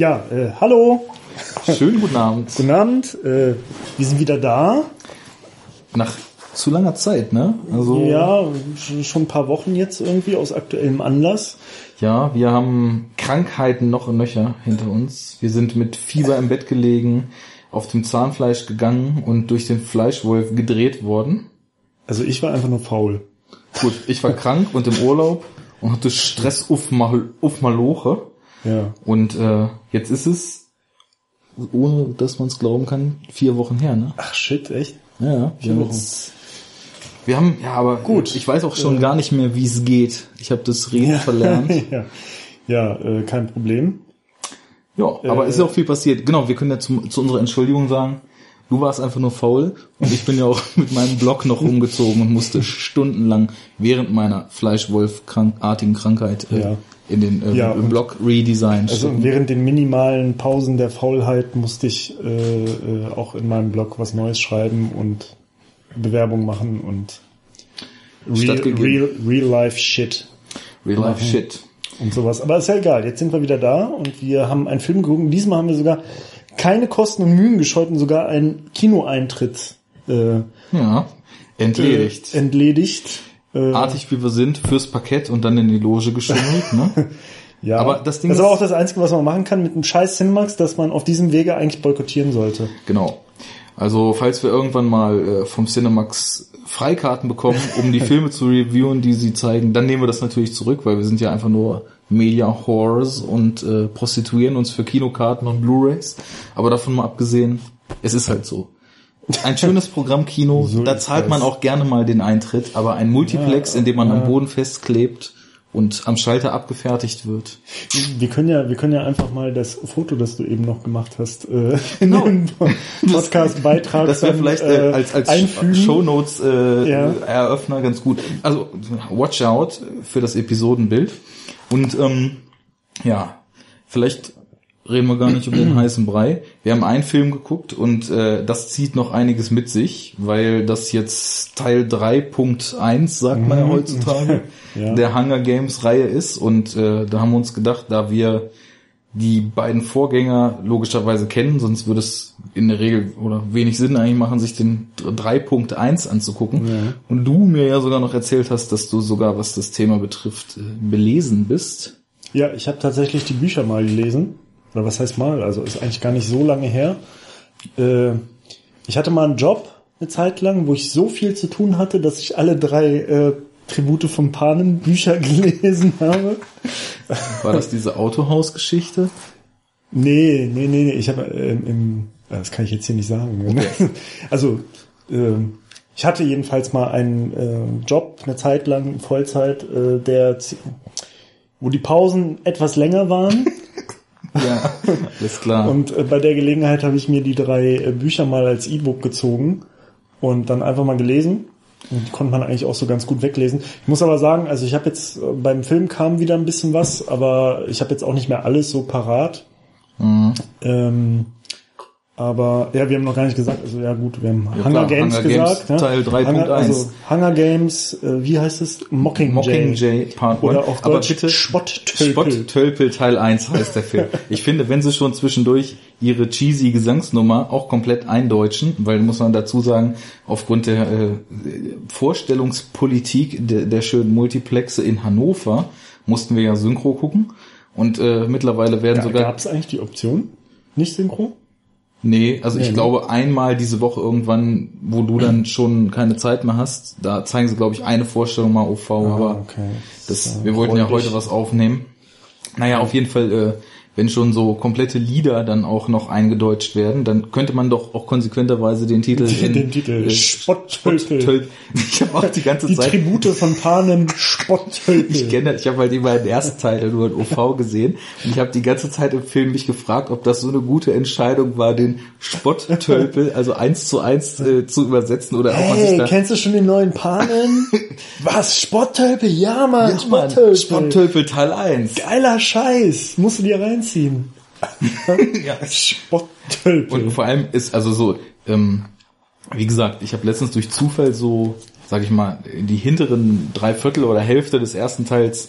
Ja, äh, hallo. Schönen guten Abend. Guten Abend. Äh, wir sind wieder da. Nach zu langer Zeit, ne? Also ja, schon ein paar Wochen jetzt irgendwie aus aktuellem Anlass. Ja, wir haben Krankheiten noch und nöcher hinter uns. Wir sind mit Fieber im Bett gelegen, auf dem Zahnfleisch gegangen und durch den Fleischwolf gedreht worden. Also ich war einfach nur faul. Gut, ich war krank und im Urlaub und hatte Stress auf, Mal, auf Maloche. Ja. Und äh, jetzt ist es, ohne dass man es glauben kann, vier Wochen her, ne? Ach shit, echt? Ja, vier Wochen. Wir haben, ja, aber gut. Ich weiß auch schon äh, gar nicht mehr, wie es geht. Ich habe das Reden ja, verlernt. ja, ja äh, kein Problem. Ja, aber äh, ist ja auch viel passiert. Genau, wir können ja zu, zu unserer Entschuldigung sagen, du warst einfach nur faul und ich bin ja auch mit meinem Blog noch umgezogen und musste stundenlang während meiner Fleischwolf-artigen Krankheit äh, ja. In den äh, Ja, im Blog Redesign Also schicken. während den minimalen Pausen der Faulheit musste ich äh, äh, auch in meinem Blog was Neues schreiben und Bewerbung machen und real, real, real life shit Real Life. Shit. und sowas. Aber ist ja egal. Jetzt sind wir wieder da und wir haben einen Film geguckt. Diesmal haben wir sogar keine Kosten und Mühen gescheut und sogar einen Kinoeintritt äh, Ja, entledigt. Äh, entledigt. Äh, Artig wie wir sind, fürs Parkett und dann in die Loge geschummelt, ne? ja. aber das Ding das ist aber auch das Einzige, was man machen kann mit einem scheiß Cinemax, dass man auf diesem Wege eigentlich boykottieren sollte. Genau. Also, falls wir irgendwann mal äh, vom Cinemax Freikarten bekommen, um die Filme zu reviewen, die sie zeigen, dann nehmen wir das natürlich zurück, weil wir sind ja einfach nur Media Whores und äh, prostituieren uns für Kinokarten und Blu-rays. Aber davon mal abgesehen, es ist halt so. Ein schönes Programm Kino, So da zahlt man auch gerne mal den Eintritt, aber ein Multiplex, in dem man am Boden festklebt und am Schalter abgefertigt wird. Wir können ja, wir können ja einfach mal das Foto, das du eben noch gemacht hast, äh, in Genau. den Podcast-Beitrag Das wäre vielleicht äh, äh, als, als einfügen. Shownotes äh, Ja. Eröffner ganz gut. Also watch out für das Episodenbild. Und ähm, ja, vielleicht reden wir gar nicht um den heißen Brei. Wir haben einen Film geguckt und äh, das zieht noch einiges mit sich, weil das jetzt Teil 3.1, sagt man ja heutzutage, Ja. der Hunger Games Reihe ist. Und äh, da haben wir uns gedacht, da wir die beiden Vorgänger logischerweise kennen, sonst würde es in der Regel oder wenig Sinn eigentlich machen, sich den 3.1 anzugucken. Ja. Und du mir ja sogar noch erzählt hast, dass du sogar, was das Thema betrifft, äh, belesen bist. Ja, ich habe tatsächlich die Bücher mal gelesen. Oder was heißt mal? Also ist eigentlich gar nicht so lange her. Äh, ich hatte mal einen Job eine Zeit lang, wo ich so viel zu tun hatte, dass ich alle drei äh, Tribute von Panem Bücher gelesen habe. War das diese Autohaus-Geschichte? Nee, nee, nee, nee. Ich habe ähm, im, äh, das kann ich jetzt hier nicht sagen. ne? Also ähm, ich hatte jedenfalls mal einen äh, Job eine Zeit lang Vollzeit, äh, der wo die Pausen etwas länger waren. Ja, alles klar. Und äh, bei der Gelegenheit habe ich mir die drei äh, Bücher mal als E-Book gezogen und dann einfach mal gelesen. Und die konnte man eigentlich auch so ganz gut weglesen. Ich muss aber sagen, also ich habe jetzt äh, beim Film kam wieder ein bisschen was, aber ich habe jetzt auch nicht mehr alles so parat. Mhm. Ähm, aber ja, wir haben noch gar nicht gesagt, also ja gut, wir haben Ja, Hunger klar, Games Hunger Games gesagt. ne? Teil 3.1. Hunger, also Hunger Games, äh, wie heißt es? Mockingjay. Mockingjay Part 1. Oder auf Aber bitte Spotttölpel. Spotttölpel Teil 1 heißt der Film. Ich finde, wenn sie schon zwischendurch ihre cheesy Gesangsnummer auch komplett eindeutschen, weil muss man dazu sagen, aufgrund der äh, Vorstellungspolitik der, der schönen Multiplexe in Hannover mussten wir ja Synchro gucken. Und äh, mittlerweile werden Ja, sogar Gab es eigentlich die Option? Nicht synchro? Nee, also Nee, ich ne? glaube einmal diese Woche irgendwann, wo du dann schon keine Zeit mehr hast, da zeigen sie glaube ich eine Vorstellung mal OV, aber Ah, okay. das, Ja, wir wollten ja heute was aufnehmen. Naja, auf jeden Fall, äh, wenn schon so komplette Lieder dann auch noch eingedeutscht werden, dann könnte man doch auch konsequenterweise den Titel in, Den Titel äh, Spotttölpel. Ich habe auch die ganze Die Zeit Tribute von Panem Spotttölpel. ich kenne das, ich habe halt immer den ersten Teil nur in OV gesehen und ich habe die ganze Zeit im Film mich gefragt, ob das so eine gute Entscheidung war, den Spotttölpel, also eins zu eins äh, zu übersetzen oder ob man sich Hey, da kennst du schon den neuen Panem? Was? Spotttölpel? Ja, Mann, Ja, Spotttölpel. Spotttölpel Teil 1. Geiler Scheiß. Musst du dir reinziehen. Ja. Spotttölpel. Und vor allem ist also so, ähm, wie gesagt, ich habe letztens durch Zufall so, sag ich mal, die hinteren drei Viertel oder Hälfte des ersten Teils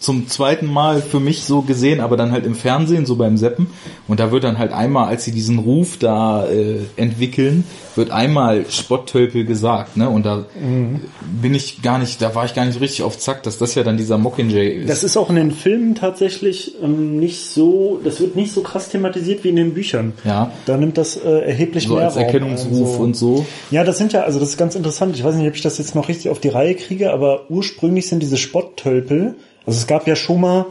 zum zweiten Mal für mich so gesehen, aber dann halt im Fernsehen, so beim Seppen. Und da wird dann halt einmal, als sie diesen Ruf da äh, entwickeln, wird einmal Spotttölpel gesagt, ne? Und da mhm. bin ich gar nicht, da war ich gar nicht so richtig auf Zack, dass das ja dann dieser Mockingjay ist. Das ist auch in den Filmen tatsächlich ähm, nicht so, das wird nicht so krass thematisiert wie in den Büchern. Ja. Da nimmt das äh, erheblich so mehr als Erkennungsruf also, und so. Ja, das sind ja, also das ist ganz interessant. Ich weiß nicht, ob ich das jetzt noch richtig auf die Reihe kriege, aber ursprünglich sind diese Spotttölpel, also es gab ja schon mal,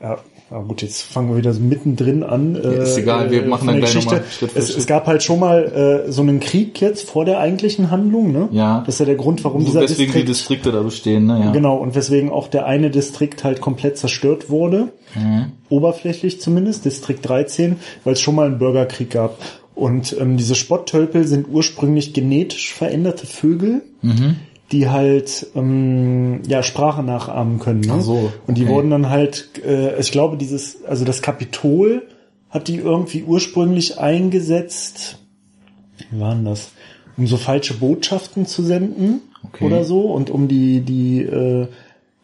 ja, ja gut, jetzt fangen wir wieder so mittendrin an. Äh, ist egal, wir machen dann gleich nochmal Schritt für es, Schritt. Es gab halt schon mal äh, so einen Krieg jetzt vor der eigentlichen Handlung, ne? Ja. Das ist ja der Grund, warum so, dieser weswegen Distrikt, die Distrikte da bestehen, ne? Ja. Genau, und weswegen auch der eine Distrikt halt komplett zerstört wurde. Mhm. Oberflächlich zumindest, Distrikt 13, weil es schon mal einen Bürgerkrieg gab. Und ähm, diese Spotttölpel sind ursprünglich genetisch veränderte Vögel. Mhm die halt ähm, ja Sprache nachahmen können. Ne? Ach so, Und die wurden dann halt, äh, ich glaube, dieses, also das Kapitol hat die irgendwie ursprünglich eingesetzt. Wie waren das? Um so falsche Botschaften zu senden okay. oder so und um die die äh,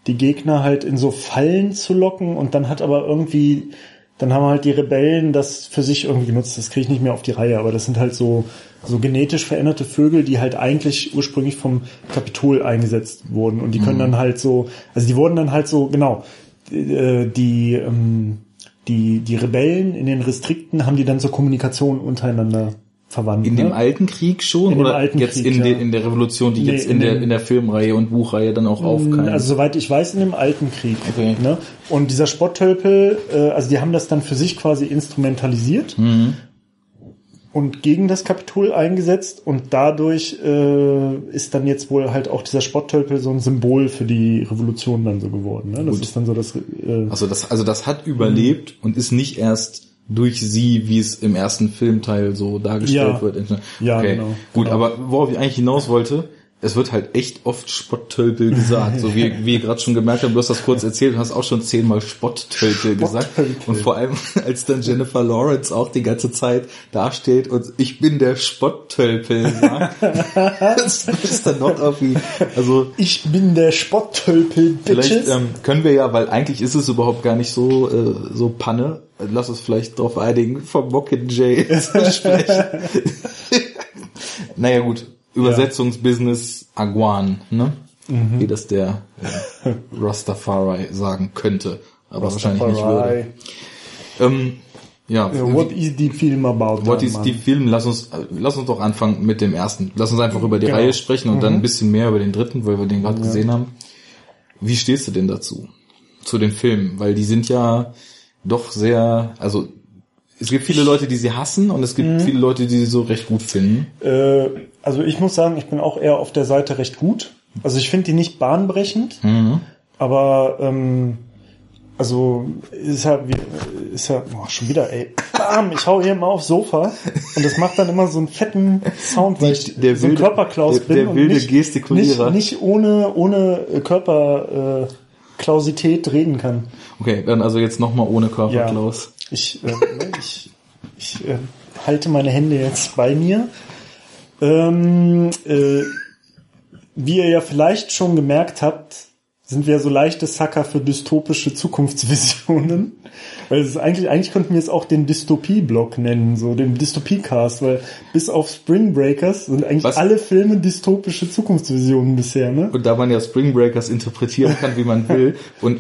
die Gegner halt in so Fallen zu locken und dann hat aber irgendwie dann haben halt die Rebellen das für sich irgendwie genutzt. Das kriege ich nicht mehr auf die Reihe, aber das sind halt so, so genetisch veränderte Vögel, die halt eigentlich ursprünglich vom Kapitol eingesetzt wurden. Und die können mhm. dann halt so, also die wurden dann halt so, genau, äh, die, ähm, die, die Rebellen in den Restrikten haben die dann zur Kommunikation untereinander verwandt. In ne? dem alten Krieg schon in oder alten jetzt Krieg, in, ja. de, in der Revolution, die Nee, jetzt in in, der in der Filmreihe und Buchreihe dann auch aufkam? Also soweit ich weiß, in dem alten Krieg. Okay. Ne? Und dieser Spotttölpel, äh, also die haben das dann für sich quasi instrumentalisiert Mhm. und gegen das Kapitol eingesetzt und dadurch äh, ist dann jetzt wohl halt auch dieser Spotttölpel so ein Symbol für die Revolution dann so geworden. Ne? Das Gut. ist dann so das. Äh, Also das, also das hat überlebt und ist nicht erst durch sie, wie es im ersten Filmteil so dargestellt Ja. wird. Ja, okay. genau, Gut, genau. aber worauf ich eigentlich hinaus wollte, es wird halt echt oft Spotttölpel gesagt. So wie, wie ihr gerade schon gemerkt habt, du hast das kurz erzählt und hast auch schon zehnmal Spotttölpel gesagt. Und vor allem, als dann Jennifer Lawrence auch die ganze Zeit dasteht und ich bin der Spotttölpel sagt, das ist dann noch irgendwie, also ich bin der Spotttölpel, Vielleicht Bitches. ähm, können wir ja, weil eigentlich ist es überhaupt gar nicht so äh, so Panne. Lass uns vielleicht darauf einigen, vom Mockingjay zu sprechen. naja gut, Übersetzungsbusiness Aguan, ne? Mhm. Wie das der äh, Rastafari sagen könnte, aber wahrscheinlich nicht würde. Ähm, ja, Ja, What is the film about? What is Mann? die Film? Lass uns, äh, lass uns doch anfangen mit dem ersten. Lass uns einfach über die Genau. Reihe sprechen und dann ein bisschen mehr über den dritten, weil wir den gerade gesehen haben. Wie stehst du denn dazu? Zu den Filmen? Weil die sind ja doch sehr, also es gibt viele Leute, die sie hassen und es gibt viele Leute, die sie so recht gut finden. Äh, also ich muss sagen, ich bin auch eher auf der Seite recht gut. Also ich finde die nicht bahnbrechend, Mhm. aber ähm, also ist ja wie, ist ja boah, schon wieder, ey, bam, ich hau hier mal aufs Sofa und das macht dann immer so einen fetten Sound, weil ich der so ein wilde- Körperklaus der- bin der und wilde nicht, Gestikulierer. nicht, nicht ohne ohne Körperklausität äh, Klausität reden kann. Okay, dann also jetzt nochmal ohne Körper, Ja. Ich, äh, ich, ich äh, halte meine Hände jetzt bei mir. Ähm, äh, wie ihr ja vielleicht schon gemerkt habt, sind wir so leichte Sucker für dystopische Zukunftsvisionen. Weil es ist eigentlich, eigentlich könnten wir es auch den Dystopie-Block nennen, so den Dystopie-Cast, weil bis auf Spring Breakers sind eigentlich Was? alle Filme dystopische Zukunftsvisionen bisher, ne? Und da man ja Spring Breakers interpretieren kann, wie man will, und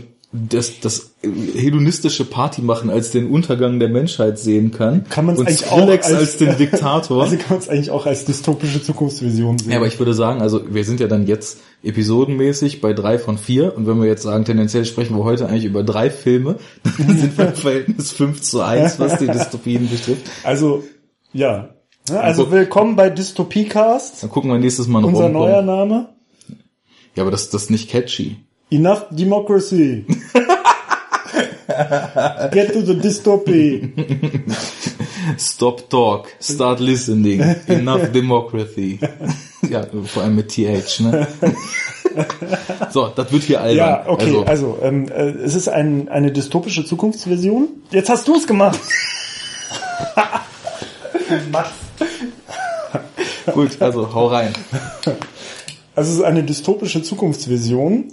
das, das hedonistische Party machen als den Untergang der Menschheit sehen kann, Kann man's und eigentlich auch Skrillex als, als- den Diktator. Also kann man es eigentlich auch als dystopische Zukunftsvision sehen. ja, aber ich würde sagen, also wir sind ja dann jetzt episodenmäßig bei drei von vier und wenn wir jetzt sagen, tendenziell sprechen wir heute eigentlich über drei Filme, dann sind wir im Verhältnis 5 zu 1, was die Dystopien betrifft. Also, ja. Ja, Also willkommen bei Dystopiecast. Dann gucken wir nächstes Mal noch Unser neuer Name. Ja, aber das, das ist nicht catchy. Enough Democracy. Get to the dystopy. Stop talk, start listening, enough democracy. ja, vor allem mit TH, ne? so, das wird hier albern. Ja, okay, Also, also, ähm, äh, es ist ein, eine dystopische Zukunftsvision. Jetzt hast du es gemacht. Mach's. gut, also hau rein. Also es ist eine dystopische Zukunftsvision,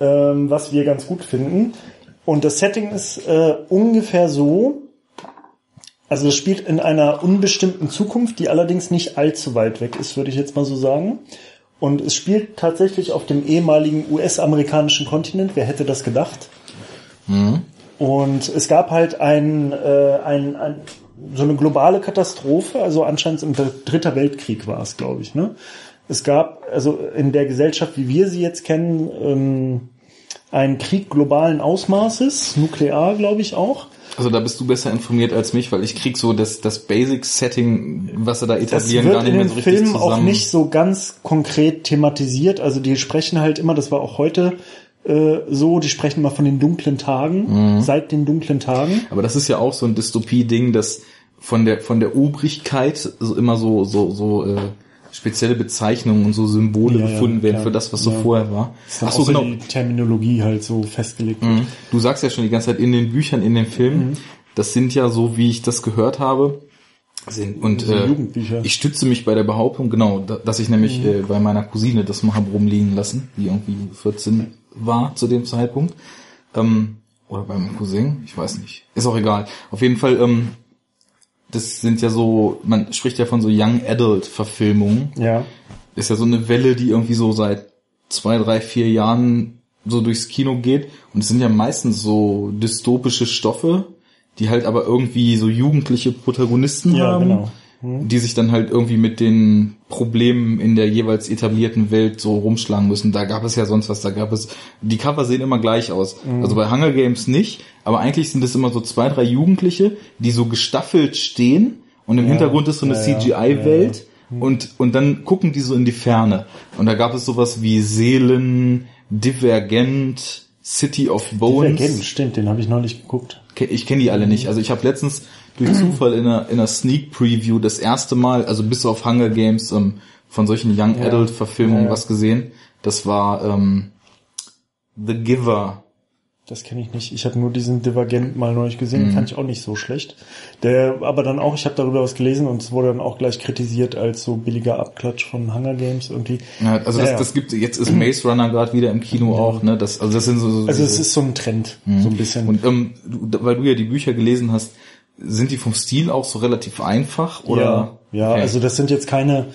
ähm, was wir ganz gut finden. Und das Setting ist äh, ungefähr so, also das spielt in einer unbestimmten Zukunft, die allerdings nicht allzu weit weg ist, würde ich jetzt mal so sagen. Und es spielt tatsächlich auf dem ehemaligen US-amerikanischen Kontinent. Wer hätte das gedacht? Mhm. Und es gab halt ein, äh, ein, ein, so eine globale Katastrophe, also anscheinend im Dritter Weltkrieg war es, glaube ich. Ne? Es gab also in der Gesellschaft, wie wir sie jetzt kennen, ähm, einen Krieg globalen Ausmaßes, nuklear, glaube ich auch. Also da bist du besser informiert als mich, weil ich krieg so das, das Basic-Setting, was sie da etablieren, gar nicht mehr so richtig Film zusammen. auch nicht so ganz konkret thematisiert. Also die sprechen halt immer, das war auch heute äh, so, die sprechen mal von den dunklen Tagen, mhm. seit den dunklen Tagen. Aber das ist ja auch so ein Dystopie-Ding, das von der von der Obrigkeit so immer so so so äh, spezielle Bezeichnungen und so Symbole ja, gefunden ja, werden ja, für das, was so vorher war. Ach so, genau. Die Terminologie halt so festgelegt mhm. Du sagst ja schon die ganze Zeit in den Büchern, in den Filmen, mhm. das sind ja so, wie ich das gehört habe, sind und äh, ich stütze mich bei der Behauptung, genau, dass ich nämlich mhm. äh, bei meiner Cousine das mal habe rumliegen lassen, die irgendwie 14 war zu dem Zeitpunkt. Ähm, oder beim Cousin, ich weiß nicht. Ist auch egal. Auf jeden Fall ähm, das sind ja so, man spricht ja von so Young Adult Verfilmungen. Ja. Ist ja so eine Welle, die irgendwie so seit zwei, drei, vier Jahren so durchs Kino geht. Und es sind ja meistens so dystopische Stoffe, die halt aber irgendwie so jugendliche Protagonisten ja, haben. Genau hm. die sich dann halt irgendwie mit den Problemen in der jeweils etablierten Welt so rumschlagen müssen. Da gab es ja sonst was, da gab es, die Cover sehen immer gleich aus. Mhm. Also bei Hunger Games nicht, aber eigentlich sind es immer so zwei, drei Jugendliche, die so gestaffelt stehen und im ja, Hintergrund ist so eine ja, CGI-Welt. Ja, hm. Und, und dann gucken die so in die Ferne. Und da gab es sowas wie Seelen, Divergent, City of Bones. Divergent, stimmt, den habe ich noch nicht geguckt. Ich kenne die alle nicht. Also ich habe letztens durch Zufall in einer, in einer Sneak Preview das erste Mal, also bis auf Hunger Games, ähm, von solchen Young ja. Adult Verfilmungen ja, was gesehen. Das war ähm, The Giver das kenne ich nicht. Ich habe nur diesen Divergent mal neulich gesehen, mhm. fand ich auch nicht so schlecht. Der, aber dann auch, ich habe darüber was gelesen und es wurde dann auch gleich kritisiert als so billiger Abklatsch von Hunger Games irgendwie. Ja, also naja. das, das gibt jetzt ist Maze Runner gerade wieder im Kino ja. auch, ne? Das, also das sind so, so also es ist so ein Trend, mhm. so ein bisschen. Und ähm, weil du ja die Bücher gelesen hast, sind die vom Stil auch so relativ einfach oder? Ja, ja okay. also das sind jetzt keine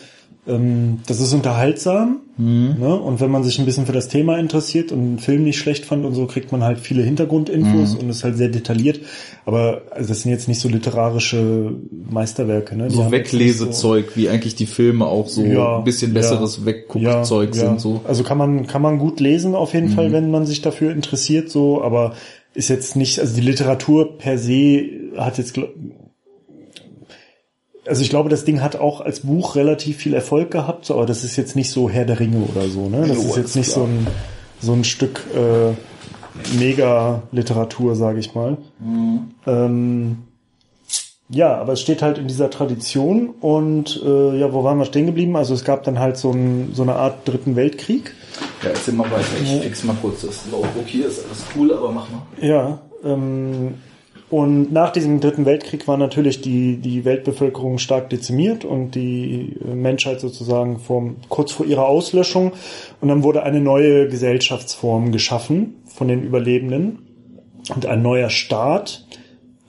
ähm, das ist unterhaltsam. Mhm. Ne? Und wenn man sich ein bisschen für das Thema interessiert und einen Film nicht schlecht fand und so, kriegt man halt viele Hintergrundinfos mhm. und ist halt sehr detailliert. Aber also das sind jetzt nicht so literarische Meisterwerke. Ne? Die so Weglesezeug, so, wie eigentlich die Filme auch so ja, ein bisschen besseres ja, Wegguckzeug ja, sind. So. Also kann man, kann man gut lesen auf jeden mhm. Fall, wenn man sich dafür interessiert, so, aber ist jetzt nicht, also die Literatur per se hat jetzt also ich glaube, das Ding hat auch als Buch relativ viel Erfolg gehabt, aber das ist jetzt nicht so Herr der Ringe oder so, ne? Das jo, ist jetzt nicht klar. so ein so ein Stück äh, Mega-Literatur, sage ich mal. Mhm. Ähm, ja, aber es steht halt in dieser Tradition und äh, ja, wo waren wir stehen geblieben? Also es gab dann halt so, ein, so eine Art Dritten Weltkrieg. Ja, erzähl mal weiter. Ich fix mal kurz das Notebook hier, ist alles cool, aber mach mal. Ja, ähm, und nach diesem Dritten Weltkrieg war natürlich die, die Weltbevölkerung stark dezimiert und die Menschheit sozusagen vom, kurz vor ihrer Auslöschung. Und dann wurde eine neue Gesellschaftsform geschaffen von den Überlebenden und ein neuer Staat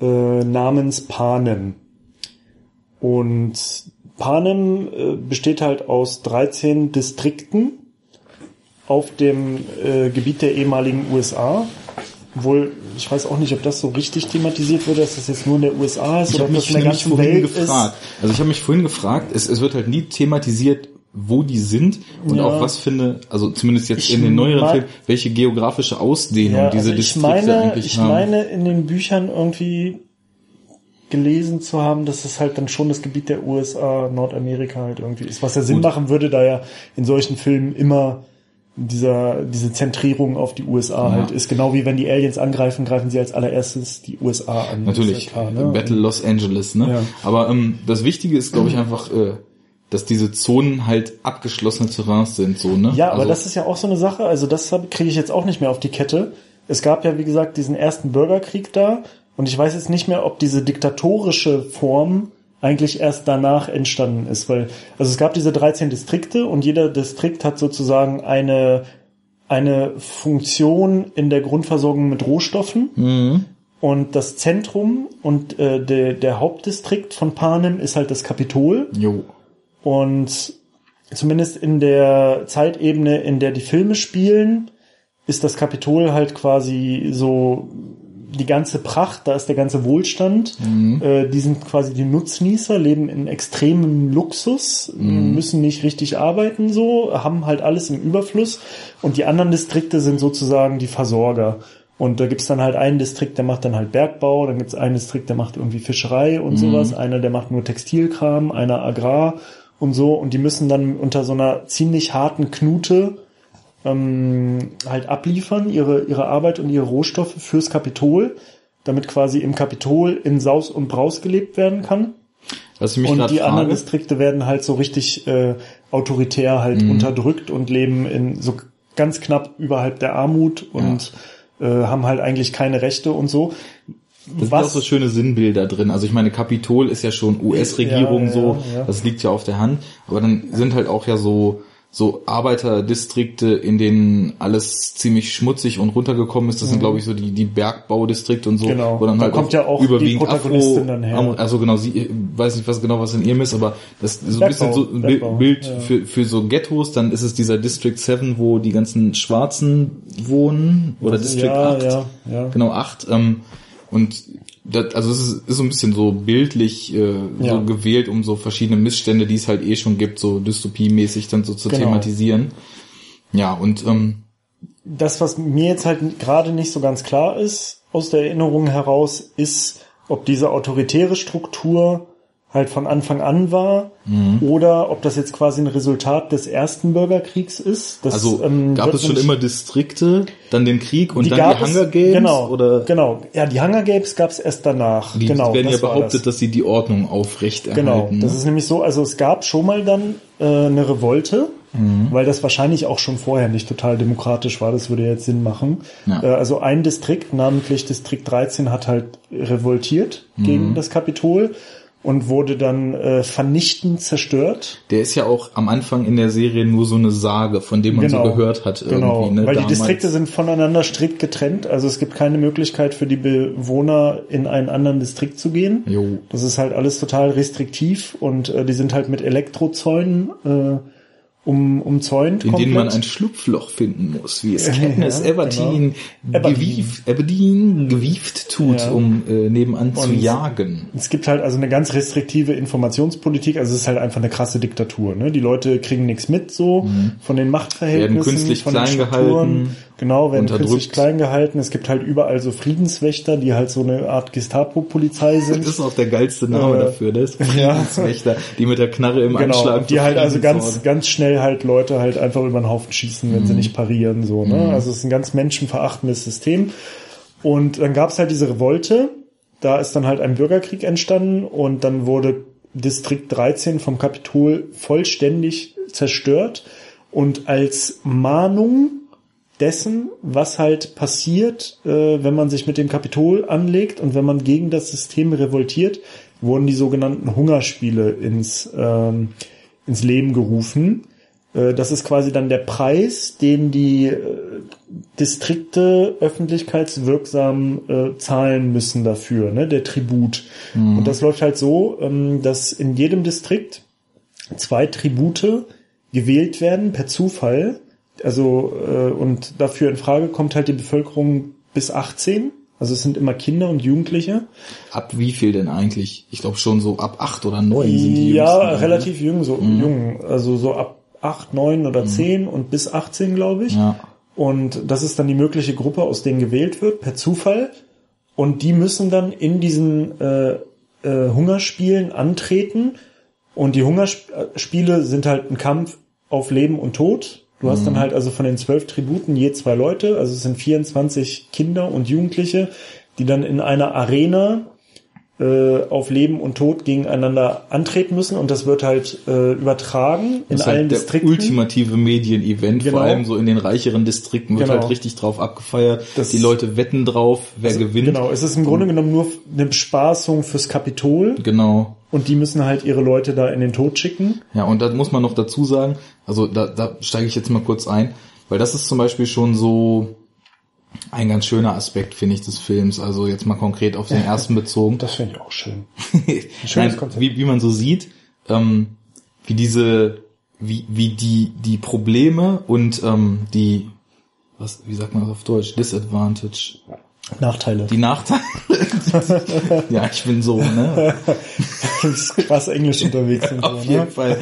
äh, namens Panem. Und Panem äh, besteht halt aus 13 Distrikten auf dem äh, Gebiet der ehemaligen USA wohl, ich weiß auch nicht, ob das so richtig thematisiert wurde, dass das jetzt nur in der USA ist ich oder ob das in der ganzen Welt gefragt. ist. Also ich habe mich vorhin gefragt, es, es wird halt nie thematisiert, wo die sind und ja. auch was finde, also zumindest jetzt ich in den neueren Filmen, welche geografische Ausdehnung ja, diese also Distrikte meine, eigentlich ich haben. Ich meine in den Büchern irgendwie gelesen zu haben, dass es halt dann schon das Gebiet der USA, Nordamerika halt irgendwie ist, was ja Sinn Gut. machen würde, da ja in solchen Filmen immer dieser, diese Zentrierung auf die USA ja. halt ist. Genau wie wenn die Aliens angreifen, greifen sie als allererstes die USA an. Natürlich, klar, ne? Battle Los Angeles, ne? Ja. Aber ähm, das Wichtige ist, glaube ich, einfach, äh, dass diese Zonen halt abgeschlossene Terrains sind, so, ne? Ja, aber also, das ist ja auch so eine Sache, also das kriege ich jetzt auch nicht mehr auf die Kette. Es gab ja, wie gesagt, diesen ersten Bürgerkrieg da und ich weiß jetzt nicht mehr, ob diese diktatorische Form eigentlich erst danach entstanden ist, weil also es gab diese 13 Distrikte und jeder Distrikt hat sozusagen eine eine Funktion in der Grundversorgung mit Rohstoffen. Mhm. Und das Zentrum und äh, der, der Hauptdistrikt von Panem ist halt das Kapitol. Jo. Und zumindest in der Zeitebene, in der die Filme spielen, ist das Kapitol halt quasi so die ganze Pracht, da ist der ganze Wohlstand. Äh, die sind quasi die Nutznießer, leben in extremem Luxus, müssen nicht richtig arbeiten so, haben halt alles im Überfluss. Und die anderen Distrikte sind sozusagen die Versorger. Und da gibt's dann halt einen Distrikt, der macht dann halt Bergbau, dann gibt's einen Distrikt, der macht irgendwie Fischerei und sowas, einer, der macht nur Textilkram, einer Agrar und so. Und die müssen dann unter so einer ziemlich harten Knute ähm, halt abliefern, ihre, ihre Arbeit und ihre Rohstoffe fürs Kapitol, damit quasi im Kapitol in Saus und Braus gelebt werden kann. Was ich mich Und die anderen frage, Distrikte werden halt so richtig äh, autoritär halt Mhm. unterdrückt und leben in so ganz knapp überhalb der Armut und äh, haben halt eigentlich keine Rechte und so. das sind auch so schöne Sinnbilder drin. Also ich meine, Kapitol ist ja schon US-Regierung Ja, so, ja, ja. das liegt ja auf der Hand. Aber dann sind halt auch ja so so Arbeiterdistrikte, in denen alles ziemlich schmutzig und runtergekommen ist. Das sind, glaube ich, so die, die Bergbaudistrikte und so, Mhm. Genau. wo dann Da halt kommt ja auch die überwiegend Protagonistin Afro, dann her. also genau, sie ich weiß nicht, was genau was in ihrem ist, aber das ist so ein bisschen so ein Bergbau, Bild ja. für, für so Ghettos. Dann ist es dieser District 7, wo die ganzen Schwarzen wohnen oder District ja, 8. ja, ja. Genau, acht. Ähm, und das, also es ist, ist so ein bisschen so bildlich äh, Ja. so gewählt, um so verschiedene Missstände, die es halt eh schon gibt, so dystopiemäßig dann so zu Genau. thematisieren. Ja, und ähm, das, was mir jetzt halt gerade nicht so ganz klar ist aus der Erinnerung heraus, ist, ob diese autoritäre Struktur halt von Anfang an war Mhm. oder ob das jetzt quasi ein Resultat des ersten Bürgerkriegs ist. Das, also ähm, gab es schon immer Distrikte, dann den Krieg und dann gab die Hunger Games? Genau, oder genau. Ja, die Hunger Games gab es erst danach. die genau, werden ja das behauptet, das. dass sie die Ordnung aufrechterhalten. Genau, das ne? ist nämlich so, also es gab schon mal dann äh, eine Revolte, Mhm. weil das wahrscheinlich auch schon vorher nicht total demokratisch war, das würde jetzt Sinn machen. Ja. Äh, also ein Distrikt, namentlich Distrikt 13, hat halt revoltiert Mhm. gegen das Kapitol und wurde dann äh, vernichtend zerstört. Der ist ja auch am Anfang in der Serie nur so eine Sage, von dem man so gehört hat Genau, irgendwie. Ne, weil damals. die Distrikte sind voneinander strikt getrennt, also es gibt keine Möglichkeit für die Bewohner in einen anderen Distrikt zu gehen. Jo. Das ist halt alles total restriktiv und äh, die sind halt mit Elektrozäunen äh, um, umzäunt. in denen man ein Schlupfloch finden muss, wie es Ja, Katniss Everdeen, genau. Everdeen. gewieft, Everdeen gewieft tut, Ja. um äh, nebenan zu Und- jagen. Es gibt halt also eine ganz restriktive Informationspolitik, also es ist halt einfach eine krasse Diktatur. Ne? Die Leute kriegen nichts mit so von den Machtverhältnissen, Mhm. Werden künstlich von den klein Strukturen. gehalten, Genau, werden künstlich klein gehalten. Es gibt halt überall so Friedenswächter, die halt so eine Art Gestapo-Polizei sind. Das ist auch der geilste Name Äh, dafür, das ja. Friedenswächter, die mit der Knarre im Genau, Anschlag die halt also ganz, ganz schnell halt Leute halt einfach über den Haufen schießen, wenn sie Mhm. nicht parieren, so, ne? Also es ist ein ganz menschenverachtendes System. Und dann gab's halt diese Revolte, da ist dann halt ein Bürgerkrieg entstanden und dann wurde Distrikt 13 vom Kapitol vollständig zerstört und als Mahnung dessen, was halt passiert, äh, wenn man sich mit dem Kapitol anlegt und wenn man gegen das System revoltiert, wurden die sogenannten Hungerspiele ins, ähm, ins Leben gerufen. Äh, das ist quasi dann der Preis, den die äh, Distrikte öffentlichkeitswirksam äh, zahlen müssen dafür, ne? der Tribut. Und das läuft halt so, ähm, dass in jedem Distrikt zwei Tribute gewählt werden per Zufall. Also äh, und dafür in Frage kommt halt die Bevölkerung bis 18. Also es sind immer Kinder und Jugendliche. Ab wie viel denn eigentlich? Ich glaube schon so ab acht oder neun sind die ja, Jüngsten, relativ jung, so jung. Also so ab 8, 9 oder 10 und bis 18, glaube ich. Ja. Und das ist dann die mögliche Gruppe, aus denen gewählt wird, per Zufall. Und die müssen dann in diesen äh, äh, Hungerspielen antreten. Und die Hungerspiele sind halt ein Kampf auf Leben und Tod. Du hast dann halt also von den zwölf Tributen je zwei Leute, also es sind 24 Kinder und Jugendliche, die dann in einer Arena äh, auf Leben und Tod gegeneinander antreten müssen und das wird halt äh, übertragen in Das ist allen halt der Distrikten. ultimative Medienevent, Genau. vor allem so in den reicheren Distrikten wird Genau. halt richtig drauf abgefeiert. Das- die Leute wetten drauf, wer gewinnt. Genau, es ist im Grunde genommen nur eine Bespaßung fürs Kapitol Genau. und die müssen halt ihre Leute da in den Tod schicken. Ja, und da muss man noch dazu sagen, also da, da steige ich jetzt mal kurz ein, Weil das ist zum Beispiel schon so ein ganz schöner Aspekt, finde ich, des Films. Also jetzt mal konkret auf den ersten bezogen. Das finde ich auch schön. Nein, wie, wie man so sieht, ähm, wie diese, wie, wie die, die Probleme und ähm, die, was, wie sagt man das auf Deutsch? Disadvantage. Nachteile. Die Nachteile. ja, ich bin so, ne? Du bist krass Englisch unterwegs. Und auf so, jeden ne? Fall.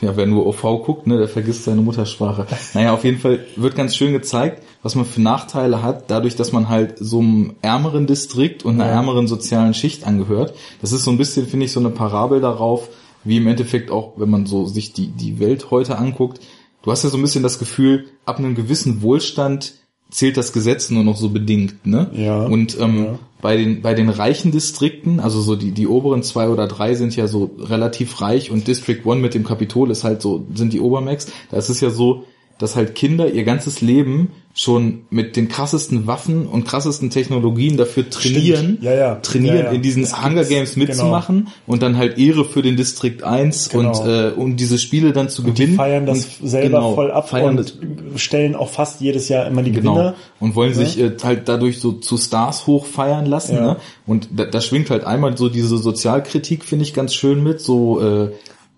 Ja, wer nur OV guckt, ne, der vergisst seine Muttersprache. Naja, auf jeden Fall wird ganz schön gezeigt, was man für Nachteile hat, dadurch, dass man halt so einem ärmeren Distrikt und einer Ja. ärmeren sozialen Schicht angehört. Das ist so ein bisschen, finde ich, so eine Parabel darauf, wie im Endeffekt auch, wenn man so sich die, die Welt heute anguckt. Du hast ja so ein bisschen das Gefühl, ab einem gewissen Wohlstand zählt das Gesetz nur noch so bedingt, ne? Ja. Und ähm, Ja. bei den bei den reichen Distrikten, also so die die oberen zwei oder drei sind ja so relativ reich und District One mit dem Kapitol ist halt so sind die Obermax. Da ist es ja so, dass halt Kinder ihr ganzes Leben schon mit den krassesten Waffen und krassesten Technologien dafür trainieren. Ja, ja. trainieren Ja, in diesen Das Hunger. Games Genau. mitzumachen und dann halt Ehre für den Distrikt 1 Genau. und äh, und diese Spiele dann zu Die gewinnen. feiern das und, selber genau, voll ab feiern das, und stellen auch fast jedes Jahr immer die Genau. Gewinner. Und wollen sich äh, halt dadurch so zu Stars hochfeiern lassen. Ne? Und da, da schwingt halt einmal so diese Sozialkritik, finde ich ganz schön mit. So äh,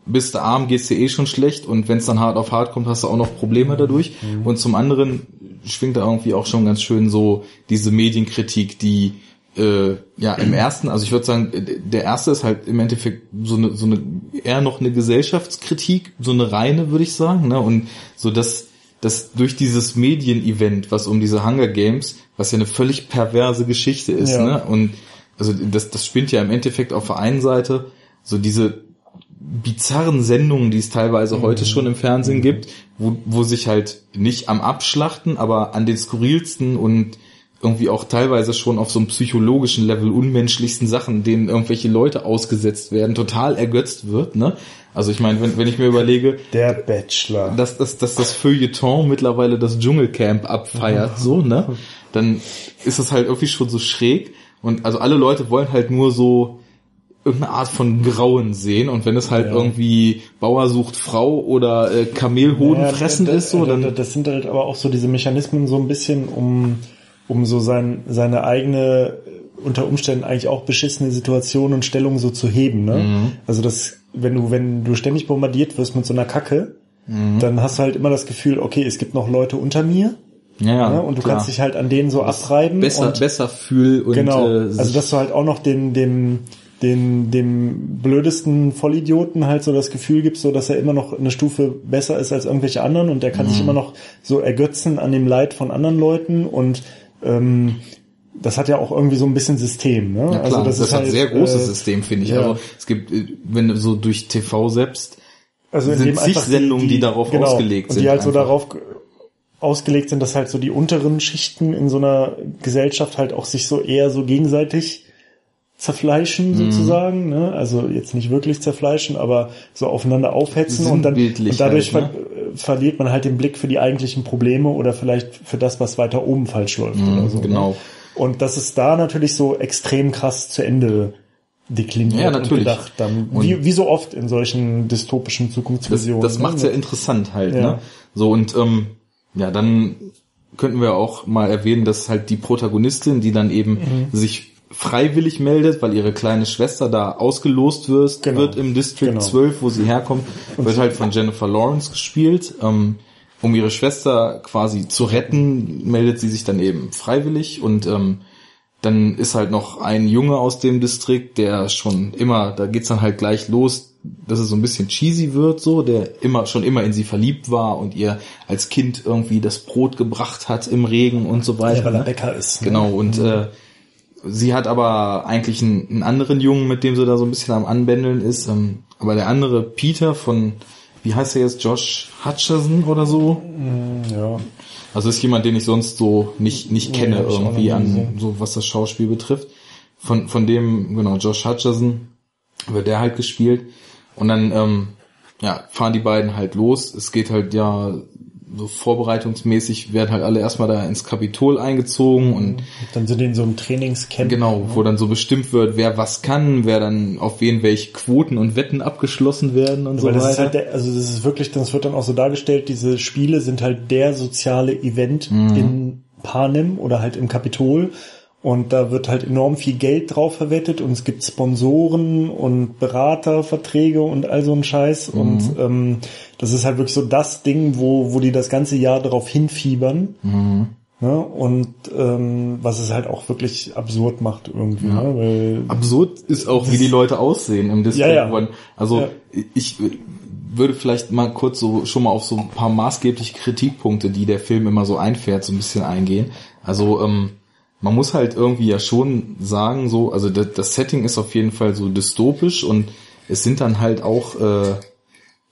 bist du arm, geht's dir eh schon schlecht und wenn es dann hart auf hart kommt, hast du auch noch Probleme dadurch. Mhm. Und zum anderen schwingt da irgendwie auch schon ganz schön so diese Medienkritik, die äh, ja im ersten, also ich würde sagen, der erste ist halt im Endeffekt so eine, so eine eher noch eine Gesellschaftskritik, so eine reine, würde ich sagen, ne? Und so dass dass durch dieses Medien-Event, was um diese Hunger Games, was ja eine völlig perverse Geschichte ist, Ja. ne? Und also das, das spinnt ja im Endeffekt auf der einen Seite so diese bizarren Sendungen, die es teilweise heute schon im Fernsehen gibt, wo, wo sich halt nicht am Abschlachten, aber an den skurrilsten und irgendwie auch teilweise schon auf so einem psychologischen Level unmenschlichsten Sachen, denen irgendwelche Leute ausgesetzt werden, total ergötzt wird, ne? Also ich meine, wenn, wenn ich mir überlege, Der Bachelor. dass, dass, dass das Feuilleton mittlerweile das Dschungelcamp abfeiert, so, ne? Dann ist es halt irgendwie schon so schräg. Und also alle Leute wollen halt nur so irgendeine Art von Grauen sehen. Und wenn es halt Ja. irgendwie Bauer sucht Frau oder äh, Kamelhoden Ja, fressen das, ist, so, dann das sind halt aber auch so diese Mechanismen so ein bisschen, um, um so sein, seine eigene, äh, unter Umständen eigentlich auch beschissene Situation und Stellung so zu heben. Ne? Mhm. Also das, wenn du, wenn du ständig bombardiert wirst mit so einer Kacke, Mhm. dann hast du halt immer das Gefühl, okay, es gibt noch Leute unter mir. ja, ja, ne? Und du klar. kannst dich halt an denen so abreiben. besser, und, besser fühl und Genau. äh, also dass du halt auch noch den, dem, den, dem blödesten Vollidioten halt so das Gefühl gibst, so dass er immer noch eine Stufe besser ist als irgendwelche anderen und der kann Mhm. sich immer noch so ergötzen an dem Leid von anderen Leuten und ähm, das hat ja auch irgendwie so ein bisschen System, ne? Ja, klar, das, ist hat ein halt, sehr großes äh, System, finde ich. ja. Also es gibt, äh, wenn du so durch TV selbst, also in sind zig Sendungen, die darauf ausgelegt und sind Die halt so einfach. darauf ge- ausgelegt sind, dass halt so die unteren Schichten in so einer Gesellschaft halt auch sich so eher so gegenseitig zerfleischen Mhm. sozusagen, ne? Also jetzt nicht wirklich zerfleischen, aber so aufeinander aufhetzen und dann und dadurch halt, ver äh, verliert man halt den Blick für die eigentlichen Probleme oder vielleicht für das, was weiter oben falsch läuft oder so. genau. Ne? Und das ist da natürlich so extrem krass zu Ende dekliniert Ja, und natürlich. gedacht dann, Und- wie, wie so oft in solchen dystopischen Das, Zukunftsvisionen. das ne? macht's ja interessant halt, Ja. ne? So und ähm, ja, dann könnten wir auch mal erwähnen, dass halt die Protagonistin, die dann eben Mhm. sich freiwillig meldet, weil ihre kleine Schwester da ausgelost wird, Genau. wird im District Genau. 12, wo sie herkommt, wird halt von Jennifer Lawrence gespielt. Ähm, um ihre Schwester quasi zu retten, meldet sie sich dann eben freiwillig und ähm, dann ist halt noch ein Junge aus dem Distrikt, der schon immer, da geht's dann halt gleich los, dass es so ein bisschen cheesy wird, so, der immer, schon immer in sie verliebt war und ihr als Kind irgendwie das Brot gebracht hat im Regen und so weiter. Ja, weil er ne? Bäcker ist. ne? Genau, und äh, sie hat aber eigentlich einen, einen anderen Jungen, mit dem sie da so ein bisschen am Anbändeln ist. Ähm, aber der andere, Peter von, wie heißt er jetzt, Josh Hutcherson oder so? Ja. Also ist jemand, den ich sonst so nicht, nicht Nee, kenne auch irgendwie an, so was das Schauspiel betrifft. Von, von dem, genau, Josh Hutcherson wird der halt gespielt. Und dann, ähm, ja, fahren die beiden halt los. Es geht halt ja so vorbereitungsmäßig werden halt alle erstmal da ins Kapitol eingezogen und dann sind die in so einem Trainingscamp. Genau, wo dann so bestimmt wird, wer was kann, wer dann auf wen welche Quoten und Wetten abgeschlossen werden und Weil so das ist weiter. halt der, also das ist wirklich, das wird dann auch so dargestellt, diese Spiele sind halt der soziale Event in Panem oder halt im Kapitol. Und da wird halt enorm viel Geld drauf verwettet und es gibt Sponsoren und Beraterverträge und all so ein Scheiß. Und ähm, das ist halt wirklich so das Ding, wo, wo die das ganze Jahr darauf hinfiebern. Ne? Und ähm, was es halt auch wirklich absurd macht irgendwie. Ne? Weil Absurd ist auch, wie die Leute aussehen im Display. Ja, ja. Also Ja. ich würde vielleicht mal kurz so schon mal auf so ein paar maßgebliche Kritikpunkte, die der Film immer so einfährt, so ein bisschen eingehen. Also ähm, man muss halt irgendwie ja schon sagen, so, also das, das Setting ist auf jeden Fall so dystopisch und es sind dann halt auch äh,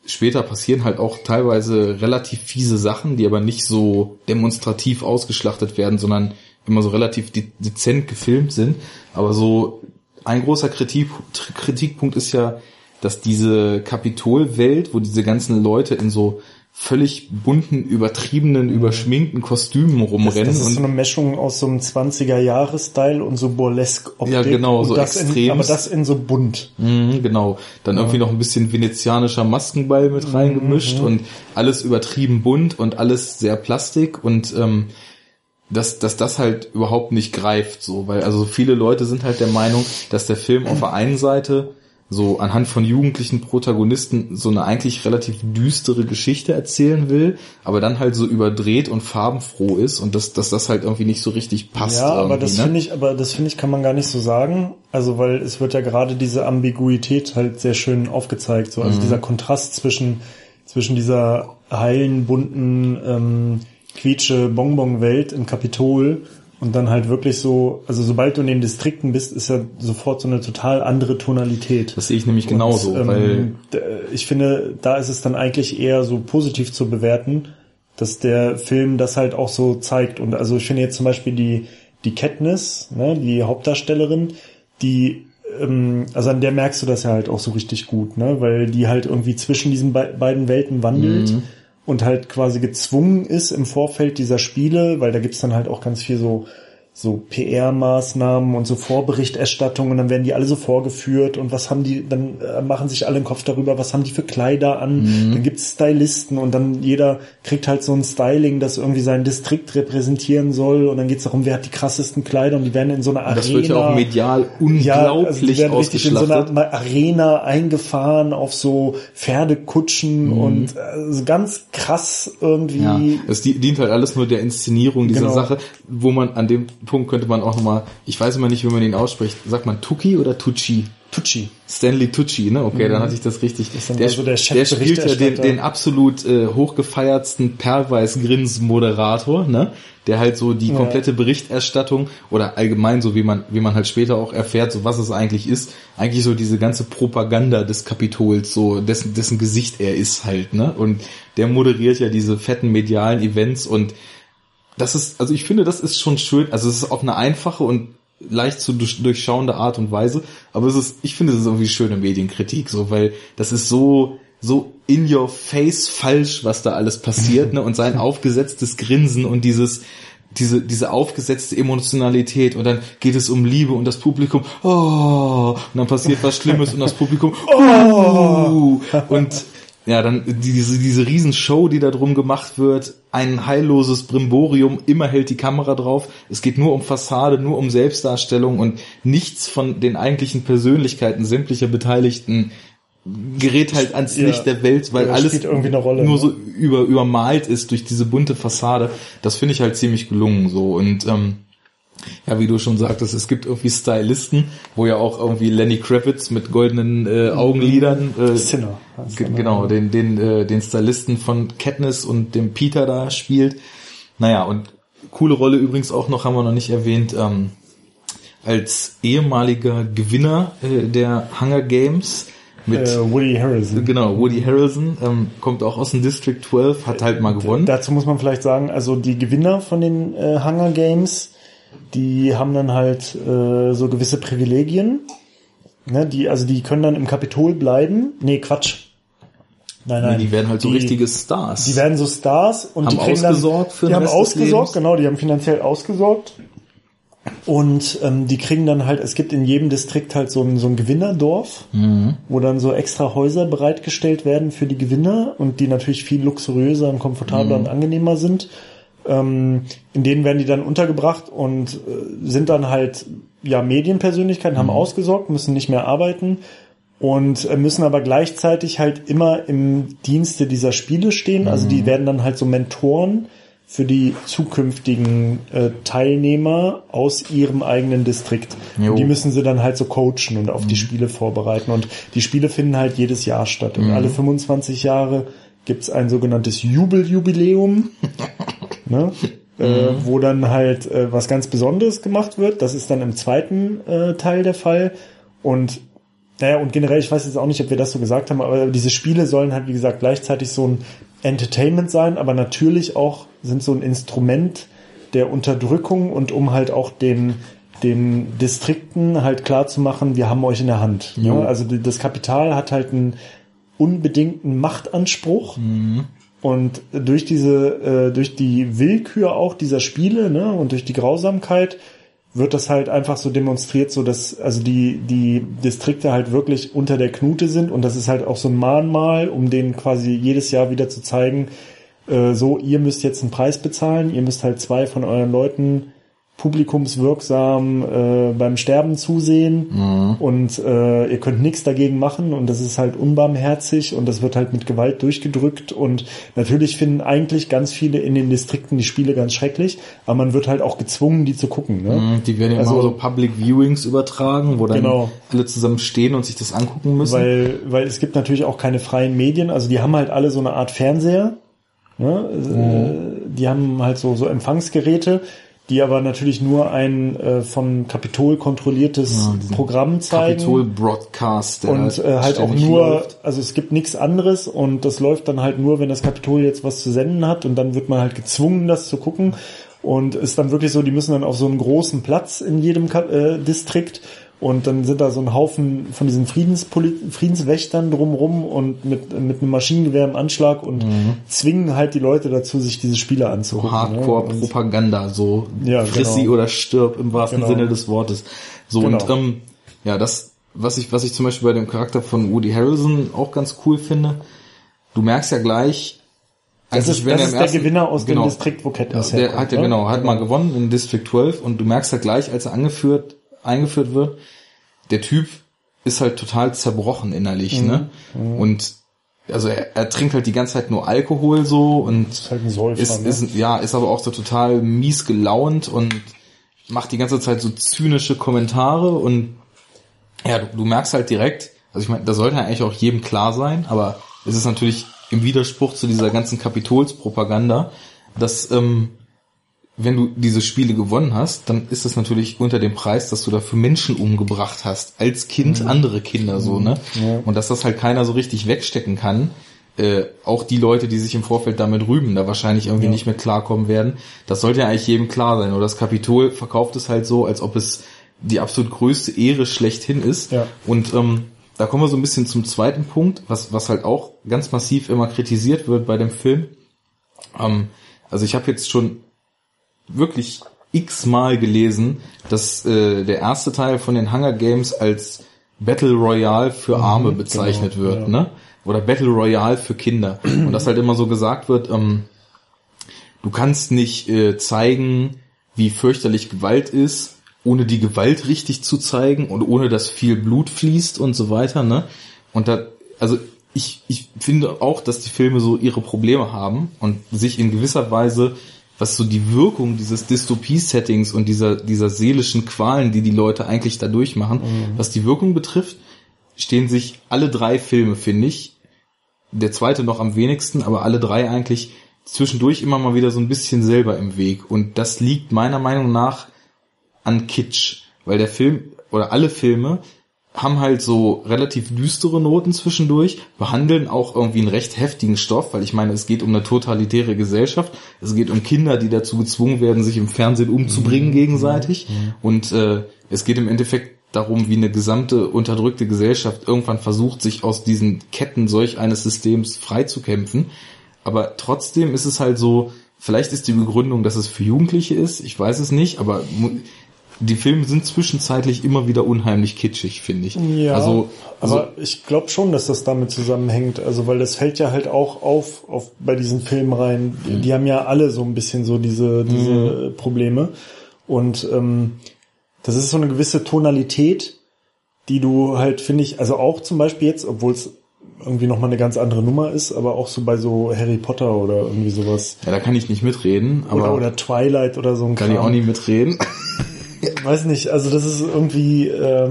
später passieren halt auch teilweise relativ fiese Sachen, die aber nicht so demonstrativ ausgeschlachtet werden, sondern immer so relativ de dezent gefilmt sind. Aber so ein großer Kritik, Kritikpunkt ist ja, dass diese Kapitolwelt, wo diese ganzen Leute in so völlig bunten, übertriebenen, überschminkten Kostümen Das, rumrennen das ist und so eine Mischung aus so einem 20er-Jahre-Style und so Burlesque-Optik. Ja, genau, so das extrem. Aber das in so bunt. Mhm, genau. Dann irgendwie noch ein bisschen venezianischer Maskenball Mhm, mit reingemischt und alles übertrieben bunt und alles sehr plastik und ähm, dass, dass das halt überhaupt nicht greift, so, weil also viele Leute sind halt der Meinung, dass der Film auf der einen Seite so anhand von jugendlichen Protagonisten so eine eigentlich relativ düstere Geschichte erzählen will, aber dann halt so überdreht und farbenfroh ist und dass, dass das halt irgendwie nicht so richtig passt. Ja, aber das ne? finde ich, aber das finde ich, kann man gar nicht so sagen. Also, weil es wird ja gerade diese Ambiguität halt sehr schön aufgezeigt. So, also Mhm. dieser Kontrast zwischen, zwischen dieser heilen, bunten, ähm, quietsche Bonbon-Welt im Kapitol und dann halt wirklich so, also sobald du in den Distrikten bist, ist ja sofort so eine total andere Tonalität. Das sehe ich nämlich genauso, Und, ähm, weil d- ich finde, da ist es dann eigentlich eher so positiv zu bewerten, dass der Film das halt auch so zeigt. Und also ich finde jetzt zum Beispiel die, die Katniss, ne, die Hauptdarstellerin, die, ähm, also an der merkst du das ja halt auch so richtig gut, ne, weil die halt irgendwie zwischen diesen be beiden Welten wandelt. Und halt quasi gezwungen ist im Vorfeld dieser Spiele, weil da gibt's dann halt auch ganz viel so so PR-Maßnahmen und so Vorberichterstattung und dann werden die alle so vorgeführt und was haben die, dann äh, machen sich alle im Kopf darüber, was haben die für Kleider an, dann gibt's Stylisten und dann jeder kriegt halt so ein Styling, das irgendwie seinen Distrikt repräsentieren soll und dann geht's darum, wer hat die krassesten Kleider und die werden in so einer Arena. das wird ja auch medial Ja, also unglaublich die werden richtig in so einer Arena eingefahren auf so Pferdekutschen und äh, ganz krass irgendwie. Mhm. Ja, es di- dient halt alles nur der Inszenierung dieser Genau. Sache, wo man an dem Punkt könnte man auch nochmal, ich weiß immer nicht, wie man ihn ausspricht, sagt man Tucci oder Tucci? Tucci. Stanley Tucci, ne? Okay, dann hatte ich das richtig. dann der, also der der spielt ja den, den absolut äh, hochgefeiertsten Perlweiß-Grins-Moderator, ne? Der halt so die komplette Berichterstattung oder allgemein so wie man wie man halt später auch erfährt, so was es eigentlich ist, eigentlich so diese ganze Propaganda des Kapitols, so dessen dessen Gesicht er ist halt, ne? Und der moderiert ja diese fetten medialen Events und das ist, also ich finde, das ist schon schön, also es ist auf eine einfache und leicht zu durch- durchschauende Art und Weise, aber es ist, ich finde, es ist irgendwie schöne Medienkritik, so, weil das ist so, so in your face falsch, was da alles passiert, ne, und sein aufgesetztes Grinsen und dieses, diese, diese aufgesetzte Emotionalität. Und dann geht es um Liebe und das Publikum, oh, und dann passiert was Schlimmes und das Publikum, oh, und ja, dann diese, diese Riesenshow, die da drum gemacht wird, ein heilloses Brimborium, immer hält die Kamera drauf. Es geht nur um Fassade, nur um Selbstdarstellung und nichts von den eigentlichen Persönlichkeiten sämtlicher Beteiligten gerät halt ans Ja. Licht der Welt, weil alles Rolle, nur ne? so über, übermalt ist durch diese bunte Fassade. Das finde ich halt ziemlich gelungen so und ähm, ja, wie du schon sagtest, es gibt irgendwie Stylisten, wo ja auch irgendwie Lenny Kravitz mit goldenen äh, Augenlidern, äh, Sinner. er, ne? genau, den den äh, den Stylisten von Katniss und dem Peter da spielt. Naja, und coole Rolle übrigens auch noch, haben wir noch nicht erwähnt, ähm, als ehemaliger Gewinner äh, der Hunger Games mit Äh, Woody Harrelson. genau Woody Harrelson ähm, kommt auch aus dem District 12, hat halt mal gewonnen. Dazu muss man vielleicht sagen, also die Gewinner von den äh, Hunger Games, die haben dann halt äh, so gewisse Privilegien. Ne, die, also die können dann im Kapitol bleiben. Nee, Quatsch. Nein, nein. Nee, die werden halt so Die- richtige Stars. Die werden so Stars und Haben die kriegen ausgesorgt dann, für die haben Rest ausgesorgt, genau, die haben finanziell ausgesorgt. Und ähm, die kriegen dann halt, es gibt in jedem Distrikt halt so ein, so ein Gewinnerdorf, Mhm. wo dann so extra Häuser bereitgestellt werden für die Gewinner und die natürlich viel luxuriöser und komfortabler Mhm. und angenehmer sind. Ähm, in denen werden die dann untergebracht und äh, sind dann halt ja Medienpersönlichkeiten, Mhm. haben ausgesorgt, müssen nicht mehr arbeiten und äh, müssen aber gleichzeitig halt immer im Dienste dieser Spiele stehen. Also Mhm. die werden dann halt so Mentoren für die zukünftigen äh, Teilnehmer aus ihrem eigenen Distrikt. Die müssen sie dann halt so coachen und Mhm. auf die Spiele vorbereiten. Und die Spiele finden halt jedes Jahr statt. Mhm. Und alle 25 Jahre gibt's ein sogenanntes Jubeljubiläum. ne? Äh, Mhm. wo dann halt äh, was ganz Besonderes gemacht wird. Das ist dann im zweiten äh, Teil der Fall. Und naja, und generell, ich weiß jetzt auch nicht, ob wir das so gesagt haben, aber diese Spiele sollen halt, wie gesagt, gleichzeitig so ein Entertainment sein, aber natürlich auch sind so ein Instrument der Unterdrückung und um halt auch den, den Distrikten halt klar zu machen, wir haben euch in der Hand. Ne? Also die- das Kapital hat halt einen unbedingten Machtanspruch. Und durch diese, äh, durch die Willkür auch dieser Spiele, ne, und durch die Grausamkeit wird das halt einfach so demonstriert, so dass also die die Distrikte halt wirklich unter der Knute sind. Und das ist halt auch so ein Mahnmal, um denen quasi jedes Jahr wieder zu zeigen, äh, so ihr müsst jetzt einen Preis bezahlen, ihr müsst halt zwei von euren Leuten publikumswirksam äh, beim Sterben zusehen und äh, ihr könnt nichts dagegen machen und das ist halt unbarmherzig und das wird halt mit Gewalt durchgedrückt und natürlich finden eigentlich ganz viele in den Distrikten die Spiele ganz schrecklich, aber man wird halt auch gezwungen, die zu gucken. Ne? Mhm, Die werden ja Also- immer so Public Viewings übertragen, wo dann Genau. alle zusammen stehen und sich das angucken müssen. Weil, weil es gibt natürlich auch keine freien Medien, also die haben halt alle so eine Art Fernseher, ne? äh, die haben halt so, so Empfangsgeräte, die aber natürlich nur ein äh, von Kapitol kontrolliertes Ja, Programm zeigen. Capitol Broadcast. und äh, halt auch ständig nur, läuft. also es gibt nichts anderes und das läuft dann halt nur, wenn das Kapitol jetzt was zu senden hat und dann wird man halt gezwungen, das zu gucken und ist dann wirklich so, die müssen dann auf so einen großen Platz in jedem Ka äh, Distrikt und dann sind da so ein Haufen von diesen Friedenspoli Friedenswächtern drumrum und mit, mit einem Maschinengewehr im Anschlag und zwingen halt die Leute dazu, sich diese Spiele anzugucken. ne? Hardcore-Propaganda, so Ja, friss genau. sie oder stirb im wahrsten Genau. Sinne des Wortes. So Genau. und ähm, ja, das, was ich, was ich zum Beispiel bei dem Charakter von Woody Harrelson auch ganz cool finde, du merkst ja gleich, Das ist, das er ist im der ersten- Gewinner aus genau, dem Distrikt, wo Katniss der herkommt, hat ja ne? genau, hat mal gewonnen in District 12 und du merkst halt gleich, als er angeführt, eingeführt wird, der Typ ist halt total zerbrochen innerlich, Mhm. ne? Und also er, er trinkt halt die ganze Zeit nur Alkohol so und Ist halt ein Säufer, ist, ne? ist, ja, ist aber auch so total mies gelaunt und macht die ganze Zeit so zynische Kommentare und ja, du, du merkst halt direkt, also ich meine, da sollte ja eigentlich auch jedem klar sein, aber es ist natürlich im Widerspruch zu dieser ganzen Kapitolspropaganda, dass ähm, wenn du diese Spiele gewonnen hast, dann ist das natürlich unter dem Preis, dass du dafür Menschen umgebracht hast, als Kind andere Kinder so, ne? Und dass das halt keiner so richtig wegstecken kann. Äh, auch die Leute, die sich im Vorfeld damit rühmen, da wahrscheinlich irgendwie nicht mehr klarkommen werden. Das sollte ja eigentlich jedem klar sein. Oder das Kapitol verkauft es halt so, als ob es die absolut größte Ehre schlechthin ist. Ja. Und ähm, da kommen wir so ein bisschen zum zweiten Punkt, was, was halt auch ganz massiv immer kritisiert wird bei dem Film. Ähm, also ich habe jetzt schon wirklich x-mal gelesen, dass äh, der erste Teil von den Hunger Games als Battle Royale für Arme bezeichnet genau, wird, ja. ne? Oder Battle Royale für Kinder. Und dass halt immer so gesagt wird, ähm, du kannst nicht äh, zeigen, wie fürchterlich Gewalt ist, ohne die Gewalt richtig zu zeigen und ohne dass viel Blut fließt und so weiter, ne? Und da, also ich, ich finde auch, dass die Filme so ihre Probleme haben und sich in gewisser Weise, was so die Wirkung dieses Dystopie-Settings und dieser, dieser seelischen Qualen, die die Leute eigentlich da durchmachen, was die Wirkung betrifft, stehen sich alle drei Filme, finde ich, der zweite noch am wenigsten, aber alle drei eigentlich zwischendurch immer mal wieder so ein bisschen selber im Weg. Und das liegt meiner Meinung nach an Kitsch, weil der Film oder alle Filme haben halt so relativ düstere Noten zwischendurch, behandeln auch irgendwie einen recht heftigen Stoff, weil ich meine, es geht um eine totalitäre Gesellschaft, es geht um Kinder, die dazu gezwungen werden, sich im Fernsehen umzubringen gegenseitig. Und äh, es geht im Endeffekt darum, wie eine gesamte unterdrückte Gesellschaft irgendwann versucht, sich aus diesen Ketten solch eines Systems freizukämpfen. Aber trotzdem ist es halt so, vielleicht ist die Begründung, dass es für Jugendliche ist, ich weiß es nicht, aber die Filme sind zwischenzeitlich immer wieder unheimlich kitschig, finde ich. Ja, also, also aber ich glaube schon, dass das damit zusammenhängt. Also, weil das fällt ja halt auch auf, auf bei diesen Filmreihen. Mhm. Die haben ja alle so ein bisschen so diese, diese mhm. Probleme. Und ähm, das ist so eine gewisse Tonalität, die du halt, finde ich, also auch zum Beispiel jetzt, obwohl es irgendwie nochmal eine ganz andere Nummer ist, aber auch so bei so Harry Potter oder irgendwie sowas. Ja, da kann ich nicht mitreden. Aber oder, oder Twilight oder so ein Kann Kram. ich auch nicht mitreden. Weiß nicht, also das ist irgendwie... Äh,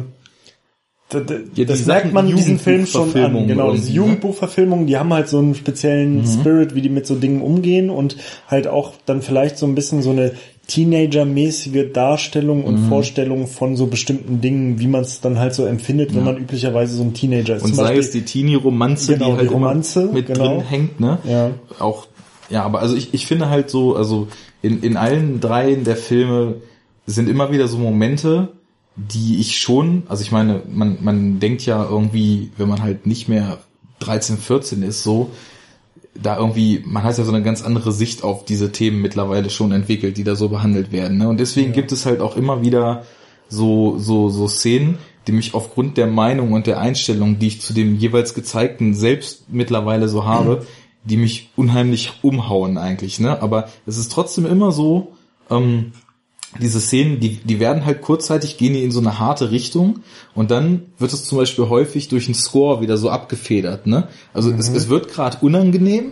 ja, das merkt man diesen Film schon an. Genau, diese ne? Jugendbuchverfilmungen, die haben halt so einen speziellen mhm. Spirit, wie die mit so Dingen umgehen und halt auch dann vielleicht so ein bisschen so eine Teenager-mäßige Darstellung und mhm. Vorstellung von so bestimmten Dingen, wie man es dann halt so empfindet, ja. wenn man üblicherweise so ein Teenager ist. Und Zum sei Beispiel, es die Teenie-Romanze, genau, die halt die Romanze, mit genau. drin hängt, ne? Ja. Auch, ja, aber also ich, ich finde halt so, also in, in allen dreien der Filme sind immer wieder so Momente, die ich schon, also ich meine, man, man denkt ja irgendwie, wenn man halt nicht mehr 13, 14 ist, so, da irgendwie, man hat ja so eine ganz andere Sicht auf diese Themen mittlerweile schon entwickelt, die da so behandelt werden. Ne? Und deswegen ja. gibt es halt auch immer wieder so, so, so Szenen, die mich aufgrund der Meinung und der Einstellung, die ich zu dem jeweils gezeigten selbst mittlerweile so habe, mhm. die mich unheimlich umhauen eigentlich. Ne? Aber es ist trotzdem immer so, ähm, diese Szenen, die, die werden halt kurzzeitig, gehen die in so eine harte Richtung und dann wird es zum Beispiel häufig durch einen Score wieder so abgefedert. Ne? Also mhm. es, es wird gerade unangenehm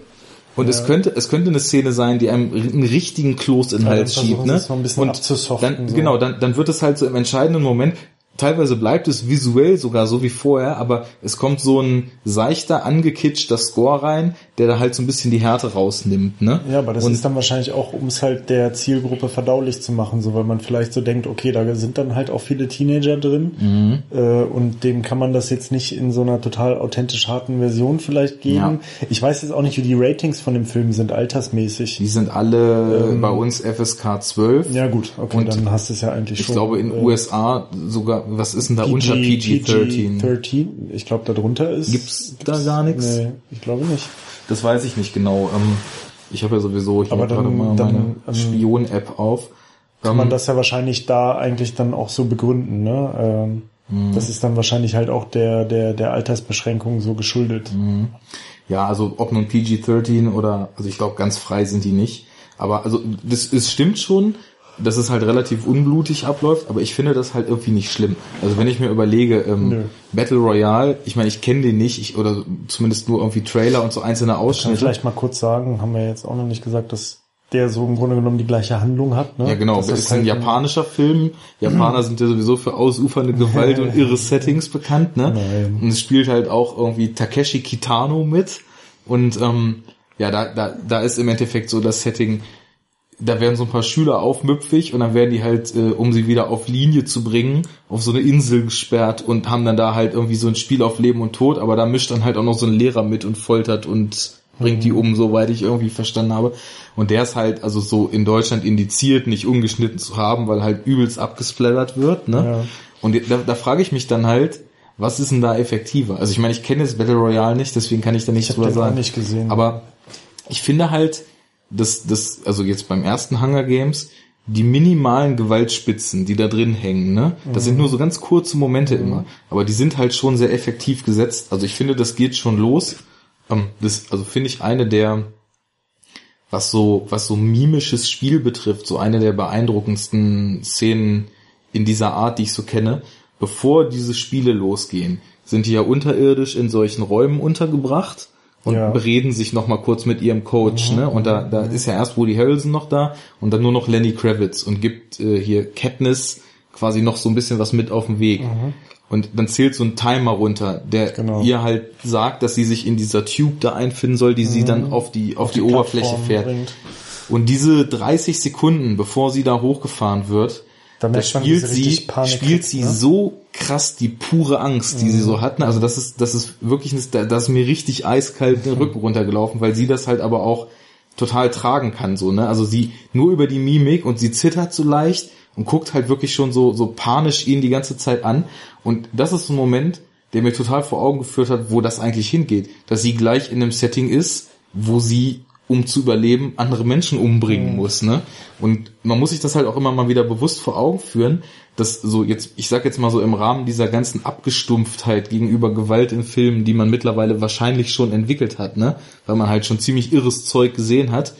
und ja. es könnte es könnte eine Szene sein, die einem einen richtigen Kloß in den Hals schiebt. Ne? und dann, so. genau, dann, dann wird es halt so im entscheidenden Moment, teilweise bleibt es visuell sogar so wie vorher, aber es kommt so ein seichter, angekitschter Score rein, der da halt so ein bisschen die Härte rausnimmt, ne? Ja, aber das und ist dann wahrscheinlich auch, um es halt der Zielgruppe verdaulich zu machen, so weil man vielleicht so denkt, okay, da sind dann halt auch viele Teenager drin mhm. äh, und dem kann man das jetzt nicht in so einer total authentisch harten Version vielleicht geben. Ja. Ich weiß jetzt auch nicht, wie die Ratings von dem Film sind, altersmäßig. Die sind alle ähm, bei uns FSK 12. Ja gut, okay, und dann hast du es ja eigentlich ich schon. Ich glaube in äh, USA sogar was ist denn da PG, unter PG-13? PG ich glaube, da drunter ist. Gibt's da gar nichts? Nee, ich glaube nicht. Das weiß ich nicht genau. Ähm, ich habe ja sowieso hier gerade mal meine ähm, Spion-App auf. Kann man ähm, das ja wahrscheinlich da eigentlich dann auch so begründen, ne? Ähm, mhm. Das ist dann wahrscheinlich halt auch der, der, der Altersbeschränkung so geschuldet. Mhm. Ja, also ob nun PG-13 oder, also ich glaube, ganz frei sind die nicht. Aber also das, das stimmt schon, dass es halt relativ unblutig abläuft, aber ich finde das halt irgendwie nicht schlimm. Also wenn ich mir überlege, ähm, Battle Royale, ich meine, ich kenne den nicht, ich, oder zumindest nur irgendwie Trailer und so einzelne Ausschnitte. Kann vielleicht mal kurz sagen, haben wir jetzt auch noch nicht gesagt, dass der so im Grunde genommen die gleiche Handlung hat. Ne? Ja, genau. Das, das ist halt ein japanischer Film. Japaner sind ja sowieso für ausufernde Gewalt und irre Settings bekannt. Ne? Nein. Und es spielt halt auch irgendwie Takeshi Kitano mit. Und ähm, ja, da, da, da ist im Endeffekt so das Setting, da werden so ein paar Schüler aufmüpfig und dann werden die halt, äh, um sie wieder auf Linie zu bringen, auf so eine Insel gesperrt und haben dann da halt irgendwie so ein Spiel auf Leben und Tod, aber da mischt dann halt auch noch so ein Lehrer mit und foltert und bringt die um, soweit ich irgendwie verstanden habe. Und der ist halt also so in Deutschland indiziert, nicht ungeschnitten zu haben, weil halt übelst abgesplattert wird. Ne? Ja. Und da, da frage ich mich dann halt, was ist denn da effektiver? Also ich meine, ich kenne das Battle Royale nicht, deswegen kann ich da nichts drüber sagen. Nicht gesehen. Aber ich finde halt, dass das, also jetzt beim ersten Hunger Games, die minimalen Gewaltspitzen, die da drin hängen, ne? Das mhm. sind nur so ganz kurze Momente mhm. immer. Aber die sind halt schon sehr effektiv gesetzt. Also ich finde, das geht schon los. Ähm, das, also finde ich eine der, was so, was so mimisches Spiel betrifft, so eine der beeindruckendsten Szenen in dieser Art, die ich so kenne. Bevor diese Spiele losgehen, sind die ja unterirdisch in solchen Räumen untergebracht und ja. bereden sich noch mal kurz mit ihrem Coach, mhm. ne? Und da, da ist ja erst Woody Harrelson noch da und dann nur noch Lenny Kravitz und gibt äh, hier Katniss quasi noch so ein bisschen was mit auf den Weg. Mhm. Und dann zählt so ein Timer runter, der genau. ihr halt sagt, dass sie sich in dieser Tube da einfinden soll, die mhm. sie dann auf die auf, auf die, die Oberfläche fährt. Bringt. Und diese 30 Sekunden, bevor sie da hochgefahren wird, da, da spielt sie, spielt sie ne? so krass die pure Angst, die mhm. sie so hatten. Also das ist, das ist wirklich, das ist mir richtig eiskalt den Rücken runtergelaufen, weil sie das halt aber auch total tragen kann, so, ne? Also sie nur über die Mimik und sie zittert so leicht und guckt halt wirklich schon so, so panisch ihn die ganze Zeit an. Und das ist so ein Moment, der mir total vor Augen geführt hat, wo das eigentlich hingeht. Dass sie gleich in einem Setting ist, wo sie um zu überleben, andere Menschen umbringen mhm. muss, ne? Und man muss sich das halt auch immer mal wieder bewusst vor Augen führen, dass so jetzt, ich sag jetzt mal so im Rahmen dieser ganzen Abgestumpftheit gegenüber Gewalt in Filmen, die man mittlerweile wahrscheinlich schon entwickelt hat, ne? Weil man halt schon ziemlich irres Zeug gesehen hat,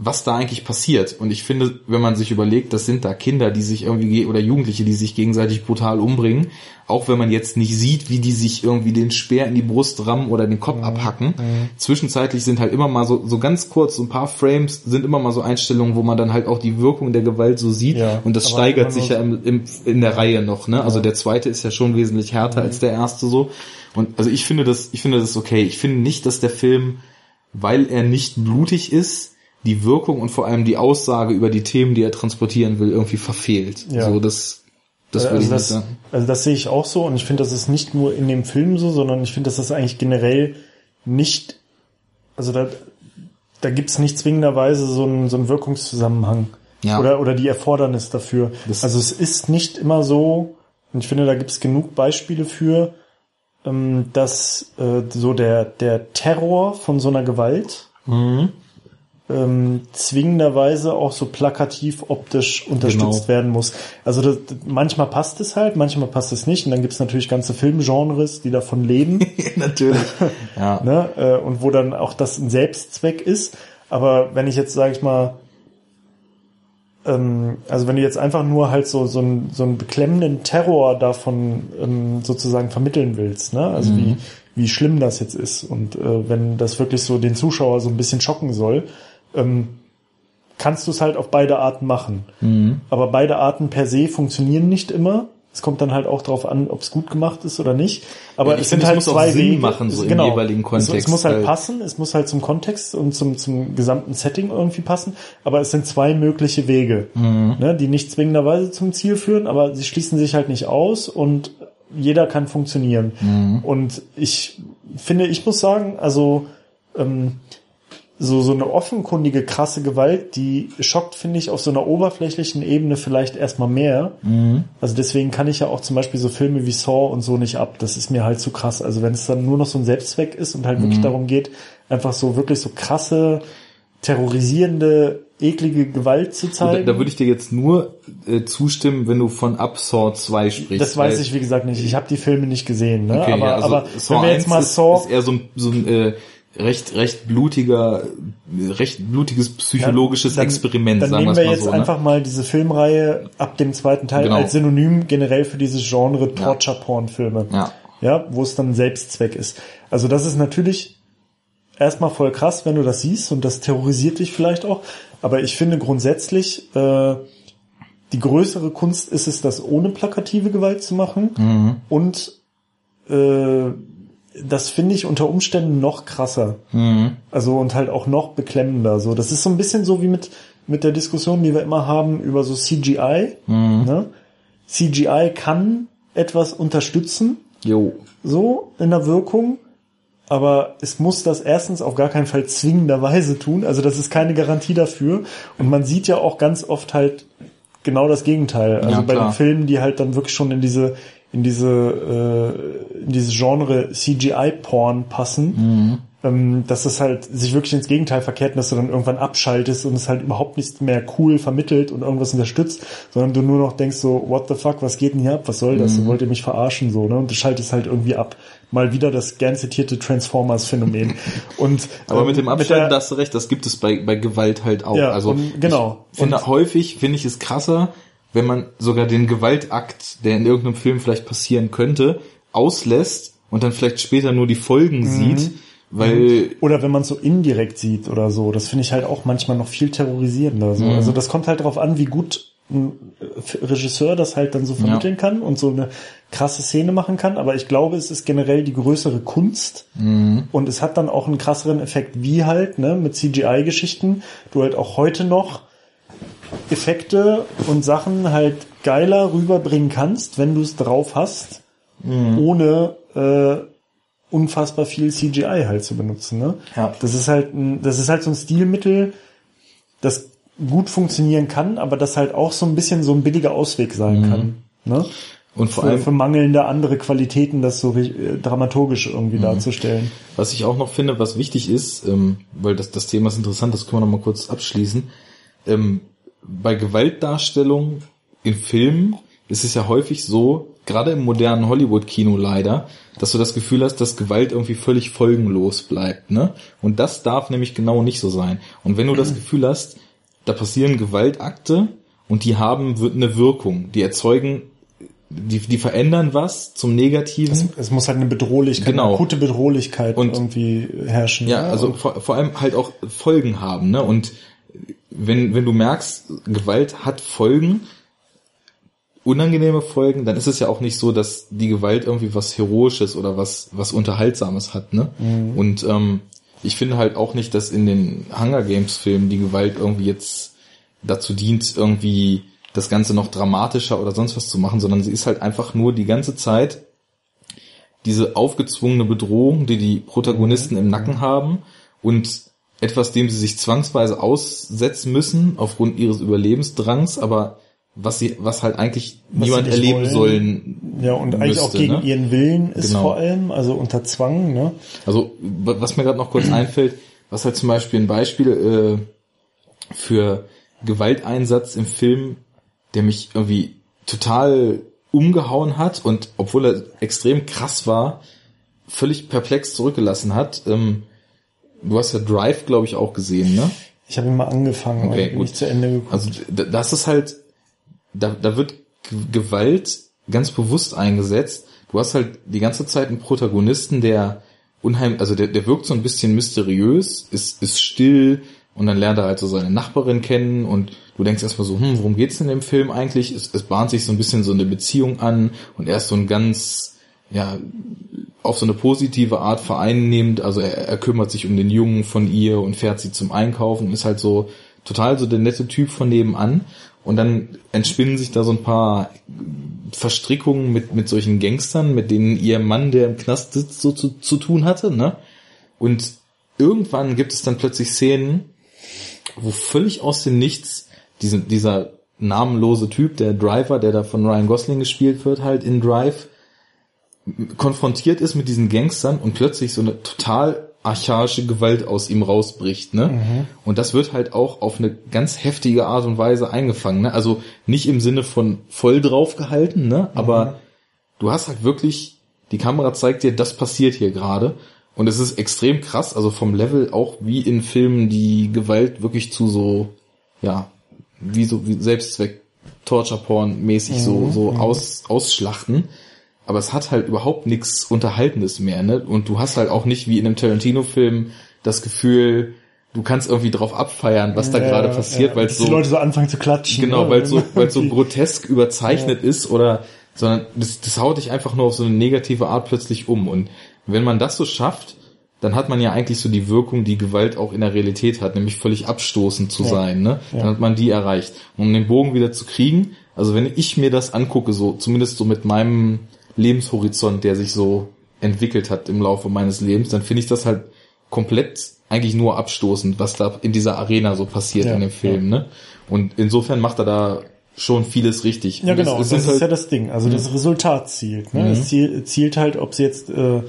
was da eigentlich passiert. Und ich finde, wenn man sich überlegt, das sind da Kinder, die sich irgendwie oder Jugendliche, die sich gegenseitig brutal umbringen, auch wenn man jetzt nicht sieht, wie die sich irgendwie den Speer in die Brust rammen oder den Kopf mhm. abhacken. Mhm. Zwischenzeitlich sind halt immer mal so, so ganz kurz, so ein paar Frames sind immer mal so Einstellungen, wo man dann halt auch die Wirkung der Gewalt so sieht. Ja, und das steigert sich ja im, im, in der Reihe noch. Ne? Also der zweite ist ja schon wesentlich härter mhm. als der erste so. Und also ich finde das, ich finde das okay. Ich finde nicht, dass der Film, weil er nicht blutig ist, die Wirkung und vor allem die Aussage über die Themen, die er transportieren will, irgendwie verfehlt. Ja. So, das, das also würde ich das, nicht sagen. Also das sehe ich auch so und ich finde, das ist nicht nur in dem Film so, sondern ich finde, dass das eigentlich generell nicht, also da, da gibt's nicht zwingenderweise so einen, so einen Wirkungszusammenhang. Ja. Oder, oder die Erfordernis dafür. Das also es ist nicht immer so, und ich finde, da gibt's genug Beispiele für, ähm, dass äh, so der, der Terror von so einer Gewalt mhm ähm, zwingenderweise auch so plakativ optisch unterstützt genau. werden muss. Also das, manchmal passt es halt, manchmal passt es nicht. Und dann gibt es natürlich ganze Filmgenres, die davon leben. natürlich. ja. ne? Äh, und wo dann auch das ein Selbstzweck ist. Aber wenn ich jetzt, sage ich mal, ähm, also wenn du jetzt einfach nur halt so, so, einen, so einen beklemmenden Terror davon ähm, sozusagen vermitteln willst, ne? Also mhm. wie, wie schlimm das jetzt ist. Und äh, wenn das wirklich so den Zuschauer so ein bisschen schocken soll, ähm, kannst du es halt auf beide Arten machen. Mhm. Aber beide Arten per se funktionieren nicht immer. Es kommt dann halt auch darauf an, ob es gut gemacht ist oder nicht. Aber ja, es sind halt zwei Sinn Wege. machen, so genau. im jeweiligen Kontext. Es, es muss halt, halt passen, es muss halt zum Kontext und zum, zum gesamten Setting irgendwie passen. Aber es sind zwei mögliche Wege, mhm. ne, die nicht zwingenderweise zum Ziel führen, aber sie schließen sich halt nicht aus und jeder kann funktionieren. Mhm. Und ich finde, ich muss sagen, also ähm, so, so eine offenkundige, krasse Gewalt, die schockt, finde ich, auf so einer oberflächlichen Ebene vielleicht erstmal mehr. Mhm. Also deswegen kann ich ja auch zum Beispiel so Filme wie Saw und so nicht ab. Das ist mir halt zu krass. Also wenn es dann nur noch so ein Selbstzweck ist und halt mhm. wirklich darum geht, einfach so wirklich so krasse, terrorisierende, eklige Gewalt zu zeigen. Da, da würde ich dir jetzt nur äh, zustimmen, wenn du von Up Saw 2 sprichst. Das weiß ich, wie gesagt, nicht. Ich habe die Filme nicht gesehen. Ne? Okay, aber, ja, also aber Saw wenn wir jetzt mal Saw... Ist eher so ein, so ein äh, recht recht blutiger recht blutiges psychologisches ja, dann, Experiment dann sagen nehmen wir jetzt so, ne? einfach mal diese Filmreihe ab dem zweiten Teil genau. als Synonym generell für dieses Genre Torture Porn Filme ja. ja wo es dann Selbstzweck ist also das ist natürlich erstmal voll krass wenn du das siehst und das terrorisiert dich vielleicht auch aber ich finde grundsätzlich äh, die größere Kunst ist es das ohne plakative Gewalt zu machen mhm. und äh, das finde ich unter Umständen noch krasser. Mhm. Also und halt auch noch beklemmender. So, das ist so ein bisschen so wie mit mit der Diskussion, die wir immer haben über so CGI. Mhm. Ne? CGI kann etwas unterstützen. Jo. So in der Wirkung. Aber es muss das erstens auf gar keinen Fall zwingenderweise tun. Also das ist keine Garantie dafür. Und man sieht ja auch ganz oft halt genau das Gegenteil. Also ja, bei den Filmen, die halt dann wirklich schon in diese in diese äh, in dieses Genre CGI-Porn passen, mhm. ähm, dass das halt sich wirklich ins Gegenteil verkehrt, dass du dann irgendwann abschaltest und es halt überhaupt nicht mehr cool vermittelt und irgendwas unterstützt, sondern du nur noch denkst so, what the fuck, was geht denn hier ab, was soll das, mhm. wollt ihr mich verarschen so, ne? Und du schaltest halt irgendwie ab. Mal wieder das gern zitierte Transformers-Phänomen. Und aber ähm, mit dem Abschalten, mit da hast du recht, das gibt es bei bei Gewalt halt auch. Ja, also und, genau. Ich finde und, häufig finde ich es krasser, wenn man sogar den Gewaltakt, der in irgendeinem Film vielleicht passieren könnte, auslässt und dann vielleicht später nur die Folgen mhm. sieht, weil mhm. oder wenn man es so indirekt sieht oder so, das finde ich halt auch manchmal noch viel terrorisierender. So. Mhm. Also das kommt halt darauf an, wie gut ein Regisseur das halt dann so vermitteln ja. kann und so eine krasse Szene machen kann. Aber ich glaube, es ist generell die größere Kunst mhm. und es hat dann auch einen krasseren Effekt, wie halt ne mit CGI-Geschichten du halt auch heute noch Effekte und Sachen halt geiler rüberbringen kannst, wenn du es drauf hast, mhm. ohne äh, unfassbar viel CGI halt zu benutzen. Ne? Ja. Das ist halt ein, das ist halt so ein Stilmittel, das gut funktionieren kann, aber das halt auch so ein bisschen so ein billiger Ausweg sein kann. Ne? Und vor Für, allem, für mangelnde andere Qualitäten, das so äh, dramaturgisch irgendwie darzustellen. was ich auch noch finde, was wichtig ist, ähm, weil das, das Thema ist interessant, das können wir noch mal kurz abschließen. Ähm, bei Gewaltdarstellung in Filmen ist es ja häufig so, gerade im modernen Hollywood-Kino leider, dass du das Gefühl hast, dass Gewalt irgendwie völlig folgenlos bleibt. Ne? Und das darf nämlich genau nicht so sein. Und wenn du das Gefühl hast, da passieren Gewaltakte und die haben eine Wirkung, die erzeugen, die, die verändern was zum Negativen. Es muss halt eine Bedrohlichkeit, Genau. eine akute Bedrohlichkeit Und- irgendwie herrschen. Ja, ne? also vor, vor allem halt auch Folgen haben, ne? Und wenn, wenn du merkst, Gewalt hat Folgen, unangenehme Folgen, dann ist es ja auch nicht so, dass die Gewalt irgendwie was Heroisches oder was, was Unterhaltsames hat, ne? Und ähm, ich finde halt auch nicht, dass in den Hunger Games Filmen die Gewalt irgendwie jetzt dazu dient, irgendwie das Ganze noch dramatischer oder sonst was zu machen, sondern sie ist halt einfach nur die ganze Zeit diese aufgezwungene Bedrohung, die die Protagonisten im Nacken haben und etwas, dem sie sich zwangsweise aussetzen müssen aufgrund ihres Überlebensdrangs, aber was sie, was halt eigentlich Was niemand erleben wollen. sollen. ja, und eigentlich auch müsste, gegen ne? ihren Willen ist Genau. vor allem, also unter Zwang, ne? Also was mir gerade noch kurz einfällt, was halt zum Beispiel ein Beispiel äh, für Gewalteinsatz im Film, der mich irgendwie total umgehauen hat und obwohl er extrem krass war, völlig perplex zurückgelassen hat. Ähm, du hast ja Drive, glaube ich, auch gesehen, ne? Ich habe ihn mal angefangen, Okay, gut. nicht zu Ende gekommen. Also das ist halt, da, da wird Gewalt ganz bewusst eingesetzt. Du hast halt die ganze Zeit einen Protagonisten, der unheimlich, also der, der wirkt so ein bisschen mysteriös, ist, ist still und dann lernt er halt so seine Nachbarin kennen und du denkst erstmal so, hm, worum geht's in dem Film eigentlich? Es, es bahnt sich so ein bisschen so eine Beziehung an und er ist so ein ganz, ja, auf so eine positive Art vereinnehmend, also er, er kümmert sich um den Jungen von ihr und fährt sie zum Einkaufen, ist halt so total so der nette Typ von nebenan. Und dann entspinnen sich da so ein paar Verstrickungen mit, mit solchen Gangstern, mit denen ihr Mann, der im Knast sitzt, so zu, zu tun hatte, ne? Und irgendwann gibt es dann plötzlich Szenen, wo völlig aus dem Nichts diese, dieser namenlose Typ, der Driver, der da von Ryan Gosling gespielt wird, halt in Drive, konfrontiert ist mit diesen Gangstern und plötzlich so eine total archaische Gewalt aus ihm rausbricht, ne? Und das wird halt auch auf eine ganz heftige Art und Weise eingefangen, ne? Also nicht im Sinne von voll drauf gehalten, ne? Aber du hast halt wirklich, die Kamera zeigt dir, das passiert hier gerade. Und es ist extrem krass, also vom Level auch wie in Filmen, die Gewalt wirklich zu so, ja, wie so wie Selbstzweck, Torture-Porn-mäßig so, so aus, ausschlachten. Aber es hat halt überhaupt nichts Unterhaltendes mehr, ne? Und du hast halt auch nicht wie in einem Tarantino-Film das Gefühl, du kannst irgendwie drauf abfeiern, was da Ja, gerade ja, passiert, ja, weil so die Leute so anfangen zu klatschen. Genau, weil so, weil so grotesk überzeichnet ist oder, sondern das, das haut dich einfach nur auf so eine negative Art plötzlich um. Und wenn man das so schafft, dann hat man ja eigentlich so die Wirkung, die Gewalt auch in der Realität hat, nämlich völlig abstoßend zu sein, ne? Dann hat man die erreicht. Und um den Bogen wieder zu kriegen, also wenn ich mir das angucke, so, zumindest so mit meinem Lebenshorizont, der sich so entwickelt hat im Laufe meines Lebens, dann finde ich das halt komplett eigentlich nur abstoßend, was da in dieser Arena so passiert Ja, in dem Film, ne? Und insofern macht er da schon vieles richtig. Ja, Und es- genau, es das sind ist ja halt- das Ding. Also das Resultat zielt. Ne? Mhm. Es ziel, zielt halt, ob sie jetzt, äh, äh,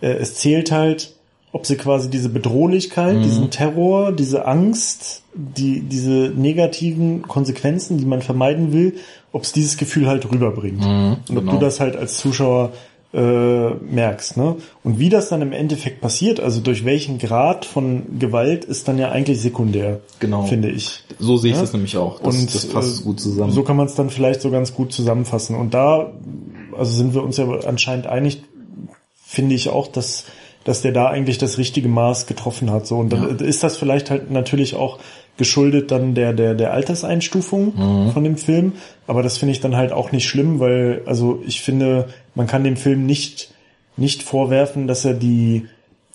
es zählt halt, ob sie quasi diese Bedrohlichkeit, Mhm. diesen Terror, diese Angst, die, diese negativen Konsequenzen, die man vermeiden will, ob es dieses Gefühl halt rüberbringt. Und ob genau. du das halt als Zuschauer äh, merkst. Ne? Und wie das dann im Endeffekt passiert, also durch welchen Grad von Gewalt, ist dann ja eigentlich sekundär, Genau. finde ich. So sehe ich Ja? das nämlich auch. Das, und das passt äh, gut zusammen. So kann man es dann vielleicht so ganz gut zusammenfassen. Und da, also sind wir uns ja anscheinend einig, finde ich auch, dass dass der da eigentlich das richtige Maß getroffen hat. So und dann ist das vielleicht halt natürlich auch geschuldet dann der der der Alterseinstufung Mhm. von dem Film. Aber das finde ich dann halt auch nicht schlimm, weil also ich finde, man kann dem Film nicht nicht vorwerfen, dass er die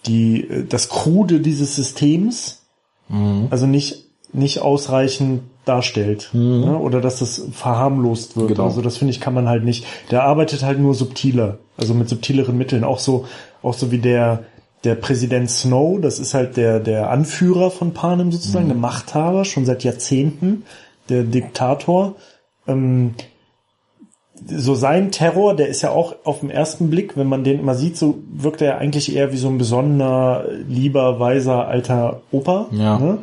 die äh, das Krude dieses Systems Mhm. also nicht, nicht ausreichend darstellt. Ne? Oder dass das verharmlost wird. Genau. Also das finde ich, kann man halt nicht. Der arbeitet halt nur subtiler, also mit subtileren Mitteln. Auch so, auch so wie der, der Präsident Snow, das ist halt der, der Anführer von Panem sozusagen, der Machthaber, schon seit Jahrzehnten, der Diktator. Ähm, so sein Terror, der ist ja auch auf den ersten Blick, wenn man den immer sieht, so wirkt er eigentlich eher wie so ein besonderer, lieber, weiser, alter Opa. Ja. Ne?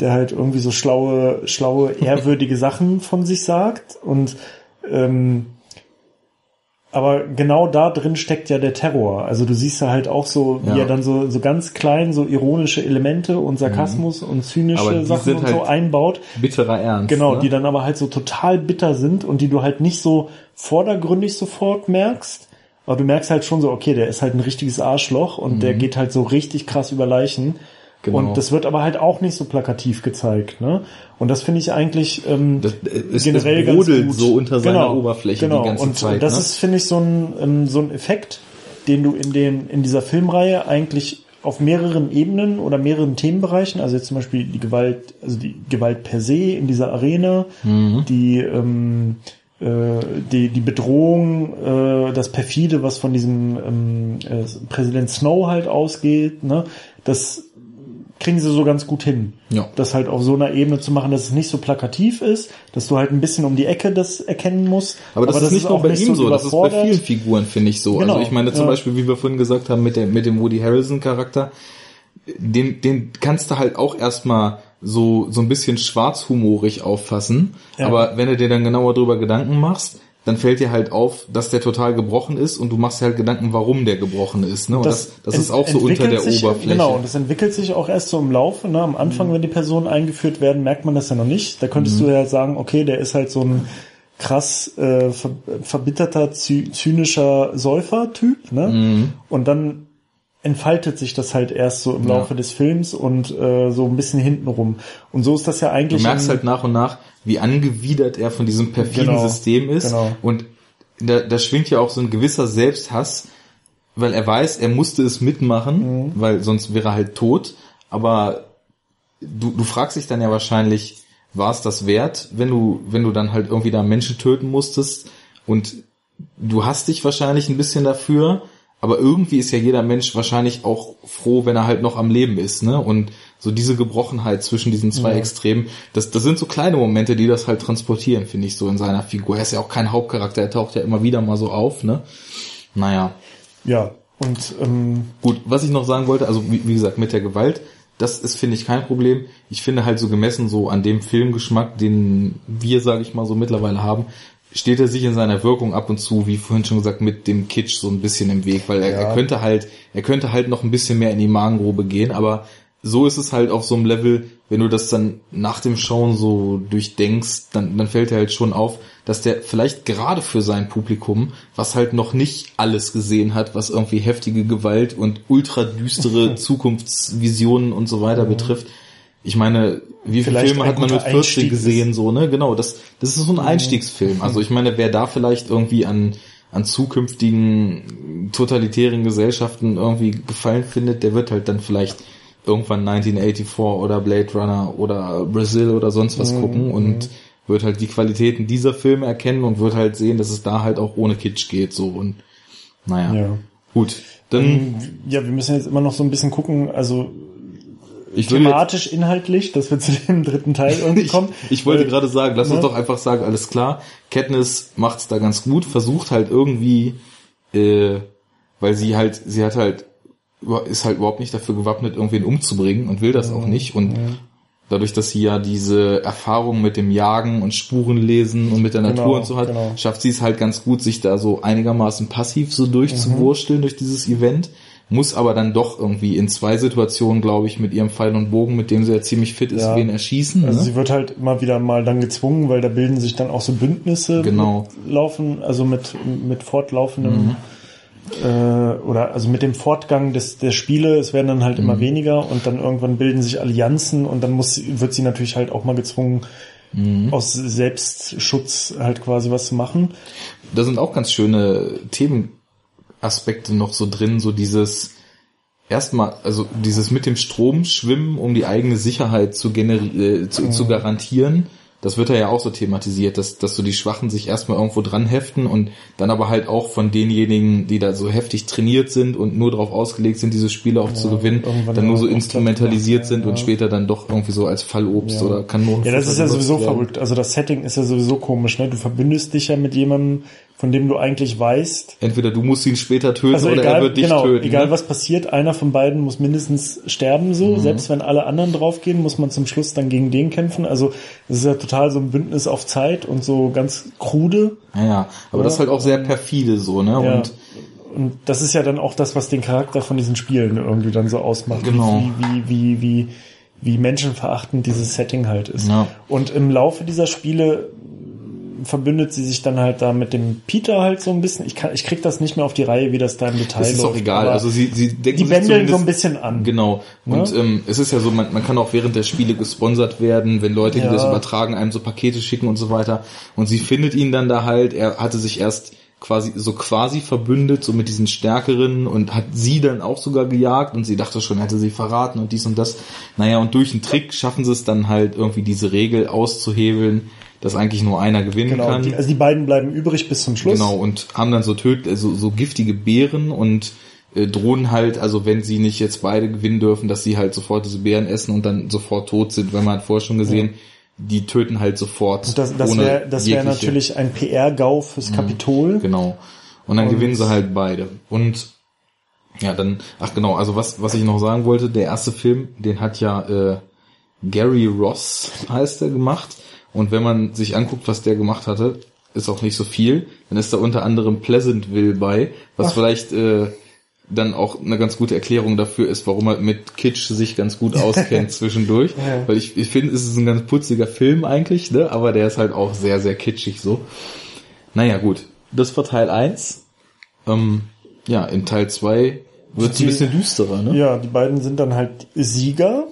Der halt irgendwie so schlaue, schlaue, ehrwürdige Sachen von sich sagt. Und ähm, aber genau da drin steckt ja der Terror. Also du siehst ja halt auch so, wie Ja. er dann so, so ganz klein so ironische Elemente und Sarkasmus und Aber zynische Sachen und so halt einbaut. Bitterer Ernst. Genau, ne? die dann aber halt so total bitter sind und die du halt nicht so vordergründig sofort merkst. Aber du merkst halt schon so, okay, der ist halt ein richtiges Arschloch und der geht halt so richtig krass über Leichen. Genau. Und das wird aber halt auch nicht so plakativ gezeigt, ne? Und das finde ich eigentlich ähm, Das, äh, es, generell es ganz gut. so unter seiner Genau, Oberfläche genau. die ganze und, Zeit. Und das ne? ist, finde ich, so ein, ähm, so ein Effekt, den du in dem, in dieser Filmreihe eigentlich auf mehreren Ebenen oder mehreren Themenbereichen, also jetzt zum Beispiel die Gewalt, also die Gewalt per se in dieser Arena, Mhm. die, ähm, äh, die, die Bedrohung, äh, das perfide, was von diesem ähm, äh, Präsident Snow halt ausgeht, ne, das kriegen sie so ganz gut hin. Ja. Das halt auf so einer Ebene zu machen, dass es nicht so plakativ ist, dass du halt ein bisschen um die Ecke das erkennen musst. Aber das ist nicht nur bei ihm so, das ist bei vielen Figuren, finde ich so. Genau, also ich meine zum ja. Beispiel, wie wir vorhin gesagt haben, mit, der, mit dem Woody Harrelson Charakter, den, den kannst du halt auch erstmal so, so ein bisschen schwarzhumorig auffassen. Ja. Aber wenn du dir dann genauer drüber Gedanken machst, dann fällt dir halt auf, dass der total gebrochen ist und du machst dir halt Gedanken, warum der gebrochen ist. Ne? Und das, das, ist ent- auch so unter der sich, Oberfläche. Genau, und das entwickelt sich auch erst so im Laufe. Ne? Am Anfang, Mhm. wenn die Personen eingeführt werden, merkt man das ja noch nicht. Da könntest du ja halt sagen, okay, der ist halt so ein krass äh, ver verbitterter, zy zynischer Säufer-Typ. Ne? Mhm. Und dann entfaltet sich das halt erst so im Laufe des Films und äh, so ein bisschen hintenrum. Und so ist das ja Du eigentlich. merkst in- halt nach und nach, wie angewidert er von diesem perfiden Genau, System ist. genau. Und da, da schwingt ja auch so ein gewisser Selbsthass, weil er weiß, er musste es mitmachen, Mhm. weil sonst wäre er halt tot. Aber du, du fragst dich dann ja wahrscheinlich, war es das wert, wenn du, wenn du dann halt irgendwie da Menschen töten musstest und du hast dich wahrscheinlich ein bisschen dafür, aber irgendwie ist ja jeder Mensch wahrscheinlich auch froh, wenn er halt noch am Leben ist, ne? Und so diese Gebrochenheit zwischen diesen zwei Extremen, das, das sind so kleine Momente, die das halt transportieren, finde ich, so in seiner Figur. Er ist ja auch kein Hauptcharakter, er taucht ja immer wieder mal so auf, ne? Naja. ja, und ähm, Gut, was ich noch sagen wollte, also wie, wie gesagt, mit der Gewalt, das ist, finde ich, kein Problem. Ich finde halt so gemessen so an dem Filmgeschmack, den wir, sage ich mal, so mittlerweile haben, steht er sich in seiner Wirkung ab und zu, wie vorhin schon gesagt, mit dem Kitsch so ein bisschen im Weg, weil er, Ja. er könnte halt, er könnte halt noch ein bisschen mehr in die Magengrube gehen, aber so ist es halt auf so einem Level, wenn du das dann nach dem Schauen so durchdenkst, dann, dann fällt dir halt schon auf, dass der vielleicht gerade für sein Publikum, was halt noch nicht alles gesehen hat, was irgendwie heftige Gewalt und ultra düstere Zukunftsvisionen und so weiter betrifft. Ich meine, wie viele Vielleicht Filme hat man mit guter 40 Einstieg gesehen, so, ne? Genau, das, das ist so ein Einstiegsfilm. Also ich meine, wer da vielleicht irgendwie an, an zukünftigen totalitären Gesellschaften irgendwie Gefallen findet, der wird halt dann vielleicht irgendwann 1984 oder Blade Runner oder Brazil oder sonst was gucken und wird halt die Qualitäten dieser Filme erkennen und wird halt sehen, dass es da halt auch ohne Kitsch geht, so und naja. ja. Gut. Dann, Ähm, ja, wir müssen jetzt immer noch so ein bisschen gucken, also ich will jetzt, thematisch, inhaltlich, dass wir zu dem dritten Teil irgendwie ich, kommen. ich wollte Weil- gerade sagen, lass uns ne? doch einfach sagen, alles klar. Katniss macht's da ganz gut, versucht halt irgendwie, äh, weil sie halt, sie hat halt, ist halt überhaupt nicht dafür gewappnet, irgendwen umzubringen und will das auch nicht. Und dadurch, dass sie ja diese Erfahrung mit dem Jagen und Spurenlesen und mit der Genau, Natur und so hat, genau. schafft sie es halt ganz gut, sich da so einigermaßen passiv so durchzuwursteln durch dieses Event. Muss aber dann doch irgendwie in zwei Situationen, glaube ich, mit ihrem Pfeil und Bogen, mit dem sie ja ziemlich fit ist, Ja. wen erschießen. Also ne? sie wird halt immer wieder mal dann gezwungen, weil da bilden sich dann auch so Bündnisse Genau. laufen, also mit mit fortlaufendem Mhm. äh, oder also mit dem Fortgang des der Spiele, es werden dann halt Mhm. immer weniger und dann irgendwann bilden sich Allianzen und dann muss wird sie natürlich halt auch mal gezwungen Mhm. aus Selbstschutz halt quasi was zu machen. da sind auch ganz schöne Themenaspekte noch so drin, so dieses erstmal, also dieses mit dem Strom schwimmen, um die eigene Sicherheit zu, äh, zu, zu garantieren, das wird ja auch so thematisiert, dass, dass so die Schwachen sich erstmal irgendwo dran heften und dann aber halt auch von denjenigen, die da so heftig trainiert sind und nur darauf ausgelegt sind, diese Spiele auch ja, zu gewinnen, dann nur so instrumentalisiert sind ja, und später dann doch irgendwie so als Fallobst ja. oder Kanonen. Ja, das ist ja sowieso werden. verrückt. Also das Setting ist ja sowieso komisch, ne? Du verbündest dich ja mit jemandem, von dem du eigentlich weißt. Entweder du musst ihn später töten also oder egal, er wird dich genau, töten. Egal ne? was passiert, einer von beiden muss mindestens sterben so. Mhm. Selbst wenn alle anderen draufgehen, muss man zum Schluss dann gegen den kämpfen. Also es ist ja total so ein Bündnis auf Zeit und so ganz krude. Ja, ja. aber ja. das ist halt auch sehr perfide so, ne? Ja. Und und das ist ja dann auch das, was den Charakter von diesen Spielen irgendwie dann so ausmacht. Genau. Wie, wie, wie, wie, wie menschenverachtend dieses Setting halt ist. Ja. Und im Laufe dieser Spiele verbündet sie sich dann halt da mit dem Peter halt so ein bisschen. Ich, kann, ich krieg das nicht mehr auf die Reihe, wie das da im Detail läuft. Das ist auch egal. Also sie, sie denken die bändeln so ein bisschen an. Genau. Und ja? ähm, es ist ja so, man, man kann auch während der Spiele gesponsert werden, wenn Leute, die ja. das übertragen, einem so Pakete schicken und so weiter. Und sie findet ihn dann da halt. Er hatte sich erst quasi so quasi verbündet, so mit diesen Stärkeren und hat sie dann auch sogar gejagt und sie dachte schon, hätte sie verraten und dies und das. Naja, und durch einen Trick schaffen sie es dann halt irgendwie diese Regel auszuhebeln, dass eigentlich nur einer gewinnen genau, kann. Die, also die beiden bleiben übrig bis zum Schluss. Genau, und haben dann so töt also so giftige Beeren und äh, drohen halt, also wenn sie nicht jetzt beide gewinnen dürfen, dass sie halt sofort diese Beeren essen und dann sofort tot sind, weil man hat vorher schon gesehen, ja. die töten halt sofort. Und das das wäre das wäre natürlich ein PR-GAU fürs mhm, Kapitol. Genau. Und dann und gewinnen sie halt beide. Und ja, dann, ach genau, also was, was ich noch sagen wollte, der erste Film, den hat ja äh, Gary Ross, heißt er, gemacht. Und wenn man sich anguckt, was der gemacht hatte, ist auch nicht so viel. Dann ist da unter anderem Pleasantville bei, was Ach. vielleicht äh, dann auch eine ganz gute Erklärung dafür ist, warum er mit Kitsch sich ganz gut auskennt zwischendurch. Ja. Weil ich, ich finde, es ist ein ganz putziger Film eigentlich, ne? aber der ist halt auch sehr, sehr kitschig so. Naja, gut. Das war Teil 1. Ähm, ja, in Teil 2 wird es ein bisschen düsterer, ne? Ja, die beiden sind dann halt Sieger,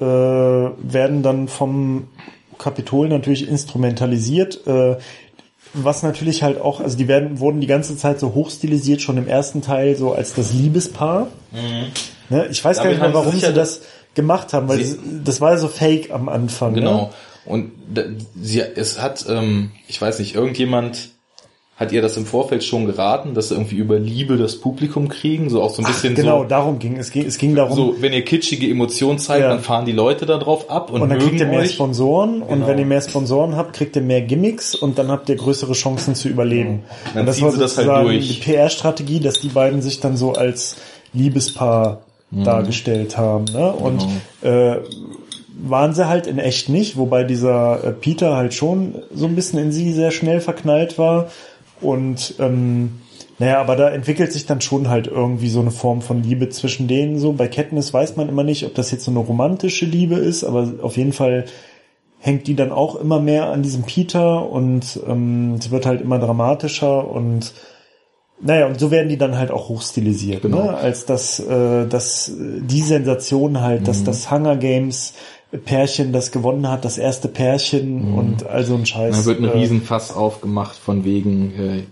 äh, werden dann vom Kapitol natürlich instrumentalisiert. Äh, was natürlich halt auch, also die werden, wurden die ganze Zeit so hochstilisiert, schon im ersten Teil so als das Liebespaar. Mhm. Ne? Ich weiß Damit gar nicht mehr, warum sie, sie das gemacht haben, weil das, das war so fake am Anfang. Genau. Ne? Und sie, es hat, ähm, ich weiß nicht, irgendjemand hat ihr das im Vorfeld schon geraten, dass sie irgendwie über Liebe das Publikum kriegen, so auch so ein bisschen Ach, genau, so, darum ging es. Ging, es ging darum. So, wenn ihr kitschige Emotionen zeigt, ja. dann fahren die Leute da drauf ab und, und dann kriegt ihr mehr euch. Sponsoren genau. und wenn ihr mehr Sponsoren habt, kriegt ihr mehr Gimmicks und dann habt ihr größere Chancen zu überleben. Dann und das war sie das halt durch. die PR-Strategie, dass die beiden sich dann so als Liebespaar mhm. dargestellt haben. Ne? Und genau. äh, waren sie halt in echt nicht, wobei dieser äh, Peter halt schon so ein bisschen in sie sehr schnell verknallt war und ähm, naja, aber da entwickelt sich dann schon halt irgendwie so eine Form von Liebe zwischen denen so. Bei Katniss weiß man immer nicht, ob das jetzt so eine romantische Liebe ist, aber auf jeden Fall hängt die dann auch immer mehr an diesem Peter und ähm, es wird halt immer dramatischer und naja, und so werden die dann halt auch hochstilisiert, genau. ne? als dass, äh, dass die Sensation halt, mhm. dass das Hunger Games Pärchen, das gewonnen hat, das erste Pärchen mhm. und also ein Scheiß. Da wird ein äh, Riesenfass aufgemacht von wegen, äh,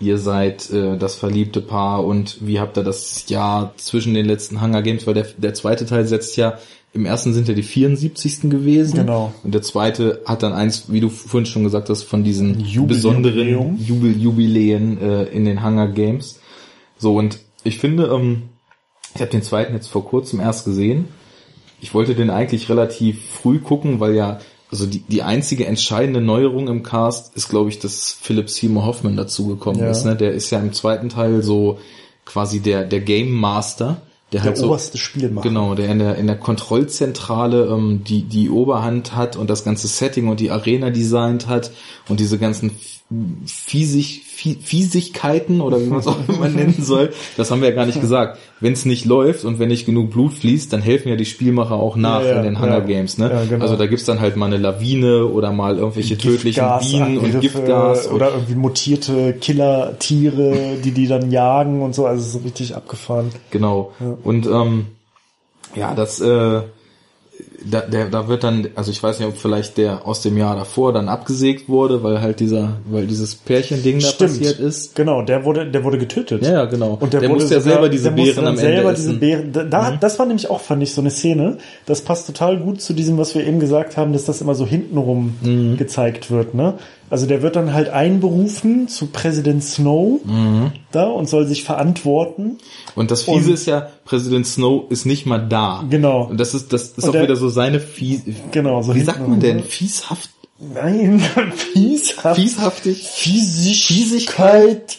ihr seid äh, das verliebte Paar und wie habt ihr das Jahr zwischen den letzten Hunger Games, weil der, der zweite Teil setzt ja, im ersten sind ja die 74. gewesen. Genau. Und der zweite hat dann eins, wie du vorhin schon gesagt hast, von diesen Jubel besonderen Jubel Jubiläen äh, in den Hunger Games. So, und ich finde, ähm, ich habe den zweiten jetzt vor kurzem erst gesehen ich wollte den eigentlich relativ früh gucken, weil ja, also die, die einzige entscheidende Neuerung im Cast ist, glaube ich, dass Philip Seymour Hoffman dazugekommen ja. ist. Ne? Der ist ja im zweiten Teil so quasi der, der Game Master. Der, der halt oberste so, Spielmacher. Genau, der in der, in der Kontrollzentrale ähm, die, die Oberhand hat und das ganze Setting und die Arena designt hat und diese ganzen Fiesig, Fiesigkeiten oder wie man es auch immer nennen soll, das haben wir ja gar nicht gesagt. Wenn es nicht läuft und wenn nicht genug Blut fließt, dann helfen ja die Spielmacher auch nach ja, ja, in den Hunger ja. Games. Ne? Genau. Also da gibt's dann halt mal eine Lawine oder mal irgendwelche tödlichen Bienen und Giftgas. Oder irgendwie mutierte Killertiere, die die dann jagen und so. Also es ist richtig abgefahren. Genau. Und ähm, ja, das... Äh, da, der, da wird dann, also ich weiß nicht, ob vielleicht der aus dem Jahr davor dann abgesägt wurde, weil halt dieser, weil dieses Pärchending da Stimmt. passiert ist. Genau, der wurde, der wurde getötet. Ja, ja, genau. Und der, der wurde musste ja selber diese Beeren dann am Ende selber essen. Mhm. diese Beeren. Da, da, Das war nämlich auch, fand ich, so eine Szene. Das passt total gut zu diesem, was wir eben gesagt haben, dass das immer so hintenrum Mhm. gezeigt wird. Ne? Also der wird dann halt einberufen zu Präsident Snow Mhm. da und soll sich verantworten. Und das Fiese Und- ist ja, Präsident Snow ist nicht mal da. Genau. Und das ist, das ist Und auch der- wieder so seine Fies, Genau, so wie sagt man denn? Fieshaft, Nein, fieshaft. fieshaftig? Fiesigkeit.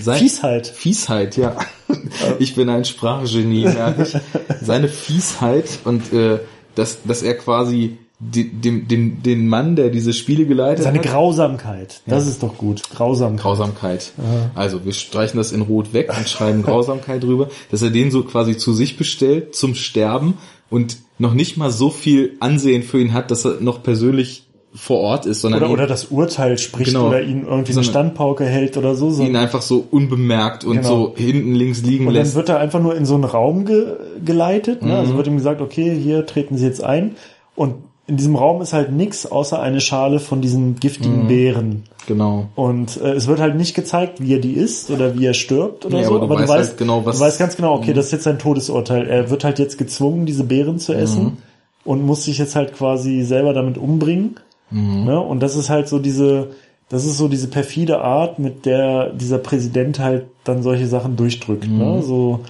Sein- Fiesheit. Fiesheit, ja. Ich bin ein Sprachgenie, merke ich. Seine Fiesheit und äh, dass, dass er quasi die, dem, den, Mann, der diese Spiele geleitet Seine hat, Grausamkeit. Das ist doch gut. Grausamkeit. Grausamkeit. Also wir streichen das in Rot weg und schreiben Grausamkeit drüber, dass er den so quasi zu sich bestellt zum Sterben und noch nicht mal so viel Ansehen für ihn hat, dass er noch persönlich vor Ort ist, sondern Oder, ihn, oder das Urteil spricht Genau. oder ihn irgendwie eine Standpauke hält oder so. so. ihn einfach so unbemerkt und Genau. so hinten links liegen Und dann lässt. wird er einfach nur in so einen Raum ge geleitet. Ne? Mhm. Also wird ihm gesagt, okay, hier treten Sie jetzt ein. Und in diesem Raum ist halt nichts außer eine Schale von diesen giftigen Mhm. Beeren. Genau. Und äh, es wird halt nicht gezeigt, wie er die isst oder wie er stirbt oder Nee, so. aber du weißt halt genau, was- Du weißt ganz genau, okay, das ist jetzt sein Todesurteil. Er wird halt jetzt gezwungen, diese Beeren zu essen Mhm. und muss sich jetzt halt quasi selber damit umbringen. Mhm. Ne? Und das ist halt so diese, das ist so diese perfide Art, mit der dieser Präsident halt dann solche Sachen durchdrückt. Mhm. Ne? So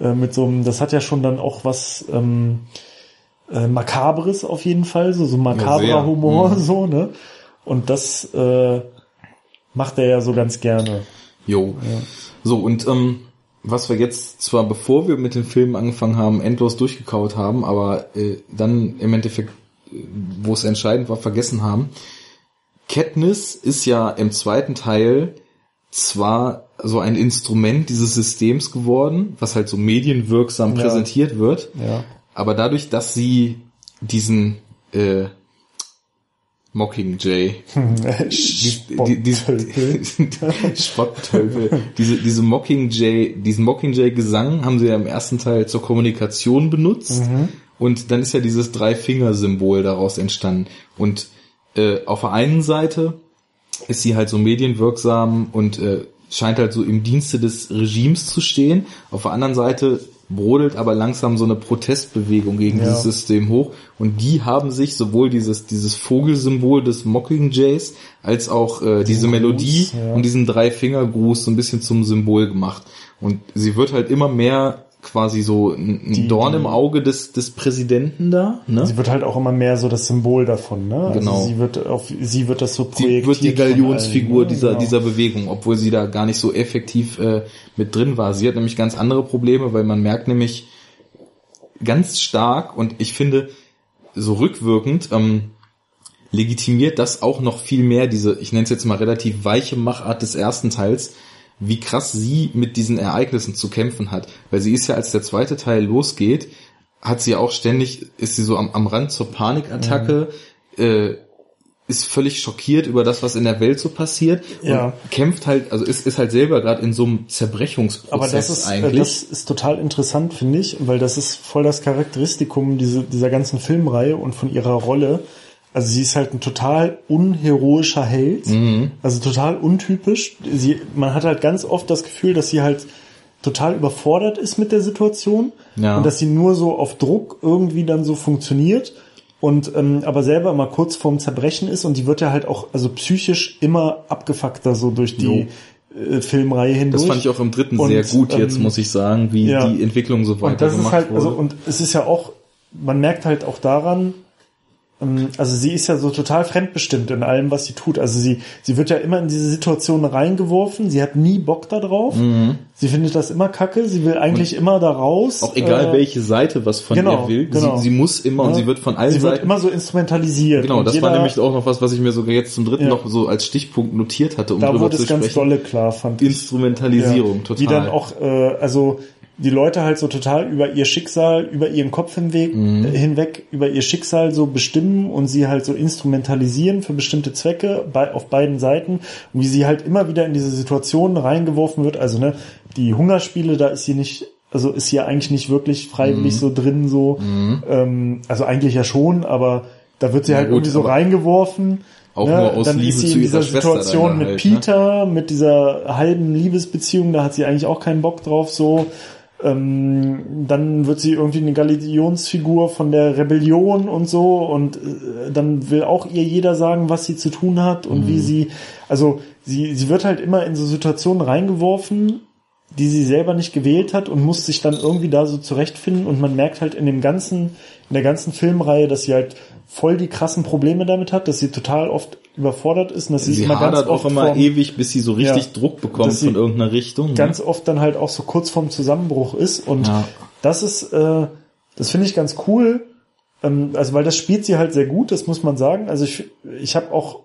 äh, mit so einem, das hat ja schon dann auch was ähm, äh, Makabres auf jeden Fall, so, so makabrer sehr. Humor, Mhm. so, ne? Und das äh, macht er ja so ganz gerne. Jo. So, und ähm, was wir jetzt zwar bevor wir mit den Filmen angefangen haben, endlos durchgekaut haben, aber äh, dann im Endeffekt, äh, wo es entscheidend war, vergessen haben. Katniss ist ja im zweiten Teil zwar so ein Instrument dieses Systems geworden, was halt so medienwirksam Ja. präsentiert wird, Ja. Aber dadurch, dass sie diesen äh, Mockingjay die, die, Spotttölpel. die, Spotttölpel. diese, diese Mockingjay, diesen Mockingjay-Gesang haben sie ja im ersten Teil zur Kommunikation benutzt. Und dann ist ja dieses Drei-Finger-Symbol daraus entstanden. Und äh, auf der einen Seite ist sie halt so medienwirksam und äh, scheint halt so im Dienste des Regimes zu stehen. Auf der anderen Seite brodelt aber langsam so eine Protestbewegung gegen Ja. dieses System hoch. Und die haben sich sowohl dieses, dieses Vogelsymbol des Mockingjays als auch äh, diese Gruß, Melodie ja. und diesen Drei-Finger-Gruß so ein bisschen zum Symbol gemacht. Und sie wird halt immer mehr quasi so ein, Die- Dorn im Auge des, des Präsidenten da. Ne? Sie wird halt auch immer mehr so das Symbol davon, ne? Genau. Also sie wird auf, sie wird das so Sie projektiert. wird die Galionsfigur allen, ne? dieser, Genau. dieser Bewegung, obwohl sie da gar nicht so effektiv äh, mit drin war. Sie hat nämlich ganz andere Probleme, weil man merkt nämlich ganz stark und ich finde so rückwirkend ähm, legitimiert das auch noch viel mehr diese, ich nenne es jetzt mal relativ weiche Machart des ersten Teils, wie krass sie mit diesen Ereignissen zu kämpfen hat. Weil sie ist ja, als der zweite Teil losgeht, hat sie auch ständig, ist sie so am, am Rand zur Panikattacke, Mhm. äh, ist völlig schockiert über das, was in der Welt so passiert Ja. und kämpft halt, also ist, ist halt selber gerade in so einem Zerbrechungsprozess Aber das ist, äh, eigentlich. das ist total interessant, finde ich, weil das ist voll das Charakteristikum diese, dieser ganzen Filmreihe und von ihrer Rolle. Also sie ist halt ein total unheroischer Held, Mhm. also total untypisch. Sie, man hat halt ganz oft das Gefühl, dass sie halt total überfordert ist mit der Situation Ja. und dass sie nur so auf Druck irgendwie dann so funktioniert und ähm, aber selber immer kurz vorm Zerbrechen ist und die wird ja halt auch also psychisch immer abgefuckter so durch die äh, Filmreihe hindurch. das fand ich auch im dritten Und, sehr gut jetzt, ähm, muss ich sagen, wie ja. die Entwicklung so und weiter das ist halt, wurde. also, und es ist ja auch, man merkt halt auch daran, also sie ist ja so total fremdbestimmt in allem, was sie tut. Also sie, sie wird ja immer in diese Situation reingeworfen. Sie hat nie Bock da drauf. Sie findet das immer kacke. Sie will eigentlich immer da raus. Mhm. auch egal Äh, welche Seite was von genau, ihr will, genau. sie, sie muss immer und ja. sie wird von allen Sie wird Seiten immer so instrumentalisiert. Genau, Und das war nämlich auch noch was, was ich mir sogar jetzt zum dritten Ja. noch so als Stichpunkt notiert hatte, um da drüber wurde zu es ganz sprechen. dolle klar, fand ich. Instrumentalisierung, Ja, total. Die dann auch, äh, also die Leute halt so total über ihr Schicksal, über ihren Kopf hinweg, Mhm. äh, hinweg, über ihr Schicksal so bestimmen und sie halt so instrumentalisieren für bestimmte Zwecke bei, auf beiden Seiten und wie sie halt immer wieder in diese Situationen reingeworfen wird. Also ne, die Hungerspiele, da ist sie nicht Also ist hier eigentlich nicht wirklich freiwillig Mhm. so drin, so. Ähm, also eigentlich ja schon, aber da wird sie Ja, halt gut, irgendwie so reingeworfen. auch ne? nur aus Dann Liebe ist sie in dieser Situation mit halt, ne? Peter, mit dieser halben Liebesbeziehung, da hat sie eigentlich auch keinen Bock drauf, so. Ähm, dann wird sie irgendwie eine Galionsfigur von der Rebellion und so und äh, dann will auch ihr jeder sagen, was sie zu tun hat und Mhm. wie sie, also sie, sie wird halt immer in so Situationen reingeworfen, die sie selber nicht gewählt hat und muss sich dann irgendwie da so zurechtfinden und man merkt halt in dem ganzen, in der ganzen Filmreihe, dass sie halt voll die krassen Probleme damit hat, dass sie total oft überfordert ist und dass sie, Sie immer ganz hadert auch oft immer vorm- ewig, bis sie so richtig Ja. Druck bekommt von irgendeiner Richtung. ne? ganz oft dann halt auch so kurz vorm Zusammenbruch ist und Ja. das ist, äh, das finde ich ganz cool, ähm, also weil das spielt sie halt sehr gut, das muss man sagen. Also ich, ich habe auch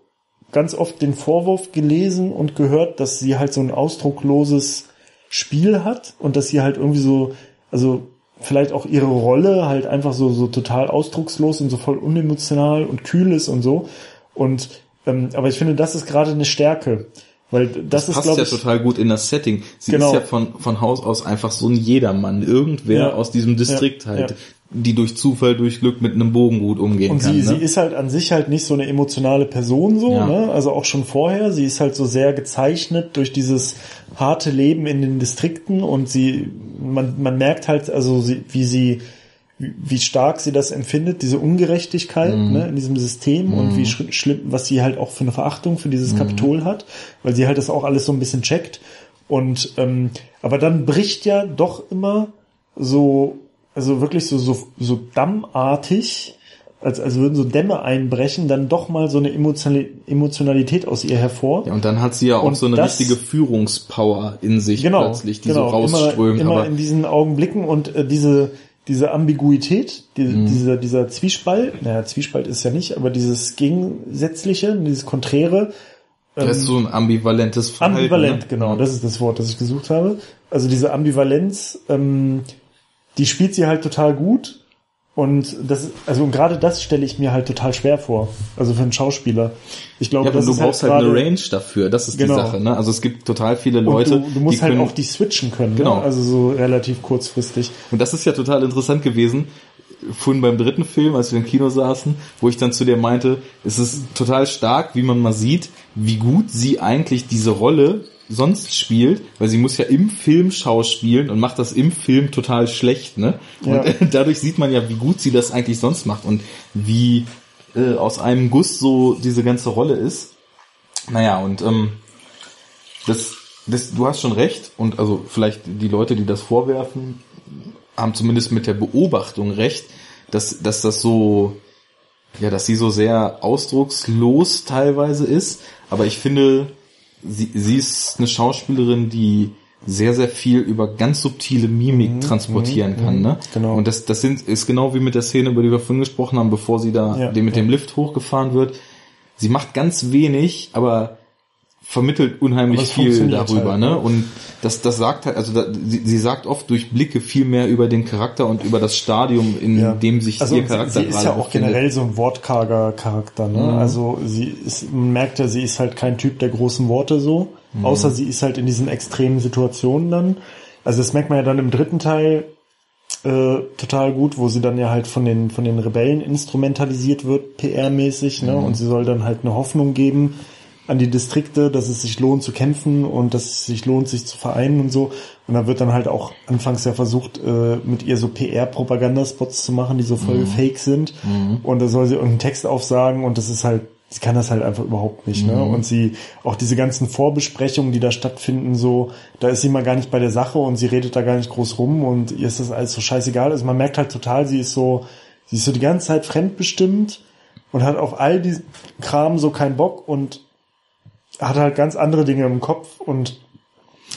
ganz oft den Vorwurf gelesen und gehört, dass sie halt so ein ausdruckloses Spiel hat und dass sie halt irgendwie so, also vielleicht auch ihre Rolle halt einfach so, so total ausdruckslos und so voll unemotional und kühl ist und so. Und ähm, aber ich finde, das ist gerade eine Stärke. Weil das, ist, passt ja ich, total gut in das Setting. Sie Genau. ist ja von, von Haus aus einfach so ein Jedermann. Irgendwer Ja. aus diesem Distrikt Ja. halt, Ja. die durch Zufall, durch Glück mit einem Bogen gut umgehen Und kann. sie, ne? sie ist halt an sich halt nicht so eine emotionale Person so, ne? Also auch schon vorher. Sie ist halt so sehr gezeichnet durch dieses harte Leben in den Distrikten und sie, man, man merkt halt, also sie, wie sie, wie wie stark sie das empfindet, diese Ungerechtigkeit Mhm. ne, in diesem System und wie sch schlimm, was sie halt auch für eine Verachtung für Mhm. dieses Kapitol hat, weil sie halt das auch alles so ein bisschen checkt. Und ähm, aber dann bricht ja doch immer so, also wirklich so so, so dammartig, als, als würden so Dämme einbrechen, dann doch mal so eine Emotionali- Emotionalität aus ihr hervor. ja, und dann hat sie ja auch Und so eine das- richtige Führungspower in sich genau, plötzlich, die genau, so rausströmt. Immer, immer in diesen Augenblicken und äh, diese diese Ambiguität, die, Mhm. dieser dieser Zwiespalt, naja, Zwiespalt ist ja nicht, aber dieses Gegensätzliche, dieses Konträre, das ist so ein ambivalentes Verhalten. ambivalent, ne? genau, das ist das Wort, das ich gesucht habe. Also diese Ambivalenz, ähm, die spielt sie halt total gut. Und das, also und gerade das stelle ich mir halt total schwer vor. Also für einen Schauspieler. Ich glaube, Ja, aber du ist brauchst halt, halt, eine Range dafür. Das ist Genau. die Sache. Ne? Also es gibt total viele Und Leute, du, du musst die halt können, auch die switchen können, Genau. ne? also so relativ kurzfristig. Und das ist ja total interessant gewesen. Vorhin beim dritten Film, als wir im Kino saßen, wo ich dann zu dir meinte, es ist total stark, wie man mal sieht, wie gut sie eigentlich diese Rolle sonst spielt, weil sie muss ja im Film schauspielen und macht das im Film total schlecht, ne? Ja. Und dadurch sieht man ja, wie gut sie das eigentlich sonst macht und wie äh, aus einem Guss so diese ganze Rolle ist. Naja, und ähm, das, das, du hast schon recht und also vielleicht die Leute, die das vorwerfen, haben zumindest mit der Beobachtung recht, dass, dass das so, ja, dass sie so sehr ausdruckslos teilweise ist. Aber ich finde, sie, sie ist eine Schauspielerin, die sehr, sehr viel über ganz subtile Mimik transportieren kann, ne? genau. Und das, das sind, ist genau wie mit der Szene, über die wir vorhin gesprochen haben, bevor sie da Ja, mit ja. dem Lift hochgefahren wird. Sie macht ganz wenig, aber vermittelt unheimlich viel darüber, halt, ne? Und das, das sagt halt, also da, sie, sie sagt oft durch Blicke viel mehr über den Charakter und über das Stadium, in Ja. dem sich also ihr sie- Charakter sie ist gerade ja auch befindet. generell so ein wortkarger Charakter. Ne? Mhm. Also sie ist, man merkt ja, sie ist halt kein Typ der großen Worte so, Mhm. außer sie ist halt in diesen extremen Situationen dann. Also das merkt man ja dann im dritten Teil äh, total gut, wo sie dann ja halt von den von den Rebellen instrumentalisiert wird, PR-mäßig, ne? Und sie soll dann halt eine Hoffnung geben an die Distrikte, dass es sich lohnt zu kämpfen und dass es sich lohnt, sich zu vereinen und so. Und da wird dann halt auch anfangs ja versucht, äh, mit ihr so PR-Propagandaspots zu machen, die so voll fake sind. Und da soll sie irgendeinen Text aufsagen und das ist halt, sie kann das halt einfach überhaupt nicht, ne? Und sie, auch diese ganzen Vorbesprechungen, die da stattfinden, so, da ist sie mal gar nicht bei der Sache und sie redet da gar nicht groß rum und ihr ist das alles so scheißegal. Also man merkt halt total, sie ist so, sie ist so die ganze Zeit fremdbestimmt und hat auf all diesen Kram so keinen Bock und hat halt ganz andere Dinge im Kopf und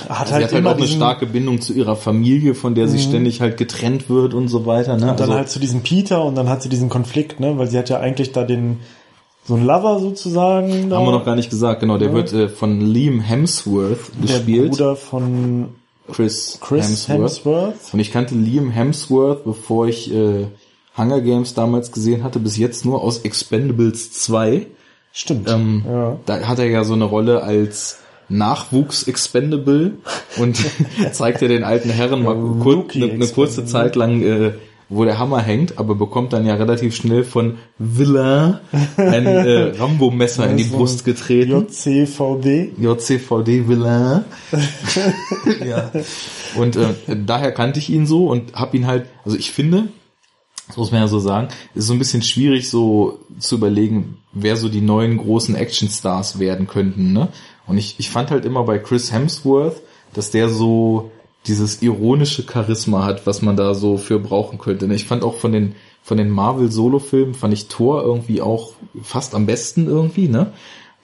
hat Sie halt hat halt immer auch eine starke Bindung zu ihrer Familie, von der sie ständig halt getrennt wird und so weiter, ne? und dann Also- halt zu diesem Peter und dann hat sie diesen Konflikt, ne, weil sie hat ja eigentlich da den so einen Lover sozusagen. Da, Haben wir noch gar nicht gesagt, genau. Der wird äh, von Liam Hemsworth der gespielt. Bruder von Chris, Chris Hemsworth. Hemsworth. Und ich kannte Liam Hemsworth, bevor ich äh, Hunger Games damals gesehen hatte, bis jetzt nur aus Expendables 2. Stimmt. Ähm, ja. Da hat er ja so eine Rolle als Nachwuchs-Expendable und zeigt er den alten Herren mal kurz, eine, eine kurze Zeit lang, äh, wo der Hammer hängt, aber bekommt dann ja relativ schnell von Villain ein äh, Rambo-Messer in die Brust getreten. JCVD. JCVD Villain. ja. Und äh, daher kannte ich ihn so und hab ihn halt, also ich finde, das muss man ja so sagen, ist so ein bisschen schwierig so zu überlegen, wer so die neuen großen Actionstars werden könnten, ne? Und ich, ich fand halt immer bei Chris Hemsworth, dass der so dieses ironische Charisma hat, was man da so für brauchen könnte. Ne? Ich fand auch von den von den Marvel Solo-Filmen fand ich Thor irgendwie auch fast am besten irgendwie, ne?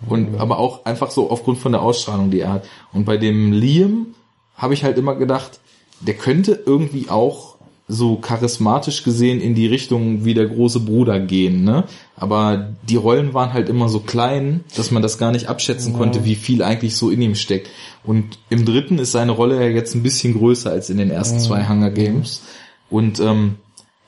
Und aber auch einfach so aufgrund von der Ausstrahlung, die er hat. Und bei dem Liam habe ich halt immer gedacht, der könnte irgendwie auch so charismatisch gesehen in die Richtung wie der große Bruder gehen, ne? Aber die Rollen waren halt immer so klein, dass man das gar nicht abschätzen ja. konnte, wie viel eigentlich so in ihm steckt. Und im dritten ist seine Rolle ja jetzt ein bisschen größer als in den ersten ja. zwei Hunger Games. Und ähm,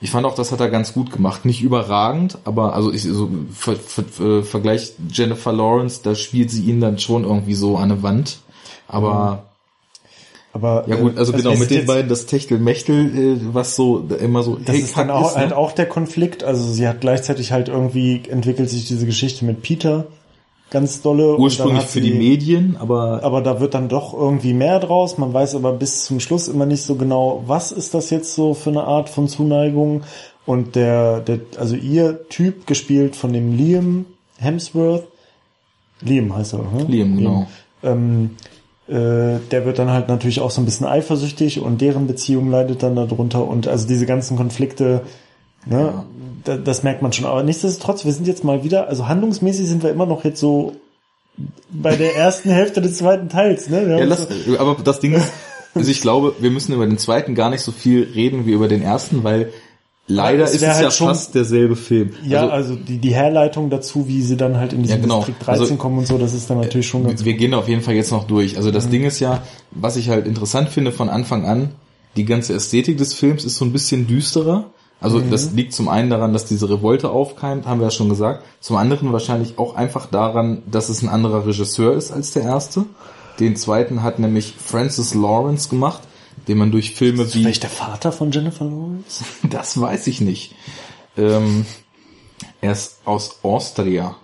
ich fand auch, das hat er ganz gut gemacht. Nicht überragend, aber also ich so ver, ver, Vergleich Jennifer Lawrence, da spielt sie ihn dann schon irgendwie so an eine Wand. Aber aber, ja gut, also, also genau, mit den beiden das Techtelmechtel, äh, was so immer so Das hey, ist dann auch, ist, ne? halt auch der Konflikt. Also sie hat gleichzeitig halt irgendwie entwickelt sich diese Geschichte mit Peter ganz dolle. Ursprünglich für sie, die Medien, aber... Aber da wird dann doch irgendwie mehr draus. Man weiß aber bis zum Schluss immer nicht so genau, was ist das jetzt so für eine Art von Zuneigung. Und der, der also ihr Typ, gespielt von dem Liam Hemsworth, Liam heißt er, hm? Liam, genau. ähm, äh, der wird dann halt natürlich auch so ein bisschen eifersüchtig und deren Beziehung leidet dann darunter und also diese ganzen Konflikte, ne, ja. da, das merkt man schon. Aber nichtsdestotrotz, wir sind jetzt mal wieder, also handlungsmäßig sind wir immer noch jetzt so bei der ersten Hälfte des zweiten Teils, ne? Ja, lass, aber das Ding ist, also ich glaube, wir müssen über den zweiten gar nicht so viel reden wie über den ersten, weil Leider ist es halt ja schon, fast derselbe Film. Ja, also, also, die, die Herleitung dazu, wie sie dann halt in diesen ja, genau. Distrikt 13 also, kommen und so, das ist dann natürlich schon ganz Wir gut. gehen auf jeden Fall jetzt noch durch. Also das mhm. Ding ist ja, was ich halt interessant finde von Anfang an, die ganze Ästhetik des Films ist so ein bisschen düsterer. Also mhm. das liegt zum einen daran, dass diese Revolte aufkeimt, haben wir ja schon gesagt. Zum anderen wahrscheinlich auch einfach daran, dass es ein anderer Regisseur ist als der erste. Den zweiten hat nämlich Francis Lawrence gemacht den man durch Filme ist wie... Vielleicht der Vater von Jennifer Lawrence? Das weiß ich nicht. Ähm, er ist aus Austria.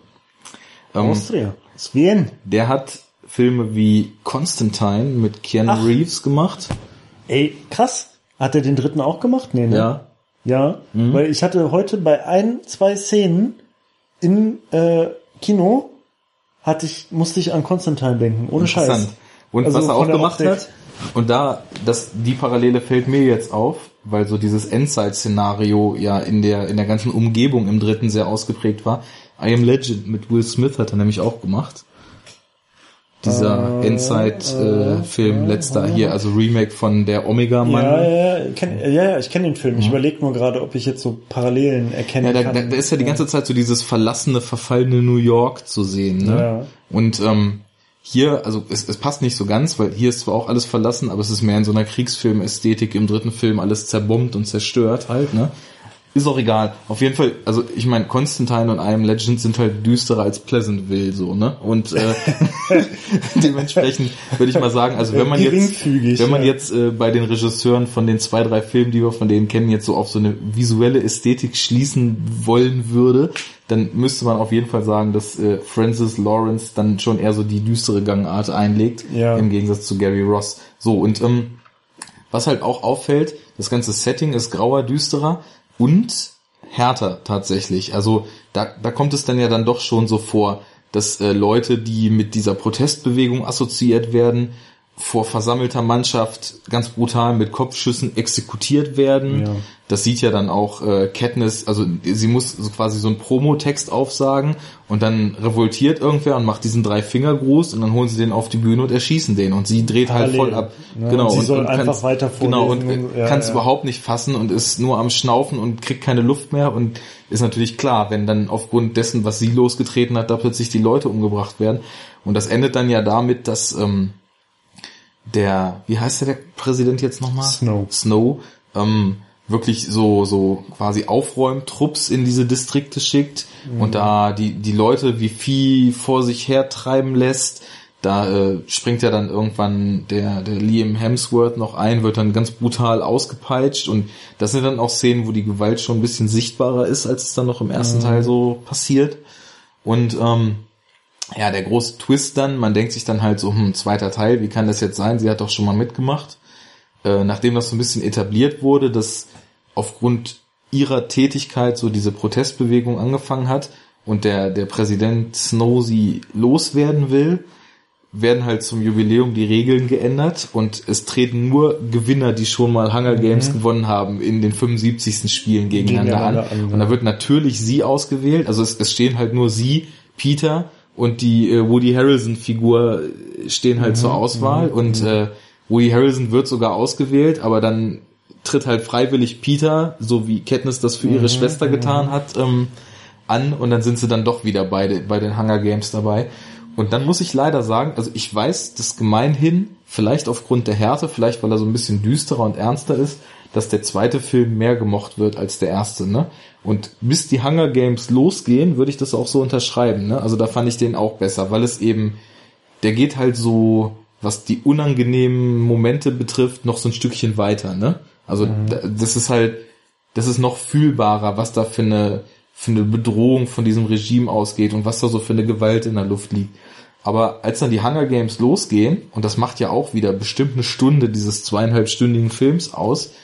Ähm, Austria? Aus Wien? Der hat Filme wie Constantine mit Keanu Ach. Reeves gemacht. Ey, krass. Hat er den dritten auch gemacht? Nee, ne? Ja. Ja, mhm. weil ich hatte heute bei ein, zwei Szenen im äh, Kino hatte ich, musste ich an Constantine denken, ohne Scheiß. Und also was er auch gemacht Optik. hat, und da, das, die Parallele fällt mir jetzt auf, weil so dieses Endzeit-Szenario ja in der, in der ganzen Umgebung im dritten sehr ausgeprägt war. I Am Legend mit Will Smith hat er nämlich auch gemacht. Dieser äh, Endzeit-Film, äh, letzter hier, also Remake von der Omega-Mann. Ja, ja, ja, kenn, ja, ja, ich kenne den Film. Ich mhm. überlege nur gerade, ob ich jetzt so Parallelen erkenne. Ja, da, kann. Da, da ist ja die ganze Zeit so dieses verlassene, verfallene New York zu sehen. Ne? Ja. Und ähm, hier, also es, es passt nicht so ganz, weil hier ist zwar auch alles verlassen, aber es ist mehr in so einer Kriegsfilm-Ästhetik im dritten Film alles zerbombt und zerstört halt, ne? Ist auch egal. Auf jeden Fall, also ich meine, Constantine und I Am Legend sind halt düsterer als Pleasantville, so, ne? Und äh, dementsprechend würde ich mal sagen, also wenn man jetzt, wenn man jetzt äh, bei den Regisseuren von den zwei, drei Filmen, die wir von denen kennen, jetzt so auf so eine visuelle Ästhetik schließen wollen würde, dann müsste man auf jeden Fall sagen, dass äh, Francis Lawrence dann schon eher so die düstere Gangart einlegt, ja. im Gegensatz zu Gary Ross. So, und ähm, was halt auch auffällt, das ganze Setting ist grauer, düsterer, und härter tatsächlich. Also da, da kommt es dann ja dann doch schon so vor, dass äh, Leute, die mit dieser Protestbewegung assoziiert werden, vor versammelter Mannschaft ganz brutal mit Kopfschüssen exekutiert werden. Ja. Das sieht ja dann auch äh, Katniss, also sie muss so quasi so einen Promotext aufsagen und dann revoltiert irgendwer und macht diesen drei Finger Gruß und dann holen sie den auf die Bühne und erschießen den und sie dreht halt Parallel. halt voll ab. Ja, genau und, sie soll und einfach weiter Genau und ja, kann es ja. überhaupt nicht fassen und ist nur am Schnaufen und kriegt keine Luft mehr und ist natürlich klar, wenn dann aufgrund dessen, was sie losgetreten hat, da plötzlich die Leute umgebracht werden und das endet dann ja damit, dass ähm, der, wie heißt der, der Präsident jetzt nochmal? Snow. Snow, ähm, wirklich so, so quasi Aufräumtrupps in diese Distrikte schickt mhm. und da die, die Leute wie Vieh vor sich her treiben lässt, da äh, springt ja dann irgendwann der, der Liam Hemsworth noch ein, wird dann ganz brutal ausgepeitscht und das sind dann auch Szenen, wo die Gewalt schon ein bisschen sichtbarer ist, als es dann noch im ersten mhm. Teil so passiert. Und ähm, ja, der große Twist dann, man denkt sich dann halt so, hm, zweiter Teil, wie kann das jetzt sein? Sie hat doch schon mal mitgemacht. Äh, nachdem das so ein bisschen etabliert wurde, dass aufgrund ihrer Tätigkeit so diese Protestbewegung angefangen hat und der, der Präsident Snow sie loswerden will, werden halt zum Jubiläum die Regeln geändert und es treten nur Gewinner, die schon mal Hunger Games mhm. gewonnen haben, in den 75. Spielen gegeneinander, gegeneinander an. an. Und da wird natürlich sie ausgewählt, also es, es stehen halt nur sie, Peter und die äh, Woody Harrelson Figur stehen halt mhm. zur Auswahl mhm. und äh, Woody Harrelson wird sogar ausgewählt, aber dann tritt halt freiwillig Peter, so wie Katniss das für ihre mhm. Schwester getan hat, ähm, an und dann sind sie dann doch wieder beide bei den Hunger Games dabei. Und dann muss ich leider sagen, also ich weiß, dass gemeinhin, vielleicht aufgrund der Härte, vielleicht weil er so ein bisschen düsterer und ernster ist, dass der zweite Film mehr gemocht wird als der erste, ne? Und bis die Hunger Games losgehen, würde ich das auch so unterschreiben, ne? Also da fand ich den auch besser, weil es eben, der geht halt so, was die unangenehmen Momente betrifft, noch so ein Stückchen weiter, ne? Also mhm. das ist halt, das ist noch fühlbarer, was da für eine für eine Bedrohung von diesem Regime ausgeht und was da so für eine Gewalt in der Luft liegt. Aber als dann die Hunger Games losgehen, und das macht ja auch wieder bestimmt eine Stunde dieses zweieinhalbstündigen Films aus,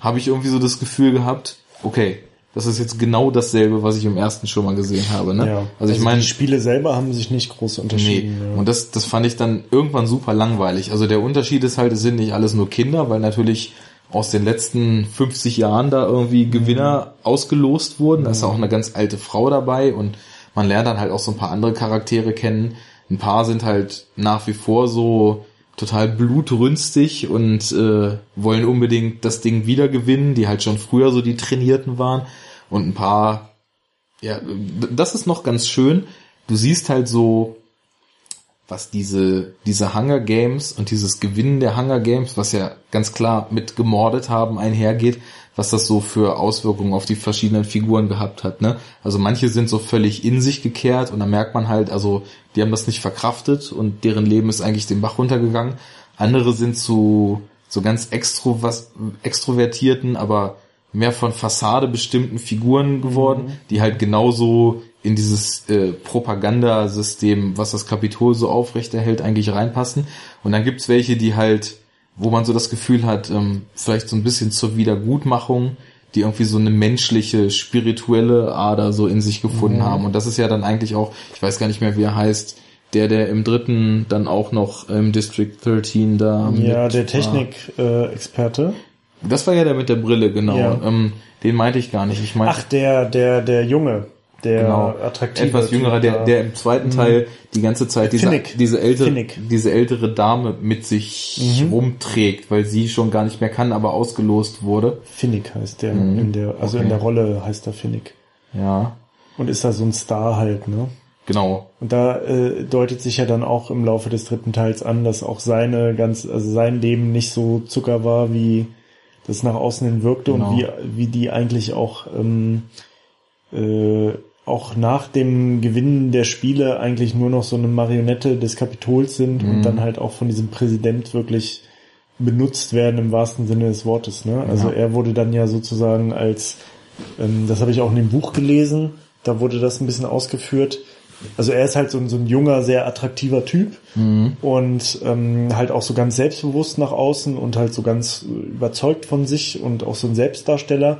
habe ich irgendwie so das Gefühl gehabt, okay, das ist jetzt genau dasselbe, was ich im ersten schon mal gesehen habe. Ne? Ja, also, also ich meine, die Spiele selber haben sich nicht groß unterschieden. Nee. Ja. Und das, das fand ich dann irgendwann super langweilig. Also der Unterschied ist halt, es sind nicht alles nur Kinder, weil natürlich aus den letzten 50 Jahren da irgendwie Gewinner mhm. ausgelost wurden. Da ist auch eine ganz alte Frau dabei und man lernt dann halt auch so ein paar andere Charaktere kennen. Ein paar sind halt nach wie vor so total blutrünstig und äh, wollen unbedingt das Ding wieder gewinnen, die halt schon früher so die Trainierten waren. Und ein paar, ja, das ist noch ganz schön. Du siehst halt so was diese, diese Hunger Games und dieses Gewinnen der Hunger Games, was ja ganz klar mit gemordet haben einhergeht, was das so für Auswirkungen auf die verschiedenen Figuren gehabt hat, ne? Also manche sind so völlig in sich gekehrt und da merkt man halt, also die haben das nicht verkraftet und deren Leben ist eigentlich den Bach runtergegangen. Andere sind zu so ganz extro was, extrovertierten, aber mehr von Fassade bestimmten Figuren geworden, mhm. die halt genauso in dieses äh, Propagandasystem, was das Kapitol so aufrechterhält, eigentlich reinpassen. Und dann gibt's welche, die halt, wo man so das Gefühl hat, ähm, vielleicht so ein bisschen zur Wiedergutmachung, die irgendwie so eine menschliche, spirituelle Ader so in sich gefunden mhm. haben. Und das ist ja dann eigentlich auch, ich weiß gar nicht mehr, wie er heißt, der, der im dritten dann auch noch im District 13 da. Ja, der Technik-Experte. Äh, das war ja der mit der Brille, genau. Ja. Ähm, den meinte ich gar nicht. Ich meine. Ach, der, der, der Junge der genau. attraktive etwas jüngerer, der, der im zweiten mhm. Teil die ganze Zeit diese, diese ältere, Finnick. diese ältere Dame mit sich mhm. rumträgt, weil sie schon gar nicht mehr kann, aber ausgelost wurde. Finnick heißt der, mhm. in der, also okay. in der Rolle heißt er Finnick. Ja. Und ist da so ein Star halt, ne? Genau. Und da äh, deutet sich ja dann auch im Laufe des dritten Teils an, dass auch seine ganz, also sein Leben nicht so Zucker war, wie das nach außen hin wirkte genau. und wie, wie die eigentlich auch ähm, äh, auch nach dem Gewinnen der Spiele eigentlich nur noch so eine Marionette des Kapitols sind mhm. und dann halt auch von diesem Präsident wirklich benutzt werden im wahrsten Sinne des Wortes. Ne? Also ja. er wurde dann ja sozusagen als, ähm, das habe ich auch in dem Buch gelesen, da wurde das ein bisschen ausgeführt. Also er ist halt so ein, so ein junger, sehr attraktiver Typ mhm. und ähm, halt auch so ganz selbstbewusst nach außen und halt so ganz überzeugt von sich und auch so ein Selbstdarsteller.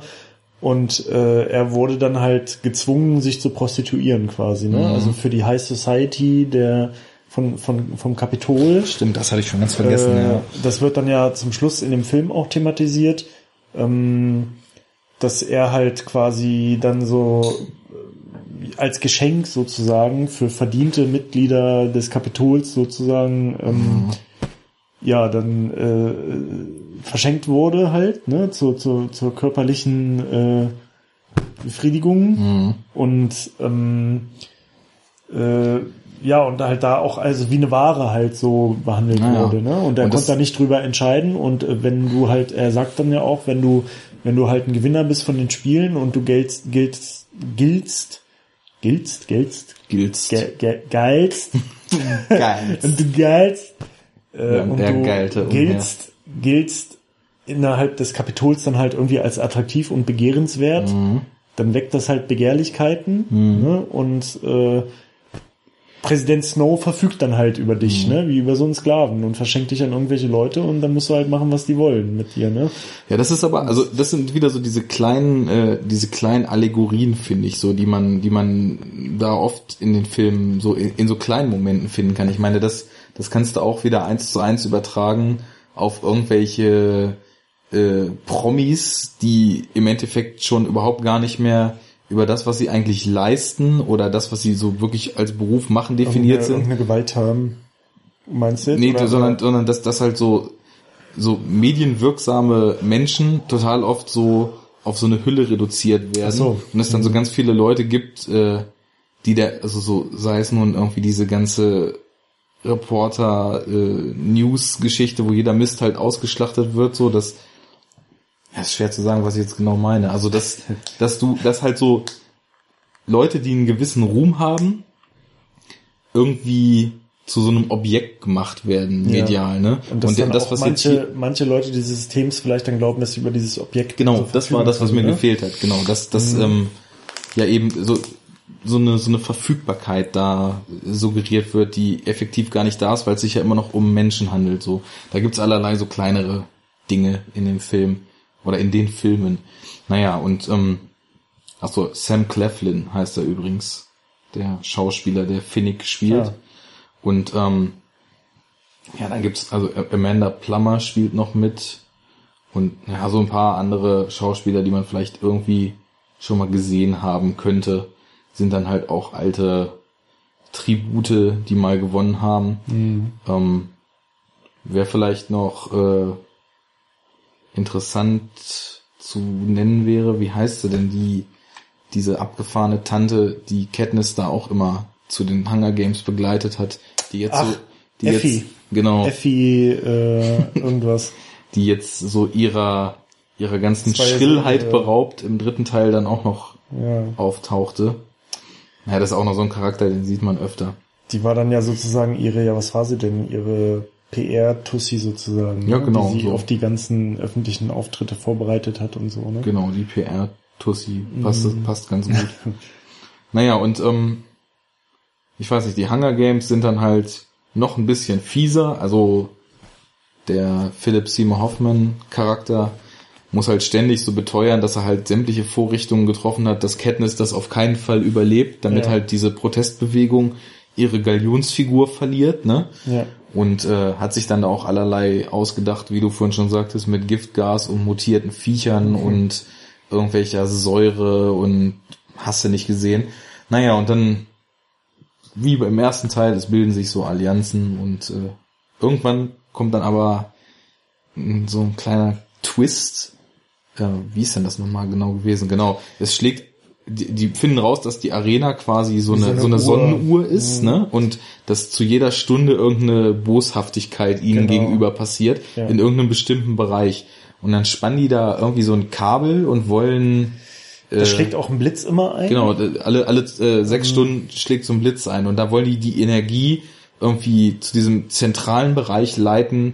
Und äh, er wurde dann halt gezwungen, sich zu prostituieren quasi, ne? Mhm. Also für die High Society der von, von, vom Kapitol. Stimmt, das hatte ich schon ganz vergessen, äh, ja. Das wird dann ja zum Schluss in dem Film auch thematisiert, ähm, dass er halt quasi dann so äh, als Geschenk sozusagen für verdiente Mitglieder des Kapitols sozusagen ähm, mhm. ja dann äh, verschenkt wurde halt, ne, zur, zur, zur körperlichen äh, Befriedigung mhm. und ähm, äh, ja, und halt da auch also wie eine Ware halt so behandelt ah, wurde, ne? Und er konnte da nicht drüber entscheiden und äh, wenn du halt, er sagt dann ja auch, wenn du, wenn du halt ein Gewinner bist von den Spielen und du giltst, giltst, giltst, giltst, giltst, giltst, ge, ge, geilst, Geil. und du geilst äh, Ja, und du geilte umher. giltst, giltst innerhalb des Kapitols dann halt irgendwie als attraktiv und begehrenswert, Mhm. dann weckt das halt Begehrlichkeiten ne? und äh, Präsident Snow verfügt dann halt über Mhm. dich, ne, wie über so einen Sklaven und verschenkt dich an irgendwelche Leute und dann musst du halt machen, was die wollen mit dir, ne? Ja, das ist aber, also das sind wieder so diese kleinen, äh, diese kleinen Allegorien, finde ich, so, die man, die man da oft in den Filmen so in, in so kleinen Momenten finden kann. Ich meine, das, das kannst du auch wieder eins zu eins übertragen auf irgendwelche äh, Promis, die im Endeffekt schon überhaupt gar nicht mehr über das, was sie eigentlich leisten oder das, was sie so wirklich als Beruf machen, definiert Irgendeine- sind. Irgendeine Gewalt haben, meinst du? Nee, oder? sondern, sondern dass das halt so, so medienwirksame Menschen total oft so auf so eine Hülle reduziert werden. So. Und es dann so ganz viele Leute gibt, äh, die da, also so, sei es nun irgendwie diese ganze Reporter, äh, News-Geschichte, wo jeder Mist halt ausgeschlachtet wird, so dass ja, ist schwer zu sagen, was ich jetzt genau meine. Also dass, dass du, dass halt so Leute, die einen gewissen Ruhm haben, irgendwie zu so einem Objekt gemacht werden, Ja. medial, ne? Und dass dann das, was manche, jetzt hier, manche Leute dieses Systems vielleicht dann glauben, dass sie über dieses Objekt genau, zur das war das, was mir ne? gefehlt hat, genau, dass, dass, ähm, ja eben so, so eine, so eine Verfügbarkeit da suggeriert wird, die effektiv gar nicht da ist, weil es sich ja immer noch um Menschen handelt, so. Da gibt's allerlei so kleinere Dinge in dem Film oder in den Filmen. Naja, und, ähm, ach so, Sam Cleflin heißt er übrigens, der Schauspieler, der Finnick spielt. Ja. Und ähm, ja, dann gibt's also Amanda Plummer spielt noch mit und ja, so ein paar andere Schauspieler, die man vielleicht irgendwie schon mal gesehen haben könnte, sind dann halt auch alte Tribute, die mal gewonnen haben. Ähm, wer vielleicht noch äh, interessant zu nennen wäre, wie heißt sie denn die diese abgefahrene Tante, die Katniss da auch immer zu den Hunger Games begleitet hat, die jetzt Ach, so, die Effi. jetzt genau, Effi, äh, irgendwas. die jetzt so ihrer ihrer ganzen ja Schrillheit äh, beraubt im dritten Teil dann auch noch Ja. auftauchte. Ja, das ist auch noch so ein Charakter, den sieht man öfter. Die war dann ja sozusagen ihre, ja, was war sie denn? Ihre PR-Tussi sozusagen. Ja, ne? genau, Die sie so. auf die ganzen öffentlichen Auftritte vorbereitet hat und so, ne? Genau, die PR-Tussi passt, Mhm. passt ganz gut. naja, und ähm, ich weiß nicht, die Hunger Games sind dann halt noch ein bisschen fieser. Also der Philip Seymour Hoffman Charakter muss halt ständig so beteuern, dass er halt sämtliche Vorrichtungen getroffen hat, dass Katniss das auf keinen Fall überlebt, damit Ja. halt diese Protestbewegung ihre Galionsfigur verliert, ne? Ja. und äh, hat sich dann auch allerlei ausgedacht, wie du vorhin schon sagtest, mit Giftgas und mutierten Viechern Mhm. und irgendwelcher Säure und hast du nicht gesehen. Naja, und dann, wie beim ersten Teil, es bilden sich so Allianzen und äh, irgendwann kommt dann aber so ein kleiner Twist. Äh, wie ist denn das nochmal genau gewesen? Genau, es schlägt die, die finden raus, dass die Arena quasi so eine, so eine, Uhr. Sonnenuhr ist, ne? Und dass zu jeder Stunde irgendeine Boshaftigkeit ihnen Genau. gegenüber passiert, Ja. in irgendeinem bestimmten Bereich. Und dann spannen die da irgendwie so ein Kabel und wollen Da äh, schlägt auch ein Blitz immer ein. Genau, alle, alle äh, sechs Stunden schlägt so ein Blitz ein und da wollen die die Energie irgendwie zu diesem zentralen Bereich leiten,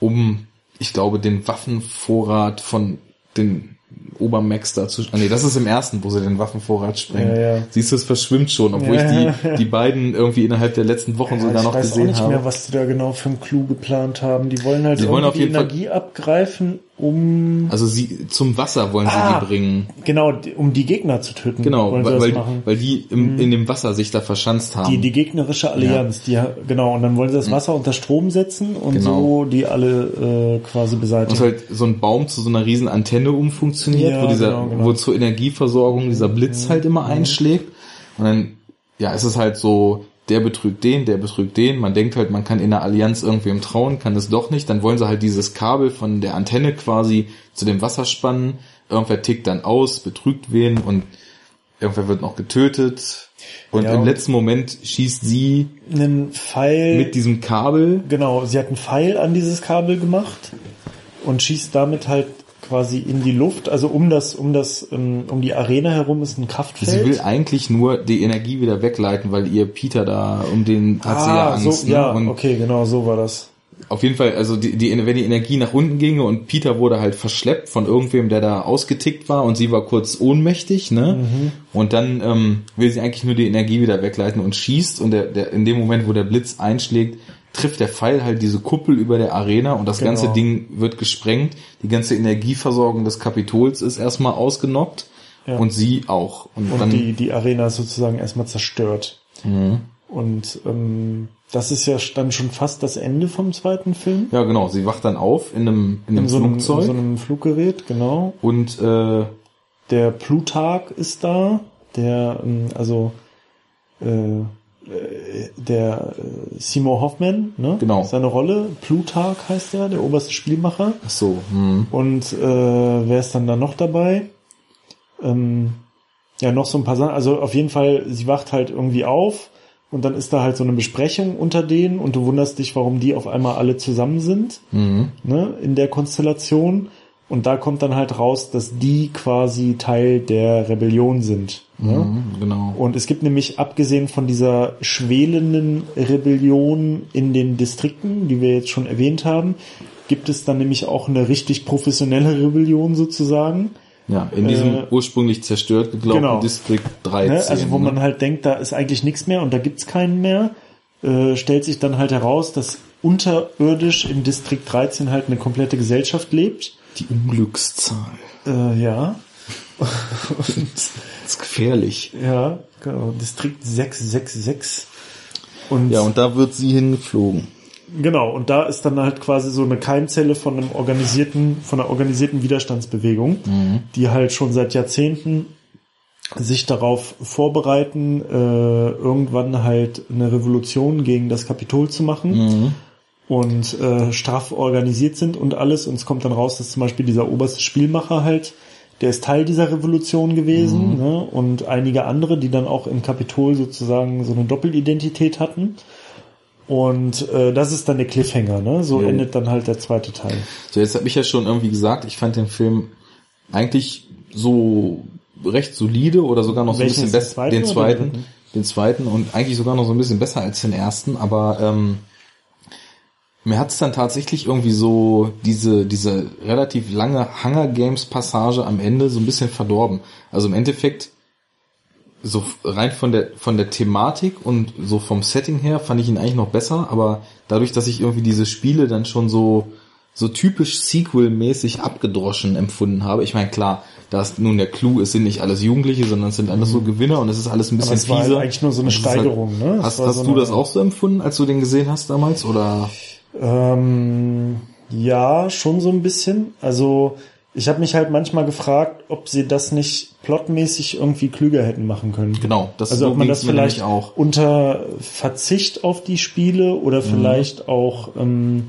um, ich glaube, den Waffenvorrat von den Obermax da zu... Ah, nee, das ist im ersten, wo sie den Waffenvorrat sprengen. Ja, ja. Siehst du, es verschwimmt schon, obwohl Ja, ich die, die beiden irgendwie innerhalb der letzten Wochen sogar ich noch weiß auch gesehen nicht habe. mehr, was die da genau für einen Clou geplant haben. Die wollen halt Die wollen auf jeden Fall- Energie abgreifen, um Also sie zum Wasser wollen sie Ah, die bringen. genau, um die Gegner zu töten. Genau, weil, weil, weil die im, in dem Wasser sich da verschanzt haben. Die, die gegnerische Allianz, die genau, und dann wollen sie das Wasser unter Strom setzen und Genau. so die alle äh, quasi Und beseitigen. halt so ein Baum zu so einer riesen Antenne umfunktioniert, Ja, wo dieser, genau, genau. wo zur Energieversorgung dieser Blitz halt immer einschlägt. Und dann, ja, ist es halt so, der betrügt den, der betrügt den. Man denkt halt, man kann in der Allianz irgendwem trauen, kann es doch nicht. Dann wollen sie halt dieses Kabel von der Antenne quasi zu dem Wasser spannen. Irgendwer tickt dann aus, betrügt wen und irgendwer wird noch getötet. Und Ja, im letzten Moment schießt sie einen Pfeil, mit diesem Kabel genau, sie hat einen Pfeil an dieses Kabel gemacht und schießt damit halt quasi in die Luft. Also um das, um das, ähm, um die Arena herum ist ein Kraftfeld. Sie will eigentlich nur die Energie wieder wegleiten, weil ihr Peter da um den hat sie ja ah, Angst. so, ne? ja, Und okay, genau, so war das. auf jeden Fall, also die, die, wenn die Energie nach unten ginge und Peter wurde halt verschleppt von irgendwem, der da ausgetickt war und sie war kurz ohnmächtig, ne? Mhm. Und dann ähm, will sie eigentlich nur die Energie wieder wegleiten und schießt und der, der, in dem Moment, wo der Blitz einschlägt, trifft der Pfeil halt diese Kuppel über der Arena und das Genau. ganze Ding wird gesprengt. Die ganze Energieversorgung des Kapitols ist erstmal ausgenockt Ja. und sie auch. Und, Und dann, die, die Arena ist sozusagen erstmal zerstört. Mhm. Und ähm, das ist ja dann schon fast das Ende vom zweiten Film. ja genau, sie wacht dann auf in einem, in einem In so einem, in Flugzeug so einem Fluggerät, genau. und äh, Der Plutarch ist da, der, ähm, also äh, der äh, Seymour Hoffman, ne? Genau. Seine Rolle, Plutarch heißt er, der oberste Spielmacher. ach so, hm. Und äh, wer ist dann da noch dabei? Ähm, ja, noch so ein paar Sachen. Also auf jeden Fall, sie wacht halt irgendwie auf und dann ist da halt so eine Besprechung unter denen und du wunderst dich, warum die auf einmal alle zusammen sind, Mhm. ne, in der Konstellation. Und da kommt dann halt raus, dass die quasi Teil der Rebellion sind. Ne? Mhm, genau. Und es gibt nämlich, abgesehen von dieser schwelenden Rebellion in den Distrikten, die wir jetzt schon erwähnt haben, gibt es dann nämlich auch eine richtig professionelle Rebellion sozusagen. Ja, in diesem Äh, ursprünglich zerstört geglaubten genau. District 13. Ne? Also wo ne? man halt denkt, da ist eigentlich nichts mehr und da gibt's keinen mehr, äh, stellt sich dann halt heraus, dass unterirdisch im Distrikt 13 halt eine komplette Gesellschaft lebt. Die Unglückszahl. Äh, ja. Das ist gefährlich. Ja, genau. Distrikt 666. Und Ja, und da wird sie hingeflogen. Genau, und da ist dann halt quasi so eine Keimzelle von einem organisierten, von einer organisierten Widerstandsbewegung, die halt schon seit Jahrzehnten sich darauf vorbereiten, äh, irgendwann halt eine Revolution gegen das Kapitol zu machen und äh, straff organisiert sind und alles. Und es kommt dann raus, dass zum Beispiel dieser oberste Spielmacher halt, der ist Teil dieser Revolution gewesen ne? und einige andere, die dann auch im Kapitol sozusagen so eine Doppelidentität hatten. Und äh, das ist dann der Cliffhanger, ne? So Jo. endet dann halt der zweite Teil. So, jetzt habe ich ja schon irgendwie gesagt, ich fand den Film eigentlich so recht solide oder sogar noch so ein Welchen bisschen besser. Den zweiten, den zweiten und eigentlich sogar noch so ein bisschen besser als den ersten, aber ähm, mir hat's dann tatsächlich irgendwie so diese, diese relativ lange Hunger Games Passage am Ende so ein bisschen verdorben. Also im Endeffekt so rein von der von der Thematik und so vom Setting her fand ich ihn eigentlich noch besser, aber dadurch, dass ich irgendwie diese Spiele dann schon so so typisch Sequel-mäßig abgedroschen empfunden habe. Ich meine, klar, da ist nun der Clou, es sind nicht alles Jugendliche, sondern es sind alles so Gewinner und es ist alles ein bisschen Mhm. es war halt eigentlich nur so eine halt- Steigerung, ne? Es Hast, hast so du das auch so empfunden, als du den gesehen hast damals? Oder Ähm, ja, schon so ein bisschen. Also ich habe mich halt manchmal gefragt, ob sie das nicht plotmäßig irgendwie klüger hätten machen können. genau, das Also so ob man das vielleicht auch. unter Verzicht auf die Spiele oder vielleicht auch, ähm,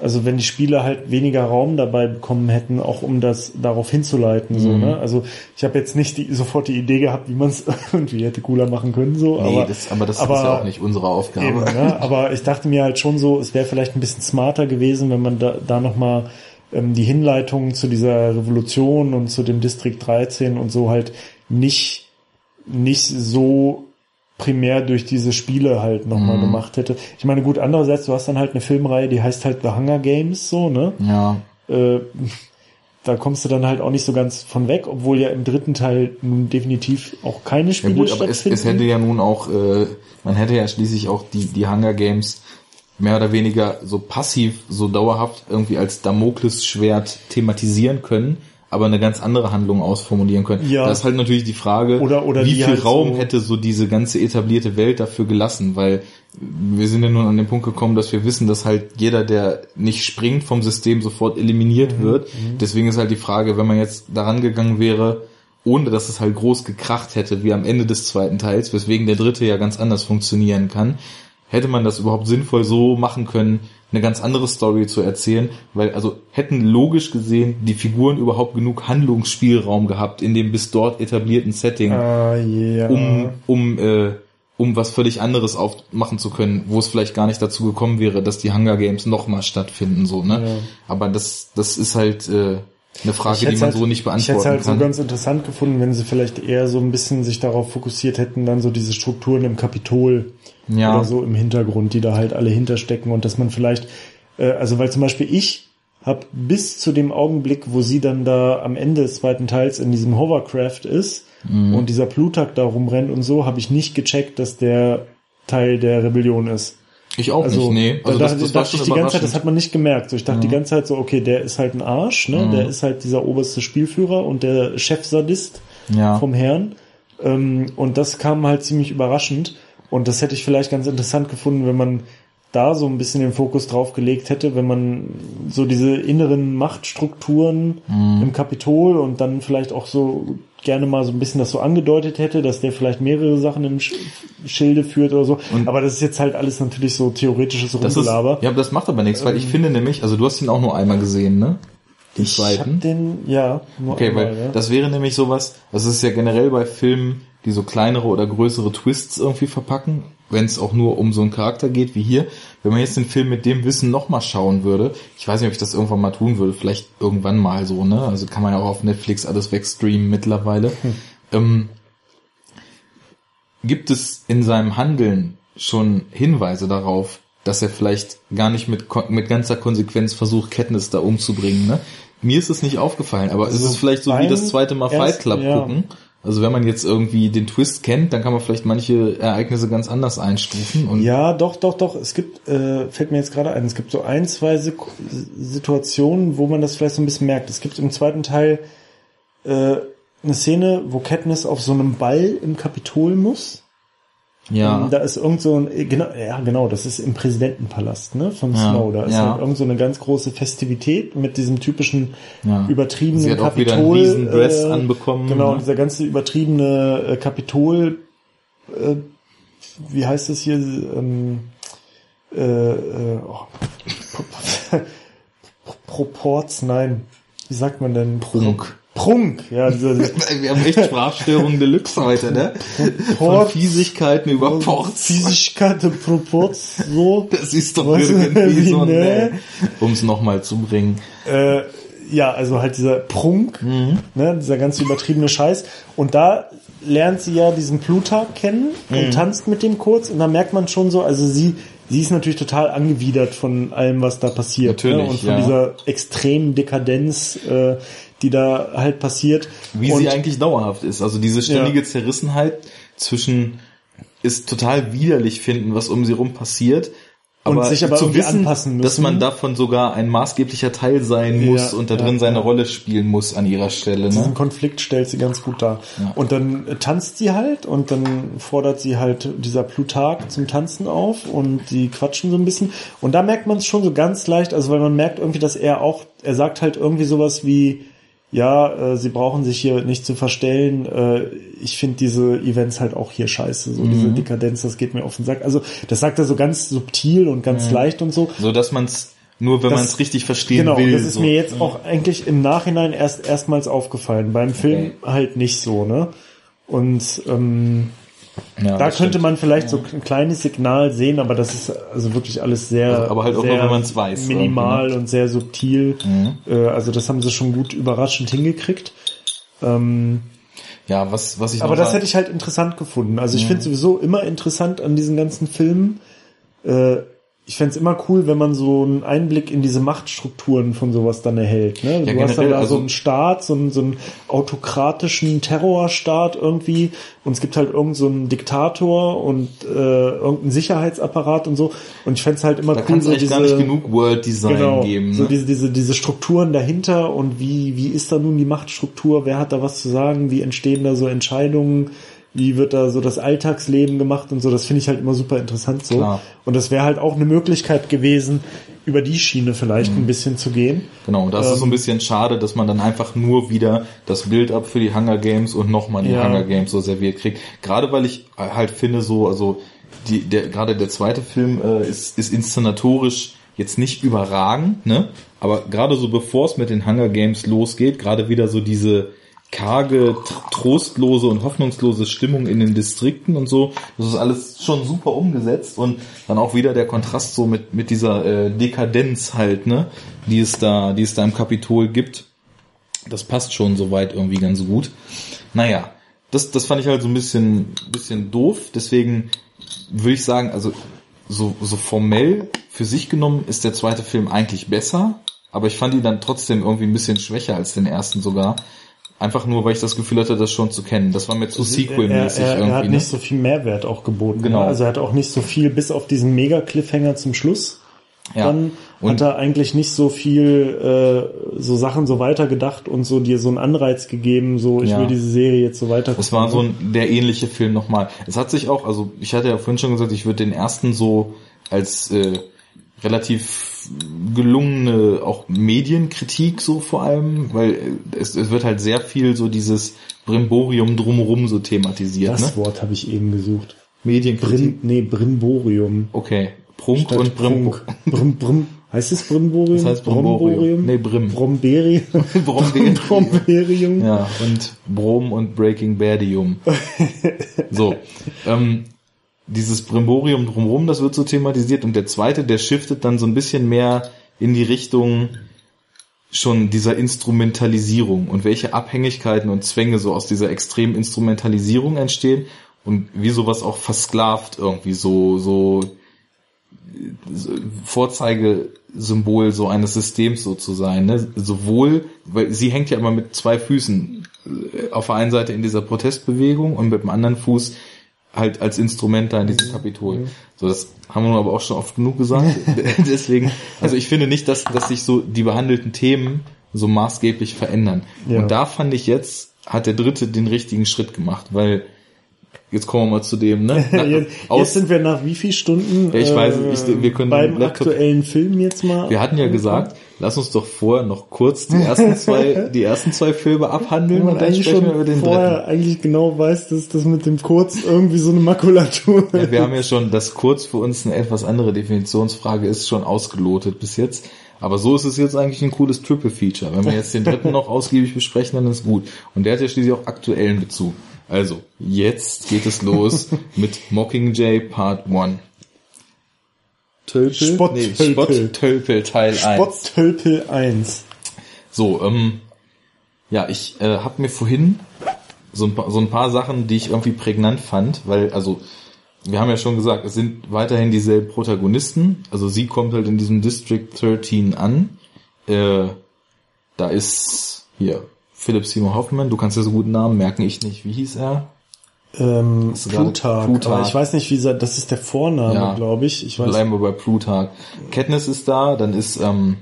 also wenn die Spiele halt weniger Raum dabei bekommen hätten, auch um das darauf hinzuleiten. So, ne? Also ich habe jetzt nicht die, sofort die Idee gehabt, wie man es irgendwie hätte cooler machen können. So, Nee, aber, das, aber das aber- ist ja auch nicht unsere Aufgabe. Eben, ne? Aber ich dachte mir halt schon so, es wäre vielleicht ein bisschen smarter gewesen, wenn man da, da nochmal ähm, die Hinleitungen zu dieser Revolution und zu dem Distrikt 13 und so halt nicht, nicht so primär durch diese Spiele halt nochmal Mhm. gemacht hätte. Ich meine, gut, andererseits, du hast dann halt eine Filmreihe, die heißt halt The Hunger Games, so, ne? Ja, Äh, da kommst du dann halt auch nicht so ganz von weg, obwohl ja im dritten Teil nun definitiv auch keine ja Spiele gut, aber es, stattfinden. es hätte ja nun auch, äh, man hätte ja schließlich auch die, die Hunger Games mehr oder weniger so passiv, so dauerhaft irgendwie als Damoklesschwert thematisieren können, aber eine ganz andere Handlung ausformulieren können. Ja. Da ist halt natürlich die Frage, Oder- oder wie viel halt Raum so- hätte so diese ganze etablierte Welt dafür gelassen, weil wir sind ja nun an den Punkt gekommen, dass wir wissen, dass halt jeder, der nicht springt vom System, sofort eliminiert Mhm. wird. Deswegen ist halt die Frage, wenn man jetzt daran gegangen wäre, ohne dass es halt groß gekracht hätte, wie am Ende des zweiten Teils, weswegen der dritte ja ganz anders funktionieren kann, hätte man das überhaupt sinnvoll so machen können, eine ganz andere Story zu erzählen, weil also hätten logisch gesehen die Figuren überhaupt genug Handlungsspielraum gehabt in dem bis dort etablierten Setting, Ah, ja. um um äh, um was völlig anderes aufmachen zu können, wo es vielleicht gar nicht dazu gekommen wäre, dass die Hunger Games nochmal stattfinden, so, ne? Ja. Aber das, das ist halt, äh, eine Frage, die man halt, so nicht beantworten Ich hätte es halt kann. so ganz interessant gefunden, wenn sie vielleicht eher so ein bisschen sich darauf fokussiert hätten, dann so diese Strukturen im Kapitol Ja. oder so im Hintergrund, die da halt alle hinterstecken und dass man vielleicht, äh, also weil zum Beispiel ich habe bis zu dem Augenblick, wo sie dann da am Ende des zweiten Teils in diesem Hovercraft ist Mhm. und dieser Plutak da rumrennt und so, habe ich nicht gecheckt, dass der Teil der Rebellion ist. Ich auch Also, nicht, nee. Also da, das, da, das war dachte schon ich die ganze Zeit, das hat man nicht gemerkt. So, ich dachte die ganze Zeit so, okay, der ist halt ein Arsch, ne? Der ist halt dieser oberste Spielführer und der Chefsadist Ja. vom Herrn. Ähm, und das kam halt ziemlich überraschend. Und das hätte ich vielleicht ganz interessant gefunden, wenn man da so ein bisschen den Fokus drauf gelegt hätte, wenn man so diese inneren Machtstrukturen Mhm. im Kapitol und dann vielleicht auch so gerne mal so ein bisschen das so angedeutet hätte, dass der vielleicht mehrere Sachen im Sch Schilde führt oder so. aber das ist jetzt halt alles natürlich so theoretisches Rumgelaber. ja, aber das macht aber nichts, weil ich finde nämlich, also du hast ihn auch nur einmal gesehen, ne? Den Ich hab zweiten. den, ja, Okay, einmal, weil ja. das wäre nämlich sowas, das ist ja generell bei Filmen, die so kleinere oder größere Twists irgendwie verpacken, wenn es auch nur um so einen Charakter geht wie hier. Wenn man jetzt den Film mit dem Wissen nochmal schauen würde, ich weiß nicht, ob ich das irgendwann mal tun würde, vielleicht irgendwann mal so, ne? Also kann man ja auch auf Netflix alles wegstreamen mittlerweile. Ähm, gibt es in seinem Handeln schon Hinweise darauf, dass er vielleicht gar nicht mit, mit ganzer Konsequenz versucht, Katniss da umzubringen, ne? Mir ist es nicht aufgefallen, aber es Also ist vielleicht so wie das zweite Mal Fight ersten- Club ja. gucken. Also wenn man jetzt irgendwie den Twist kennt, dann kann man vielleicht manche Ereignisse ganz anders einstufen. Und Ja, doch, doch, doch. Es gibt, äh, fällt mir jetzt gerade ein, es gibt so ein, zwei Sek Situationen, wo man das vielleicht so ein bisschen merkt. Es gibt im zweiten Teil äh, eine Szene, wo Katniss auf so einem Ball im Kapitol muss. Ja, Ähm, Da ist irgend so ein, genau, ja genau, das ist im Präsidentenpalast, ne, von Ja, Snow. Da ist ja. halt irgend so eine ganz große Festivität mit diesem typischen Ja. übertriebenen Sie hat auch wieder Kapitol. einen Dress äh, anbekommen, Genau, ne? dieser ganze übertriebene äh, Kapitol, äh, wie heißt es hier, ähm, äh, äh, oh, Proports, nein, wie sagt man denn? Prunk. Prunk, ja, dieser, wir haben echt Sprachstörungen Deluxe heute, ne? Von Port- Fiesigkeiten über Ports. Physischkeit, Proports, so. Das ist doch irgendwie wie, so, ne? ne? Um es nochmal zu bringen. Äh, ja, also halt dieser Prunk, Mhm. ne, dieser ganz übertriebene Scheiß. Und da lernt sie ja diesen Plutarch kennen Mhm. und tanzt mit dem kurz. Und da merkt man schon so, also sie, sie ist natürlich total angewidert von allem, was da passiert. Natürlich, ne? Und von ja. dieser extremen Dekadenz, äh, die da halt passiert. Wie und, sie eigentlich dauerhaft ist. Also diese ständige Zerrissenheit zwischen ist total widerlich finden, was um sie rum passiert. Und sich aber zu wissen, anpassen dass müssen. man davon sogar ein maßgeblicher Teil sein muss Ja, und da ja, drin seine ja. Rolle spielen muss an ihrer Stelle. Diesen Ne? Konflikt stellt sie ganz gut dar. Ja. Und dann tanzt sie halt und dann fordert sie halt dieser Plutarch zum Tanzen auf und die quatschen so ein bisschen. Und da merkt man es schon so ganz leicht, also weil man merkt irgendwie, dass er auch, er sagt halt irgendwie sowas wie, ja, äh, sie brauchen sich hier nicht zu verstellen. Äh, ich finde diese Events halt auch hier scheiße. So Mhm. diese Dekadenz, das geht mir auf den Sack. Also das sagt er so ganz subtil und ganz leicht und so. So dass man es nur, wenn man es richtig verstehen Genau, will. das ist so. mir jetzt auch eigentlich im Nachhinein erst erstmals aufgefallen. Beim Film halt nicht so, ne? Und ähm, ja, da könnte stimmt. man vielleicht so ein kleines Signal sehen, aber das ist also wirklich alles sehr, aber halt auch sehr nur, wenn man's weiß, minimal irgendwie, und sehr subtil. Äh, also das haben sie schon gut überraschend hingekriegt. Ähm, Ja, was, was ich aber das hätte ich halt interessant gefunden. Also ich finde sowieso immer interessant an diesen ganzen Filmen. Äh, ich fände es immer cool, wenn man so einen Einblick in diese Machtstrukturen von sowas dann erhält. Ne? du hast dann da also- so einen Staat, so einen, so einen autokratischen Terrorstaat irgendwie und es gibt halt irgend so einen Diktator und äh, irgendeinen Sicherheitsapparat und so. Und ich fände es halt immer da cool, es so diese, gar nicht genug World Design genau, geben. so Ne? diese, diese, diese Strukturen dahinter und wie, wie ist da nun die Machtstruktur, wer hat da was zu sagen, wie entstehen da so Entscheidungen, wie wird da so das Alltagsleben gemacht und so, das finde ich halt immer super interessant so. Klar. Und das wäre halt auch eine Möglichkeit gewesen, über die Schiene vielleicht Mhm. ein bisschen zu gehen. Genau, und das ist so Ähm, ein bisschen schade, dass man dann einfach nur wieder das Bild ab für die Hunger Games und nochmal die Ja. Hunger Games so serviert kriegt. Gerade weil ich halt finde so, also die, der, gerade der zweite Film äh, ist, ist inszenatorisch jetzt nicht überragend, ne? Aber gerade so bevor es mit den Hunger Games losgeht, gerade wieder so diese karge, tr- trostlose und hoffnungslose Stimmung in den Distrikten und so, das ist alles schon super umgesetzt und dann auch wieder der Kontrast so mit, mit dieser äh, Dekadenz halt, ne, die es da, die es da im Kapitol gibt. Das passt schon soweit irgendwie ganz gut. Naja, das, das fand ich halt so ein bisschen, bisschen doof. Deswegen würde ich sagen, also so, so formell für sich genommen ist der zweite Film eigentlich besser, aber ich fand ihn dann trotzdem irgendwie ein bisschen schwächer als den ersten sogar. Einfach nur, weil ich das Gefühl hatte, das schon zu kennen. Das war mir zu Sequel-mäßig er, er, irgendwie. Er hat ne? nicht so viel Mehrwert auch geboten. Genau. Ne? Also er hat auch nicht so viel, bis auf diesen Mega-Cliffhanger zum Schluss. Ja. Dann Und- hat er eigentlich nicht so viel, äh, so Sachen so weitergedacht und so dir so einen Anreiz gegeben, so ich Ja. will diese Serie jetzt so weiter. Es war so ein, der ähnliche Film nochmal. Es hat sich auch, also ich hatte ja vorhin schon gesagt, ich würde den ersten so als äh, relativ gelungene auch Medienkritik so vor allem, weil äh, es, es wird halt sehr viel so dieses Brimborium drumherum so thematisiert. Das ne? Wort habe ich eben gesucht. Medienkritik. Brim, nee, Brimborium. Okay. Prunk Statt und Brim. Brim, Brim. Heißt es Brimborium? Das heißt Brimborium. Nee, Brim. Bromberium. Bromberium. Bromberium. Ja, und Brom und Breaking Badium. So, ähm, dieses Brimborium drumherum, das wird so thematisiert und der zweite, der shiftet dann so ein bisschen mehr in die Richtung schon dieser Instrumentalisierung und welche Abhängigkeiten und Zwänge so aus dieser extremen Instrumentalisierung entstehen und wie sowas auch versklavt irgendwie so, so Vorzeigesymbol so eines Systems so zu sein. Ne? Sowohl, weil sie hängt ja immer mit zwei Füßen äh, auf der einen Seite in dieser Protestbewegung und mit dem anderen Fuß halt als Instrument da in diesem Kapitol. So, das haben wir aber auch schon oft genug gesagt. Deswegen, also ich finde nicht, dass, dass sich so die behandelten Themen so maßgeblich verändern. Ja. Und da fand ich jetzt, hat der dritte den richtigen Schritt gemacht, weil jetzt kommen wir mal zu dem, ne? Na, Jetzt, jetzt sind wir nach wie viel Stunden Ja, ich weiß es, ich- wir können beim Laptop- aktuellen Film jetzt mal. Wir hatten ja gesagt, lass uns doch vorher noch kurz die ersten zwei, die ersten zwei Filme abhandeln und dann sprechen schon wir über den vorher dritten. eigentlich genau weiß, dass das mit dem Kurz irgendwie so eine Makulatur Ja, wir haben ja schon, dass kurz für uns eine etwas andere Definitionsfrage ist, schon ausgelotet bis jetzt. Aber so ist es jetzt eigentlich ein cooles Triple Feature. Wenn wir jetzt den dritten noch ausgiebig besprechen, dann ist gut. Und der hat ja schließlich auch aktuellen Bezug. Also, jetzt geht es los mit Mockingjay Part 1. Tölpel? Spotttölpel. Nee, Spotttölpel Teil 1. Spottölpel 1. So, ähm, ja, ich äh, habe mir vorhin so ein, paar, so ein paar Sachen, die ich irgendwie prägnant fand, weil, also, wir haben ja schon gesagt, es sind weiterhin dieselben Protagonisten. Also sie kommt halt in diesem District 13 an. Äh, da ist hier Philip Seymour Hoffman, du kannst ja so guten Namen merken, ich nicht. Wie hieß er? Ähm, Plutarch. Plutarch. Ich weiß nicht, wie sa- das ist der Vorname, Ja. glaube ich. Ich weiß. Bleiben wir bei Plutarch. Katniss ist da, dann ist ähm,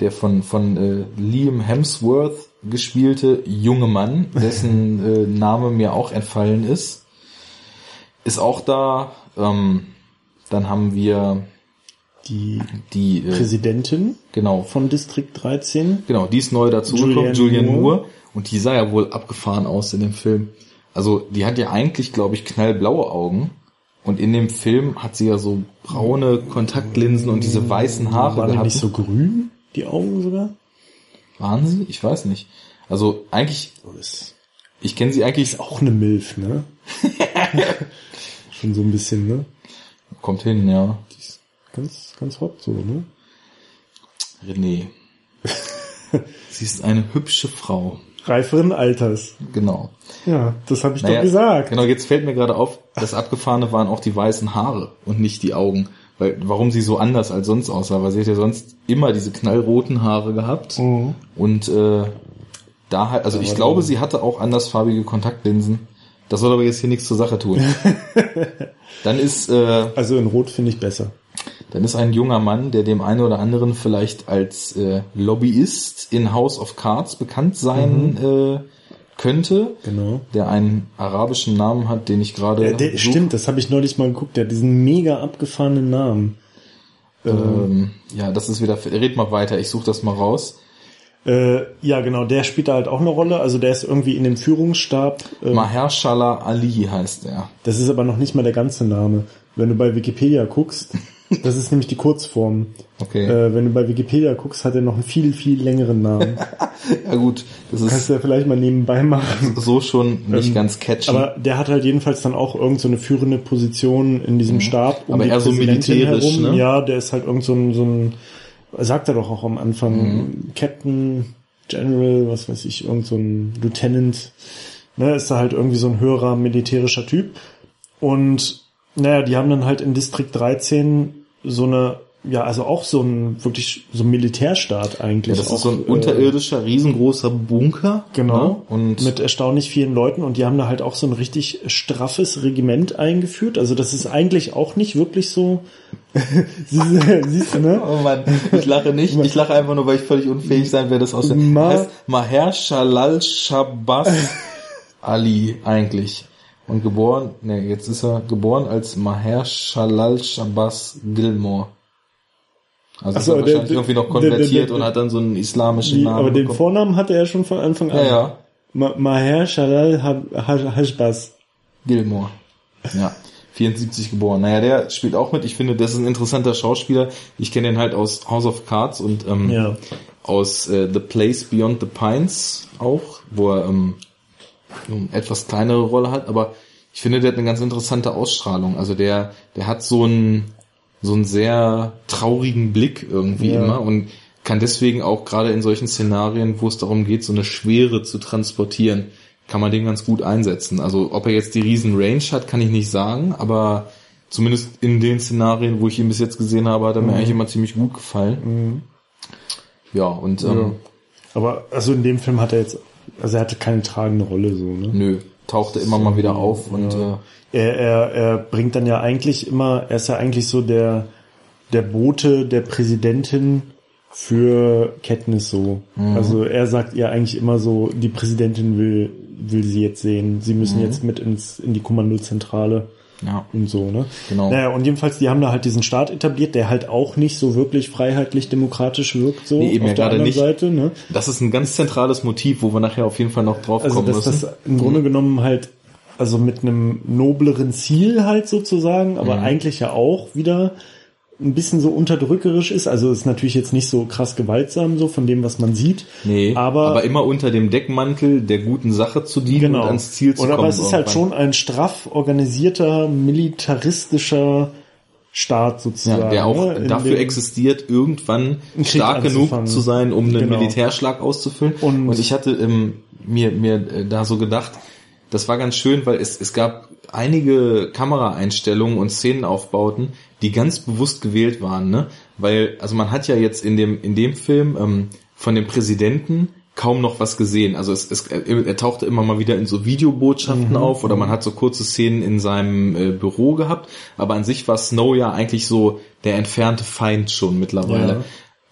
der von, von äh, Liam Hemsworth gespielte junge Mann, dessen äh, Name mir auch entfallen ist, ist auch da. Ähm, dann haben wir Die die, äh, Präsidentin genau, von Distrikt 13. genau, die ist neu dazugekommen, Julianne Julian Moore. Moore. Und die sah ja wohl abgefahren aus in dem Film. Also die hat ja eigentlich, glaube ich, knallblaue Augen. Und in dem Film hat sie ja so braune Kontaktlinsen und diese weißen Haare Waren die nicht so grün, die Augen sogar? Waren sie? Ich weiß nicht. Also eigentlich, ist ich kenne sie eigentlich, auch eine Milf, ne? Schon so ein bisschen, ne? kommt hin, ja. Ganz, ganz hot so, ne? René. sie ist eine hübsche Frau. Reiferen Alters. Genau. Ja, das habe ich Naja, doch gesagt. Genau, jetzt fällt mir gerade auf, das Abgefahrene waren auch die weißen Haare und nicht die Augen. Weil, warum sie so anders als sonst aussah, weil sie hat ja sonst immer diese knallroten Haare gehabt. Mhm. Und äh, da halt, also ich glaube, sie hatte auch andersfarbige Kontaktlinsen. Das soll aber jetzt hier nichts zur Sache tun. Dann ist äh, Also in Rot finde ich besser. Dann ist ein junger Mann, der dem einen oder anderen vielleicht als äh, Lobbyist in House of Cards bekannt sein äh, könnte, Genau. der einen arabischen Namen hat, den ich gerade stimmt, das habe ich neulich mal geguckt. Der hat diesen mega abgefahrenen Namen. Ähm, ja, das ist wieder. Red mal weiter, ich suche das mal raus. Äh, ja, genau, der spielt da halt auch eine Rolle. Also der ist irgendwie in dem Führungsstab. Äh, Mahershala Ali heißt er. das ist aber noch nicht mal der ganze Name. Wenn du bei Wikipedia guckst, das ist nämlich die Kurzform. Okay. Äh, wenn du bei Wikipedia guckst, hat er noch einen viel, viel längeren Namen. ja gut, das Kannst ist du ja vielleicht mal nebenbei machen. so schon nicht ganz catchy. Aber der hat halt jedenfalls dann auch irgend so eine führende Position in diesem Stab. Mhm. Aber eher so militärisch, ne? Ja, der ist halt irgend so ein, so ein sagt er doch auch am Anfang, Mhm. Captain General, was weiß ich, irgend so ein Lieutenant, ne, ist da halt irgendwie so ein höherer militärischer Typ. Und naja, die haben dann halt in District 13 so eine ja, also auch so ein wirklich so ein Militärstaat eigentlich. Das auch, ist so ein unterirdischer, riesengroßer Bunker. Genau. Ne? Und mit erstaunlich vielen Leuten und die haben da halt auch so ein richtig straffes Regiment eingeführt. Also das ist eigentlich auch nicht wirklich so. Siehst du, ne? Oh Mann, ich lache nicht. Ich lache einfach nur, weil ich völlig unfähig sein werde, das aussehen. Ma- heißt Maher Shalal Shabazz Ali eigentlich. Und geboren, ne, jetzt ist er geboren als Maher Shalal Shabazz Gilmore. Also so, ist er der- wahrscheinlich der- irgendwie noch konvertiert der- und hat dann so einen islamischen Die, Namen aber den bekommen. Vornamen hatte er schon von Anfang an. Ja, ja. Ma- Maher Shalal Hab- Hash- Hashbaz. Gilmore. Ja. 74 geboren. Naja, der spielt auch mit. Ich finde, das ist ein interessanter Schauspieler. Ich kenne ihn halt aus House of Cards und ähm, Ja. aus äh, The Place Beyond the Pines auch, wo er ähm, etwas kleinere Rolle hat, aber ich finde, der hat eine ganz interessante Ausstrahlung. Also der, der hat so einen, so einen sehr traurigen Blick irgendwie Ja. immer und kann deswegen auch gerade in solchen Szenarien, wo es darum geht, so eine Schwere zu transportieren, kann man den ganz gut einsetzen. Also ob er jetzt die riesen Range hat, kann ich nicht sagen, aber zumindest in den Szenarien, wo ich ihn bis jetzt gesehen habe, hat er mir eigentlich immer ziemlich gut gefallen. Ja, und ähm, Aber also in dem Film hat er jetzt, also er hatte keine tragende Rolle so, ne? nö, tauchte immer mal wieder auf und äh, Er, er, er bringt dann ja eigentlich immer, er ist ja eigentlich so der, der Bote der Präsidentin für Katniss so. Mhm. Also er sagt ihr eigentlich immer so, die Präsidentin will, will sie jetzt sehen. Sie müssen Mhm. jetzt mit ins, in die Kommandozentrale ja, und so, ne? Genau. Naja, und jedenfalls, die haben da halt diesen Staat etabliert, der halt auch nicht so wirklich freiheitlich-demokratisch wirkt, so Nee, eben auf ja der anderen nicht. Seite, ne? das ist ein ganz zentrales Motiv, wo wir nachher auf jeden Fall noch drauf Also kommen dass müssen. das im Grunde genommen halt, also mit einem nobleren Ziel halt sozusagen, aber Mhm. eigentlich ja auch wieder ein bisschen so unterdrückerisch ist. Also ist natürlich jetzt nicht so krass gewaltsam so von dem, was man sieht. nee, aber, aber, immer unter dem Deckmantel der guten Sache zu dienen genau. und ans Ziel zu Und kommen. aber es ist halt schon ein straff organisierter, militaristischer Staat sozusagen. ja, der auch ne? Dafür existiert, irgendwann stark genug zu sein, um einen Genau. Militärschlag auszufüllen. Und- Und, ich hatte ähm, mir, mir äh, da so gedacht, das war ganz schön, weil es, es gab einige Kameraeinstellungen und Szenenaufbauten, die ganz bewusst gewählt waren, ne? Weil, also man hat ja jetzt in dem, in dem Film ähm, von dem Präsidenten kaum noch was gesehen. Also es, es, er, tauchte immer mal wieder in so Videobotschaften auf oder man hat so kurze Szenen in seinem äh, Büro gehabt, aber an sich war Snow ja eigentlich so der entfernte Feind schon mittlerweile. Ja.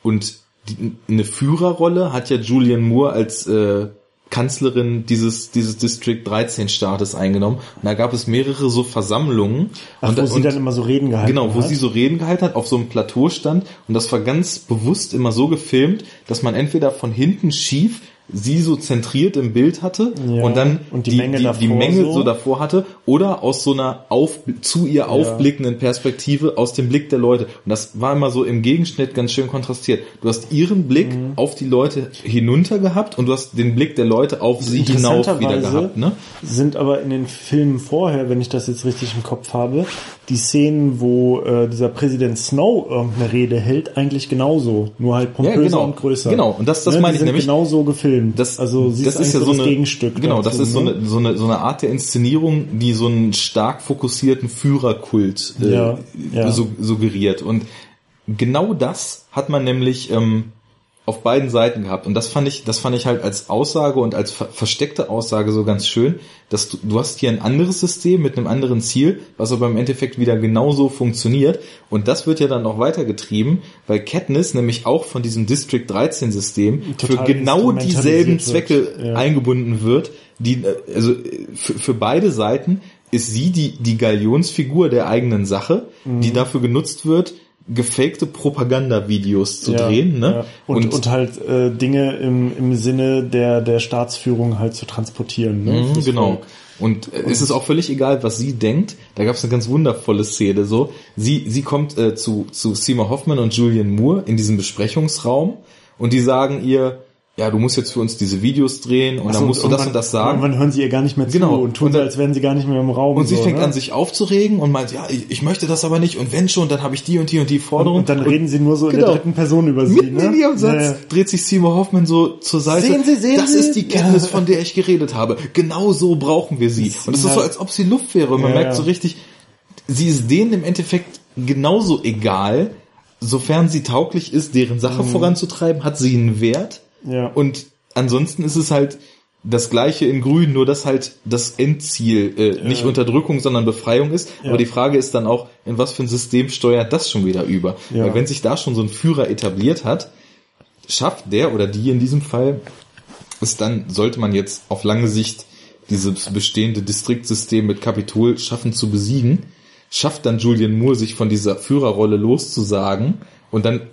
Und die, eine Führerrolle hat ja Julian Moore als äh, Kanzlerin dieses dieses District 13 Staates eingenommen. Und da gab es mehrere so Versammlungen. Ach, und, wo sie und- dann immer so Reden gehalten Genau, wo hat. sie so Reden gehalten hat, auf so einem Plateau stand und das war ganz bewusst immer so gefilmt, dass man entweder von hinten schief sie so zentriert im Bild hatte Ja, und dann und die die, Menge die, davor die Menge so. so. davor hatte oder aus so einer auf, zu ihr aufblickenden Perspektive aus dem Blick der Leute. Und das war immer so im Gegenschnitt ganz schön kontrastiert. Du hast ihren Blick Mhm. auf die Leute hinunter gehabt und du hast den Blick der Leute auf sie hinauf wieder gehabt. Ne? sind aber in den Filmen vorher, wenn ich das jetzt richtig im Kopf habe, die Szenen, wo äh, dieser Präsident Snow irgendeine Rede hält, eigentlich genauso, nur halt pompöser genau. und größer. Genau, und das- das ne, meine ich nämlich. genauso gefilmt. Das, also sie das ist, eigentlich ja so das eine, Gegenstück. Genau, dazu, das ist so, ne? eine, so, eine, so eine Art der Inszenierung, die so einen stark fokussierten Führerkult äh, Ja, ja. su- suggeriert. Und genau das hat man nämlich ähm, auf beiden Seiten gehabt. Und das fand ich, das fand ich halt als Aussage und als ver versteckte Aussage so ganz schön, dass du, du hast hier ein anderes System mit einem anderen Ziel, was aber im Endeffekt wieder genauso funktioniert. Und das wird ja dann auch weitergetrieben, weil Katniss nämlich auch von diesem District 13 System für Total genau dieselben Zwecke ja. eingebunden wird, die, äh, also für, für beide Seiten ist sie die, die Galionsfigur der eigenen Sache, Mhm. die dafür genutzt wird, gefakte Propagandavideos zu drehen, ne? Ja. Und, und, halt äh, Dinge im, im Sinne der, der Staatsführung halt zu transportieren. Ne? Mhm, genau. Volk. Und äh, es ist auch völlig egal, was sie denkt. Da gab es eine ganz wundervolle Szene. So, sie sie kommt äh, zu zu Seymour Hoffman und Julian Moore in diesem Besprechungsraum und die sagen ihr, ja, du musst jetzt für uns diese Videos drehen und dann musst du das und das sagen. Und dann hören sie ihr gar nicht mehr zu Genau. und tun Und so, dann- als wären sie gar nicht mehr im Raum. Und sie so, fängt ne? an, sich aufzuregen und meint, ja, ich, ich möchte das aber nicht und wenn schon, dann habe ich die und die und die Forderung. und dann reden sie nur so in Genau. der dritten Person über sie. Mitten ne? in ihrem Satz Ja, ja. dreht sich Seymour Hoffman so zur Seite. Sehen Sie, sehen das Sie? ist die Kenntnis, von der ich geredet habe. Genau so brauchen wir sie. Und es ist so, Ja. als ob sie Luft wäre. Und man Ja, merkt so richtig, sie ist denen im Endeffekt genauso egal, sofern sie tauglich ist, deren Sache voranzutreiben, hat sie einen Wert. Ja. Und ansonsten ist es halt das gleiche in Grün, nur dass halt das Endziel äh, nicht Unterdrückung, sondern Befreiung ist. Ja. Aber die Frage ist dann auch, in was für ein System steuert das schon wieder über? Ja. Weil wenn sich da schon so ein Führer etabliert hat, schafft der oder die in diesem Fall es dann, sollte man jetzt auf lange Sicht dieses bestehende Distriktsystem mit Kapitol schaffen zu besiegen, schafft dann Julian Moore sich von dieser Führerrolle loszusagen und dann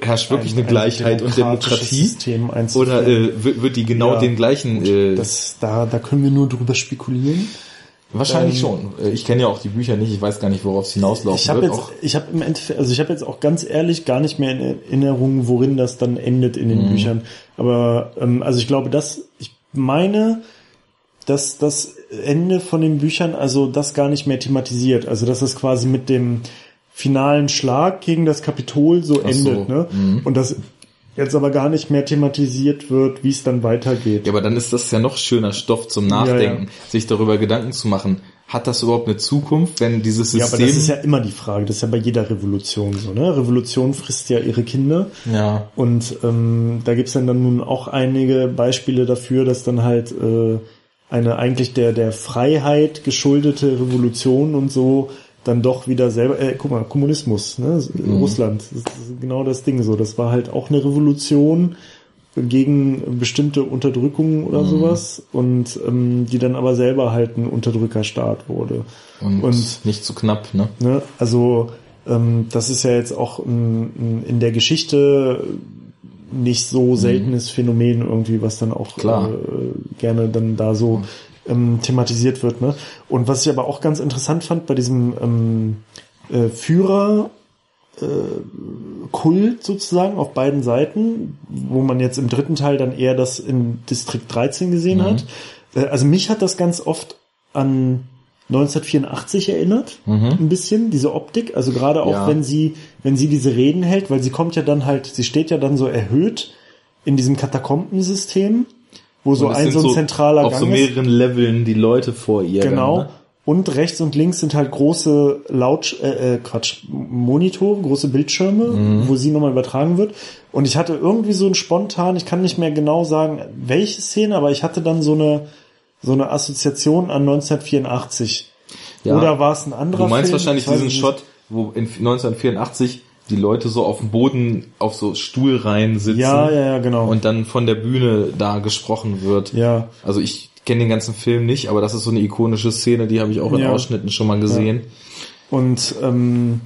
herrscht wirklich Ein- eine ein Gleichheit und demokratisches Demokratie oder äh, wird, wird die genau Ja. den gleichen äh, Das, da, da können wir nur drüber spekulieren. wahrscheinlich schon. Äh, Ich kenne ja auch die Bücher nicht, ich weiß gar nicht, worauf es hinauslaufen Ich habe wird. jetzt, auch, ich habe im Endeffekt, also ich habe jetzt auch ganz ehrlich gar nicht mehr in Erinnerung, worin das dann endet in Mhm. den Büchern. Aber ähm, also ich glaube, dass ich meine, dass das Ende von den Büchern also das gar nicht mehr thematisiert. Also dass es quasi mit dem finalen Schlag gegen das Kapitol so Ach so, endet, ne? mhm. Und das jetzt aber gar nicht mehr thematisiert wird, wie es dann weitergeht. ja, aber dann ist das ja noch schöner Stoff zum Nachdenken, sich darüber Gedanken zu machen. Hat das überhaupt eine Zukunft, wenn dieses Ja, System... aber das ist ja immer die Frage. Das ist ja bei jeder Revolution so, ne? Revolution frisst ja ihre Kinder. ja. Und ähm, da gibt's dann, dann nun auch einige Beispiele dafür, dass dann halt äh, eine eigentlich der, der Freiheit geschuldete Revolution und so dann doch wieder selber, äh, guck mal, Kommunismus, ne? Russland, das ist genau das Ding so. Das war halt auch eine Revolution gegen bestimmte Unterdrückungen oder sowas und ähm, die dann aber selber halt ein Unterdrückerstaat wurde. Und, und nicht zu knapp, ne? Ne? Also ähm, das ist ja jetzt auch ein, ein, in der Geschichte nicht so seltenes Phänomen irgendwie, was dann auch äh, gerne dann da so ähm, thematisiert wird. Ne? Und was ich aber auch ganz interessant fand bei diesem ähm, äh, Führer äh, Kult sozusagen auf beiden Seiten, wo man jetzt im dritten Teil dann eher das in Distrikt 13 gesehen hat. Äh, also mich hat das ganz oft an 1984 erinnert, ein bisschen, diese Optik, also gerade auch Ja. wenn sie, wenn sie diese Reden hält, weil sie kommt ja dann halt, sie steht ja dann so erhöht in diesem Katakombensystem, wo so ein so ein zentraler Auf Gang so ist. mehreren Leveln die Leute vor ihr. Genau. Dann, ne? Und rechts und links sind halt große Laut äh, äh, Quatsch, Monitore, große Bildschirme, Mhm. wo sie nochmal übertragen wird. Und ich hatte irgendwie so ein spontan, ich kann nicht mehr genau sagen, welche Szene, aber ich hatte dann so eine so eine Assoziation an 1984. Ja. Oder war es ein anderer Du meinst Film? wahrscheinlich diesen. Shot, wo in 1984 die Leute so auf dem Boden auf so Stuhlreihen sitzen Ja, ja, ja, genau. und dann von der Bühne da gesprochen wird. ja. Also ich kenne den ganzen Film nicht, aber das ist so eine ikonische Szene, die habe ich auch in Ja. Ausschnitten schon mal gesehen. Und ähm,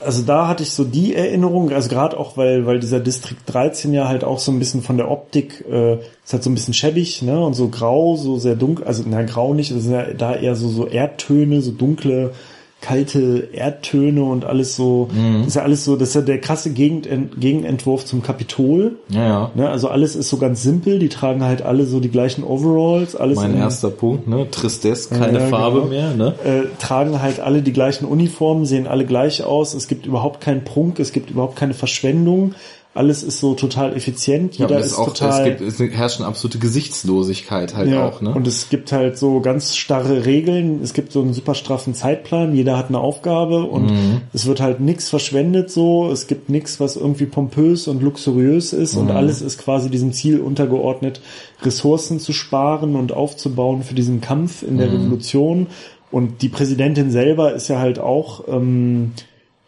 also da hatte ich so die Erinnerung, also gerade auch, weil, weil dieser Distrikt 13 ja halt auch so ein bisschen von der Optik, äh, ist halt so ein bisschen schäbig, ne? Und so grau, so sehr dunkel, also na grau nicht, das sind ja da eher so, so Erdtöne, so dunkle, kalte Erdtöne und alles so, das ist ja alles so, das ist ja der krasse Gegend, Gegenentwurf zum Kapitol. Ja, ja. Ne? Also alles ist so ganz simpel, die tragen halt alle so die gleichen Overalls, alles Mein in- erster Punkt, ne? Tristesse, keine Ja, Farbe genau. mehr, ne? äh, tragen halt alle die gleichen Uniformen, sehen alle gleich aus. Es gibt überhaupt keinen Prunk, es gibt überhaupt keine Verschwendung. Alles ist so total effizient. Ja, Jeder es ist auch, total. es, gibt, es herrscht eine absolute Gesichtslosigkeit halt ja, auch, ne? Und es gibt halt so ganz starre Regeln. Es gibt so einen super straffen Zeitplan. Jeder hat eine Aufgabe und Mhm. es wird halt nichts verschwendet so. Es gibt nichts, was irgendwie pompös und luxuriös ist Mhm. und alles ist quasi diesem Ziel untergeordnet, Ressourcen zu sparen und aufzubauen für diesen Kampf in Mhm. der Revolution. Und die Präsidentin selber ist ja halt auch ähm,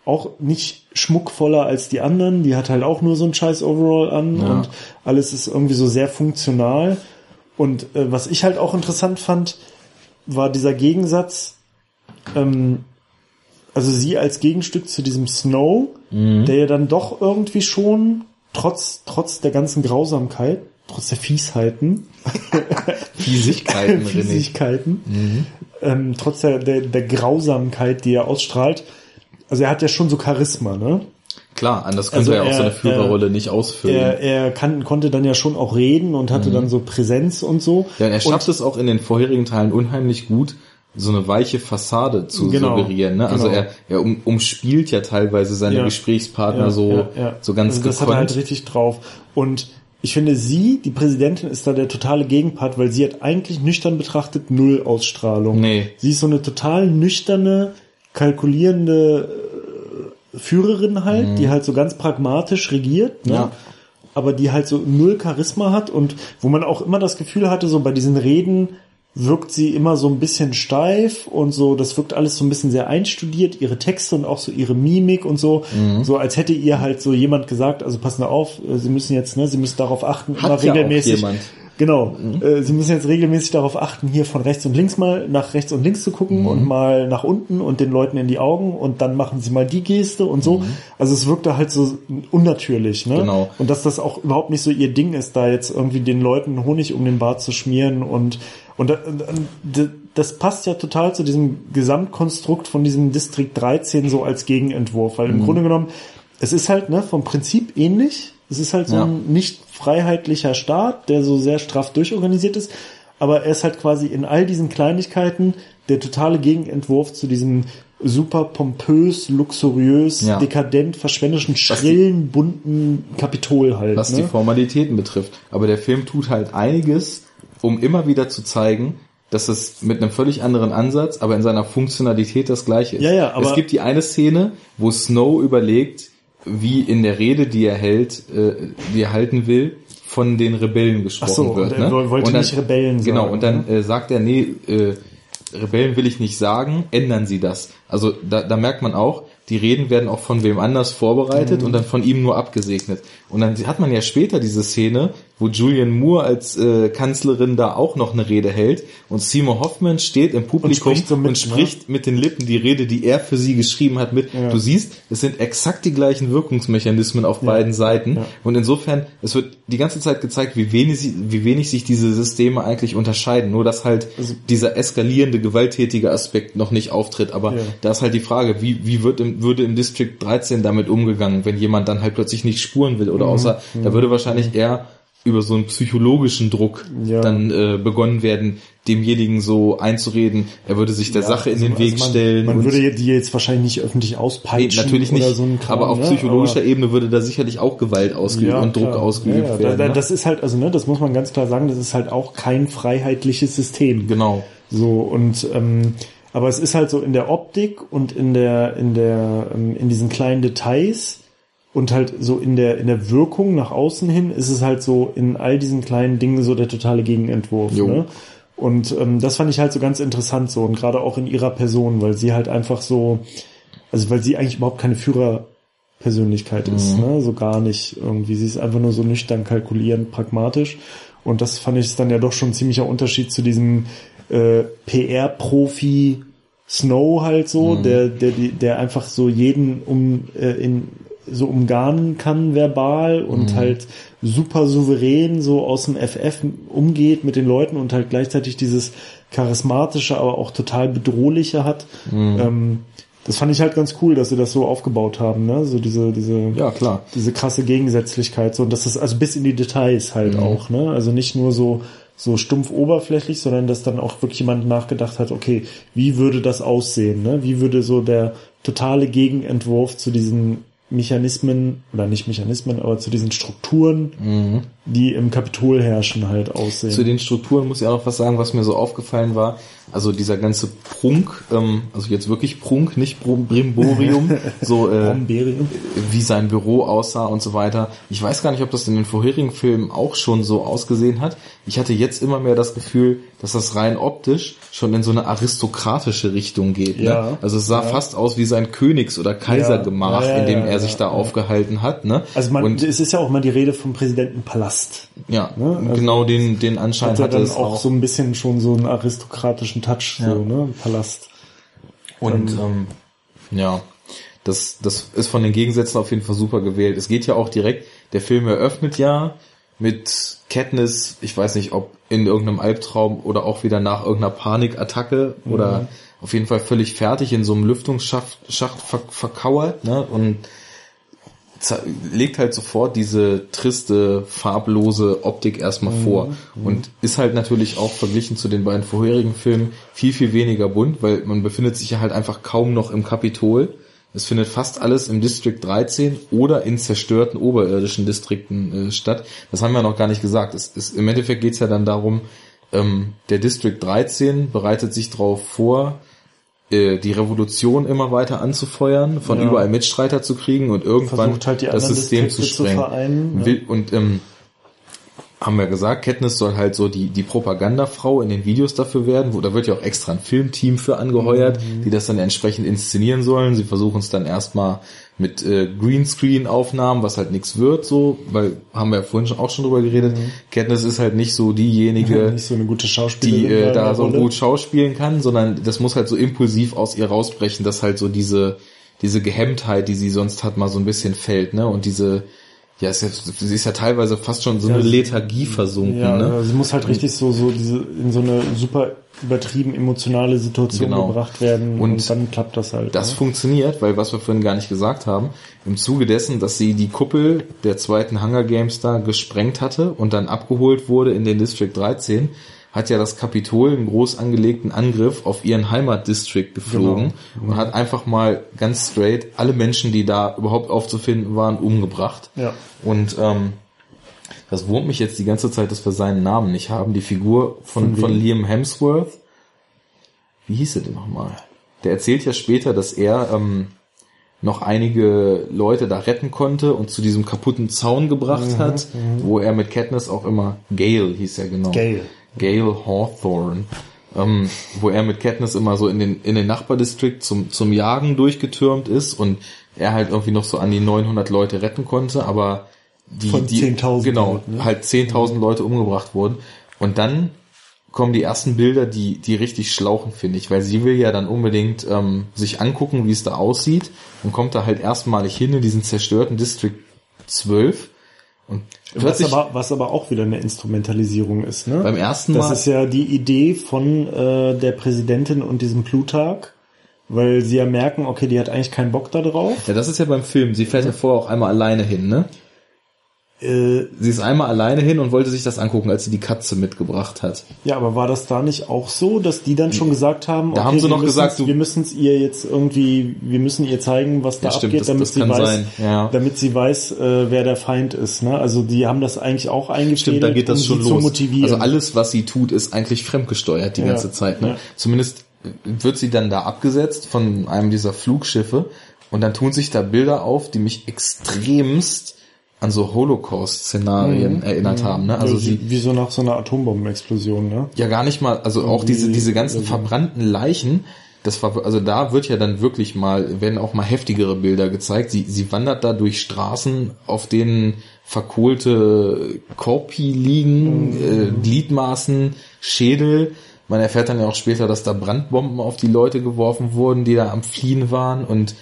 auch nicht schmuckvoller als die anderen. Die hat halt auch nur so ein scheiß Overall an Ja. und alles ist irgendwie so sehr funktional. Und äh, was ich halt auch interessant fand, war dieser Gegensatz, ähm, also sie als Gegenstück zu diesem Snow, der ja dann doch irgendwie schon, trotz, trotz der ganzen Grausamkeit, trotz der Fiesheiten, Fiesigkeiten. Fiesigkeiten, ähm, trotz der, der, der Grausamkeit, die er ausstrahlt, also er hat ja schon so Charisma, ne? Klar, anders könnte also er, er auch so eine Führerrolle er, nicht ausfüllen. Er, er kann, konnte dann ja schon auch reden und hatte mhm. dann so Präsenz und so. Ja, und er schafft und, es auch in den vorherigen Teilen unheimlich gut, so eine weiche Fassade zu genau, suggerieren. Ne? Also genau. er, er um, umspielt ja teilweise seine ja, Gesprächspartner ja, so, ja, so ganz also Das gekonnt. hat er halt richtig drauf. Und ich finde, sie, die Präsidentin, ist da der totale Gegenpart, weil sie hat eigentlich nüchtern betrachtet null Ausstrahlung. Nee. Sie ist so eine total nüchterne, kalkulierende Führerin halt, mhm. die halt so ganz pragmatisch regiert, ne? Ja. aber die halt so null Charisma hat und wo man auch immer das Gefühl hatte, so bei diesen Reden wirkt sie immer so ein bisschen steif und so, das wirkt alles so ein bisschen sehr einstudiert, ihre Texte und auch so ihre Mimik und so, mhm. so als hätte ihr halt so jemand gesagt, also passen auf, äh, sie müssen jetzt, ne, sie müssen darauf achten, Hat immer regelmäßig. Ja Genau. Mhm. Äh, Sie müssen jetzt regelmäßig darauf achten, hier von rechts und links mal nach rechts und links zu gucken mhm. und mal nach unten und den Leuten in die Augen und dann machen Sie mal die Geste und so. Mhm. Also es wirkte halt so unnatürlich, ne? Genau. Und dass das auch überhaupt nicht so ihr Ding ist, da jetzt irgendwie den Leuten Honig um den Bart zu schmieren und und das passt ja total zu diesem Gesamtkonstrukt von diesem Distrikt 13 so als Gegenentwurf, weil im mhm. Grunde genommen es ist halt ne vom Prinzip ähnlich es ist halt so ja. ein nicht freiheitlicher Staat, der so sehr straff durchorganisiert ist, aber er ist halt quasi in all diesen Kleinigkeiten der totale Gegenentwurf zu diesem super pompös, luxuriös, ja. dekadent, verschwenderischen, schrillen, die, bunten Kapitol halt. Was ne? die Formalitäten betrifft. Aber der Film tut halt einiges, um immer wieder zu zeigen, dass es mit einem völlig anderen Ansatz, aber in seiner Funktionalität das gleiche ist. Ja, ja, aber es gibt die eine Szene, wo Snow überlegt, wie in der Rede, die er hält, äh, die er halten will, von den Rebellen gesprochen Ach so, wird. Und er ne? wollte und dann, nicht Rebellen genau, sagen. Genau, und dann ne? äh, sagt er, nee, äh, Rebellen will ich nicht sagen, ändern Sie das. Also da, da merkt man auch, die Reden werden auch von wem anders vorbereitet mhm. und dann von ihm nur abgesegnet. Und dann hat man ja später diese Szene, wo Julian Moore als äh, Kanzlerin da auch noch eine Rede hält und Seymour Hoffman steht im Publikum und spricht, so mit, und spricht ne? mit den Lippen die Rede, die er für sie geschrieben hat, mit. Ja. Du siehst, es sind exakt die gleichen Wirkungsmechanismen auf ja. beiden Seiten ja. und insofern, es wird die ganze Zeit gezeigt, wie wenig, wie wenig sich diese Systeme eigentlich unterscheiden. Nur, dass halt also, dieser eskalierende, gewalttätige Aspekt noch nicht auftritt. Aber da ist halt die Frage, wie, wie wird im, würde im District 13 damit umgegangen, wenn jemand dann halt plötzlich nicht spuren will oder mhm. außer, mhm. da würde wahrscheinlich eher über so einen psychologischen Druck ja. dann äh, begonnen werden, demjenigen so einzureden, er würde sich der ja, Sache in also, den Weg also man, stellen. Man würde die jetzt wahrscheinlich nicht öffentlich auspeitschen. Natürlich nicht, so Kram, aber auf psychologischer aber, Ebene würde da sicherlich auch Gewalt ausgeübt ja, und Druck klar. ausgeübt ja, werden. Da, ne? Das ist halt, also ne, das muss man ganz klar sagen, das ist halt auch kein freiheitliches System. Genau. So und ähm, aber es ist halt so in der Optik und in der in der ähm, in diesen kleinen Details und halt so in der, in der Wirkung nach außen hin ist es halt so in all diesen kleinen Dingen so der totale Gegenentwurf. Ne? Und ähm, das fand ich halt so ganz interessant so und gerade auch in ihrer Person, weil sie halt einfach so, also weil sie eigentlich überhaupt keine Führerpersönlichkeit mhm. ist, ne? so gar nicht irgendwie. Sie ist einfach nur so nüchtern, kalkulierend, pragmatisch. Und das fand ich dann ja doch schon ein ziemlicher Unterschied zu diesem äh, PR-Profi Snow halt so, mhm. der, der, der einfach so jeden um äh, in so umgarnen kann verbal und mhm. halt super souverän so aus dem FF umgeht mit den Leuten und halt gleichzeitig dieses charismatische, aber auch total bedrohliche hat. Mhm. Ähm, das fand ich halt ganz cool, dass sie das so aufgebaut haben, ne? So diese, diese, ja klar, diese krasse Gegensätzlichkeit, so und das ist also bis in die Details halt mhm. auch, ne? Also nicht nur so so stumpf oberflächlich, sondern dass dann auch wirklich jemand nachgedacht hat, okay, wie würde das aussehen, ne? Wie würde so der totale Gegenentwurf zu diesen Mechanismen, oder nicht Mechanismen, aber zu diesen Strukturen, mhm. Die im Kapitol herrschen, halt aussehen. Zu den Strukturen muss ich auch noch was sagen, was mir so aufgefallen war. Also dieser ganze Prunk, ähm, also jetzt wirklich Prunk, nicht Brimborium, so äh, wie sein Büro aussah und so weiter. Ich weiß gar nicht, ob das in den vorherigen Filmen auch schon so ausgesehen hat. Ich hatte jetzt immer mehr das Gefühl, dass das rein optisch schon in so eine aristokratische Richtung geht. Ne? Ja, Also es sah ja. fast aus wie sein Königs- oder Kaisergemach, ja, in dem er sich da aufgehalten hat. Ne? Also man, und es ist ja auch mal die Rede vom Präsidentenpalast. Ja, ne? also genau den, den Anschein hat hatte es auch, auch so ein bisschen schon so einen aristokratischen Touch, so, ne? Palast. Und ähm, ja, das, das ist von den Gegensätzen auf jeden Fall super gewählt. Es geht ja auch direkt, der Film eröffnet ja mit Katniss, ich weiß nicht, ob in irgendeinem Albtraum oder auch wieder nach irgendeiner Panikattacke mhm. oder auf jeden Fall völlig fertig in so einem Lüftungsschacht Schacht ver verkauert, ne? Und legt halt sofort diese triste, farblose Optik erstmal mhm. vor mhm. und ist halt natürlich auch verglichen zu den beiden vorherigen Filmen viel, viel weniger bunt, weil man befindet sich ja halt einfach kaum noch im Kapitol. Es findet fast alles im District 13 oder in zerstörten oberirdischen Distrikten äh, statt. Das haben wir noch gar nicht gesagt. Es, es, Im Endeffekt geht's ja dann darum, ähm, der District 13 bereitet sich darauf vor, die Revolution immer weiter anzufeuern, von ja. überall Mitstreiter zu kriegen und irgendwann halt das System zu sprengen. Zu vereinen, ja. Und ähm, haben wir gesagt, Katniss soll halt so die, die Propagandafrau in den Videos dafür werden, wo da wird ja auch extra ein Filmteam für angeheuert, mhm. die das dann entsprechend inszenieren sollen. Sie versuchen es dann erstmal mit äh, Greenscreen-Aufnahmen, was halt nichts wird, so, weil haben wir ja vorhin schon, auch schon drüber geredet. Mhm. Katniss ist halt nicht so diejenige, nicht so eine gute Schauspielerin die äh, da so Rolle. gut schauspielen kann, sondern das muss halt so impulsiv aus ihr rausbrechen, dass halt so diese diese Gehemmtheit, die sie sonst hat, mal so ein bisschen fällt, ne? Und diese ja, ist ja, sie ist ja teilweise fast schon so eine Lethargie versunken. Ja, ne? sie muss halt richtig so, so diese, in so eine super übertrieben emotionale Situation genau. gebracht werden und, und, dann klappt das halt. Das ne? funktioniert, weil was wir vorhin gar nicht gesagt haben, im Zuge dessen, dass sie die Kuppel der zweiten Hunger Games da gesprengt hatte und dann abgeholt wurde in den District 13, hat ja das Kapitol einen groß angelegten Angriff auf ihren Heimatdistrict geflogen genau. und hat einfach mal ganz straight alle Menschen, die da überhaupt aufzufinden waren, umgebracht. Ja. Und ähm, das wurmt mich jetzt die ganze Zeit, dass wir seinen Namen nicht haben. Die Figur von, von, von Liam Hemsworth. Wie hieß er denn nochmal? Der erzählt ja später, dass er ähm, noch einige Leute da retten konnte und zu diesem kaputten Zaun gebracht mhm, hat, mhm. wo er mit Katniss auch immer Gale hieß er genau. Gale. Gale Hawthorne, ähm, wo er mit Katniss immer so in den in den Nachbardistrikt zum zum Jagen durchgetürmt ist und er halt irgendwie noch so an die 900 Leute retten konnte, aber die, Von die 10.000 genau Leute, ne? halt 10.000 mhm. Leute umgebracht wurden und dann kommen die ersten Bilder, die die richtig schlauchen finde ich, weil sie will ja dann unbedingt ähm, sich angucken, wie es da aussieht und kommt da halt erstmalig hin in diesen zerstörten District 12 und was aber, was aber auch wieder eine Instrumentalisierung ist, ne? Beim ersten Mal. Das ist ja die Idee von äh, der Präsidentin und diesem Plutarch, weil sie ja merken, okay, die hat eigentlich keinen Bock da drauf. Ja, das ist ja beim Film. Sie fährt ja vorher auch einmal alleine hin, ne? Äh, sie ist einmal alleine hin und wollte sich das angucken, als sie die Katze mitgebracht hat. Ja, aber war das da nicht auch so, dass die dann schon gesagt haben, da okay, haben sie noch gesagt, wir müssen es ihr jetzt irgendwie, wir müssen ihr zeigen, was da ja, abgeht, stimmt, damit das, das sie weiß, ja. damit sie weiß, äh, wer der Feind ist. Ne? Also die haben das eigentlich auch eingefädelt, stimmt, da geht das um schon los. zu motivieren. Also alles, was sie tut, ist eigentlich fremdgesteuert die ja. ganze Zeit. Ne? Zumindest wird sie dann da abgesetzt von einem dieser Flugschiffe und dann tun sich da Bilder auf, die mich extremst an so Holocaust-Szenarien mhm. erinnert mhm. haben. Ne? Also wie, sie, wie so nach so einer Atombombenexplosion. Ne? Ja, gar nicht mal. Also auch diese diese ganzen also verbrannten Leichen. Das war also da wird ja dann wirklich mal werden auch mal heftigere Bilder gezeigt. Sie sie wandert da durch Straßen, auf denen verkohlte Korpi liegen, mhm. äh, Gliedmaßen, Schädel. Man erfährt dann ja auch später, dass da Brandbomben auf die Leute geworfen wurden, die da am Fliehen waren und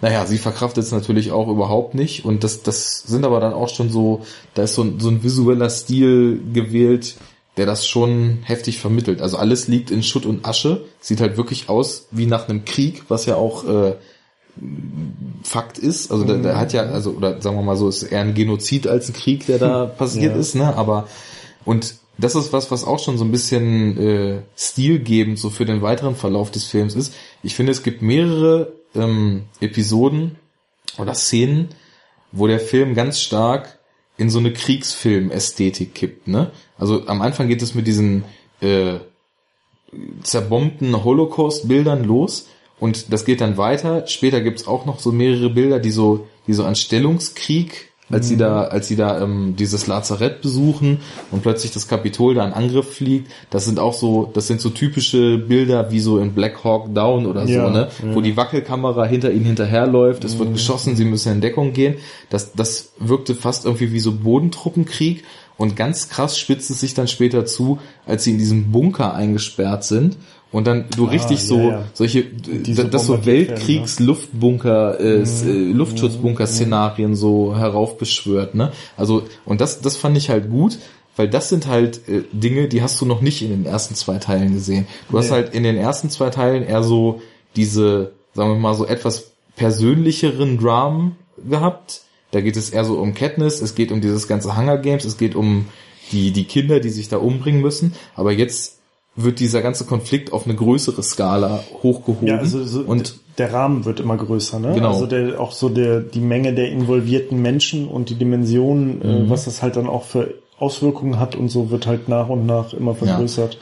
naja, sie verkraftet es natürlich auch überhaupt nicht und das, das sind aber dann auch schon so, da ist so ein, so ein visueller Stil gewählt, der das schon heftig vermittelt. Also alles liegt in Schutt und Asche, sieht halt wirklich aus wie nach einem Krieg, was ja auch äh, Fakt ist. Also der, der hat ja, also oder sagen wir mal so, ist eher ein Genozid als ein Krieg, der da passiert ja. ist, ne? Aber und das ist was, was auch schon so ein bisschen äh, stilgebend so für den weiteren Verlauf des Films ist. Ich finde, es gibt mehrere ähm, Episoden oder Szenen, wo der Film ganz stark in so eine Kriegsfilm-Ästhetik kippt. Ne? Also am Anfang geht es mit diesen äh, zerbombten Holocaust-Bildern los und das geht dann weiter. Später gibt's auch noch so mehrere Bilder, die so, die so an Stellungskrieg als mhm. sie da, als sie da ähm, dieses Lazarett besuchen und plötzlich das Kapitol da in Angriff fliegt. Das sind auch so, das sind so typische Bilder wie so in Black Hawk Down oder ja, so, ne? Ja. Wo die Wackelkamera hinter ihnen hinterherläuft, es mhm. wird geschossen, sie müssen in Deckung gehen. Das, das wirkte fast irgendwie wie so Bodentruppenkrieg. Und ganz krass spitzt es sich dann später zu, als sie in diesem Bunker eingesperrt sind und dann du ah, richtig so ja, ja. solche Diese das so Weltkriegs-Luftbunker äh, mhm. Luftschutzbunker-Szenarien so heraufbeschwört, ne? Also und das das fand ich halt gut, weil das sind halt äh, Dinge, die hast du noch nicht in den ersten zwei Teilen gesehen. Du nee. hast halt in den ersten zwei Teilen eher so diese, sagen wir mal so etwas persönlicheren Dramen gehabt Da geht es eher so um Katniss, es geht um dieses ganze Hunger Games, es geht um die, die Kinder, die sich da umbringen müssen. Aber jetzt wird dieser ganze Konflikt auf eine größere Skala hochgehoben. Ja, also so und der Rahmen wird immer größer, ne? Genau. Also der, auch so der, die Menge der involvierten Menschen und die Dimension, äh, Mhm. was das halt dann auch für Auswirkungen hat und so wird halt nach und nach immer vergrößert.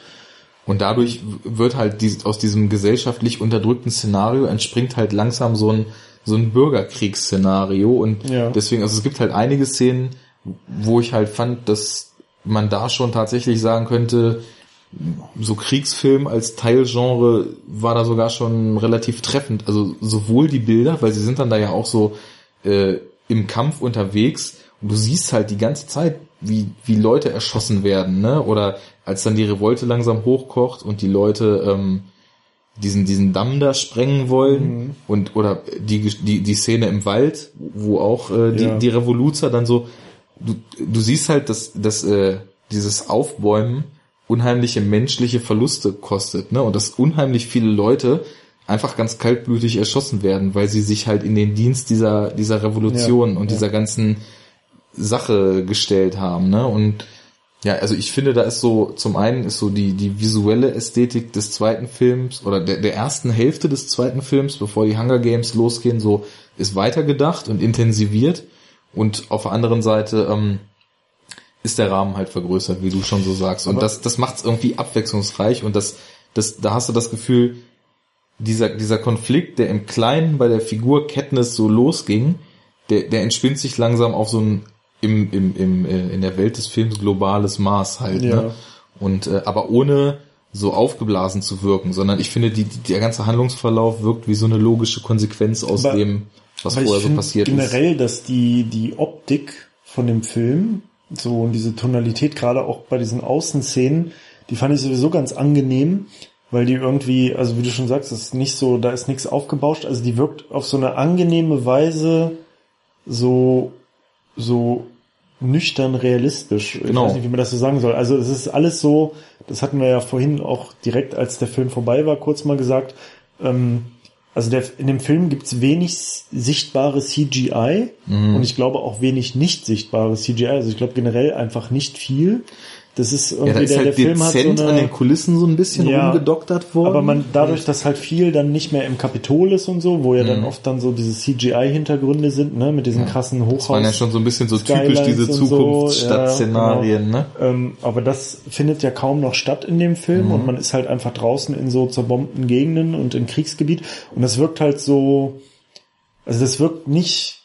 Und dadurch wird halt dies, aus diesem gesellschaftlich unterdrückten Szenario entspringt halt langsam so ein, so ein Bürgerkriegsszenario. Und Ja. deswegen, also es gibt halt einige Szenen, wo ich halt fand, dass man da schon tatsächlich sagen könnte, so Kriegsfilm als Teilgenre war da sogar schon relativ treffend. Also sowohl die Bilder, weil sie sind dann da ja auch so äh, im Kampf unterwegs und du siehst halt die ganze Zeit, wie, wie Leute erschossen werden, ne? Oder als dann die Revolte langsam hochkocht und die Leute ähm, diesen, diesen Damm da sprengen wollen und oder die, die, die Szene im Wald, wo auch äh, die, Ja. die Revoluzer dann so, du, du siehst halt, dass, dass äh, dieses Aufbäumen unheimliche menschliche Verluste kostet, ne? Und dass unheimlich viele Leute einfach ganz kaltblütig erschossen werden, weil sie sich halt in den Dienst dieser, dieser Revolution Ja, und ja. dieser ganzen Sache gestellt haben, ne? Und ja, also ich finde, da ist so, zum einen ist so die, die visuelle Ästhetik des zweiten Films oder der, der ersten Hälfte des zweiten Films, bevor die Hunger Games losgehen, so ist weitergedacht und intensiviert. Und auf der anderen Seite ähm, ist der Rahmen halt vergrößert, wie du schon so sagst. Und Aber- das, das macht es irgendwie abwechslungsreich und das, das, da hast du das Gefühl, dieser, dieser Konflikt, der im Kleinen bei der Figur Katniss so losging, der, der entspinnt sich langsam auf so ein im, im, im, äh, in der Welt des Films globales Maß halt. Ja. Ne? Und äh, aber ohne so aufgeblasen zu wirken, sondern ich finde, die, die, der ganze Handlungsverlauf wirkt wie so eine logische Konsequenz aus Aber- dem, was vorher so passiert ist. generell, dass die, die Optik von dem Film, so und diese Tonalität, gerade auch bei diesen Außenszenen, die fand ich sowieso ganz angenehm, weil die irgendwie, also wie du schon sagst, das ist nicht so, da ist nichts aufgebauscht, also die wirkt auf so eine angenehme Weise so, so nüchtern realistisch. Ich Genau. weiß nicht, wie man das so sagen soll. Also es ist alles so, das hatten wir ja vorhin auch direkt, als der Film vorbei war, kurz mal gesagt, ähm, also der, in dem Film gibt's wenig sichtbare CGI Mhm. und ich glaube auch wenig nicht sichtbare CGI. Also ich glaube generell einfach nicht viel. Das ist irgendwie ja, ist der, halt der Film hat so eine, an den Kulissen so ein bisschen Ja, rumgedoktert worden. aber man, dadurch, dass halt viel dann nicht mehr im Kapitol ist und so, wo ja Mhm. dann oft dann so diese CGI-Hintergründe sind, ne, mit diesen krassen Hochhaus. das waren ja schon so ein bisschen so Skylines typisch diese und so, Zukunftsstadtszenarien, ja, ne? Ähm, aber das findet ja kaum noch statt in dem Mhm. Film und man ist halt einfach draußen in so zerbombten Gegenden und im Kriegsgebiet und das wirkt halt so, also das wirkt nicht,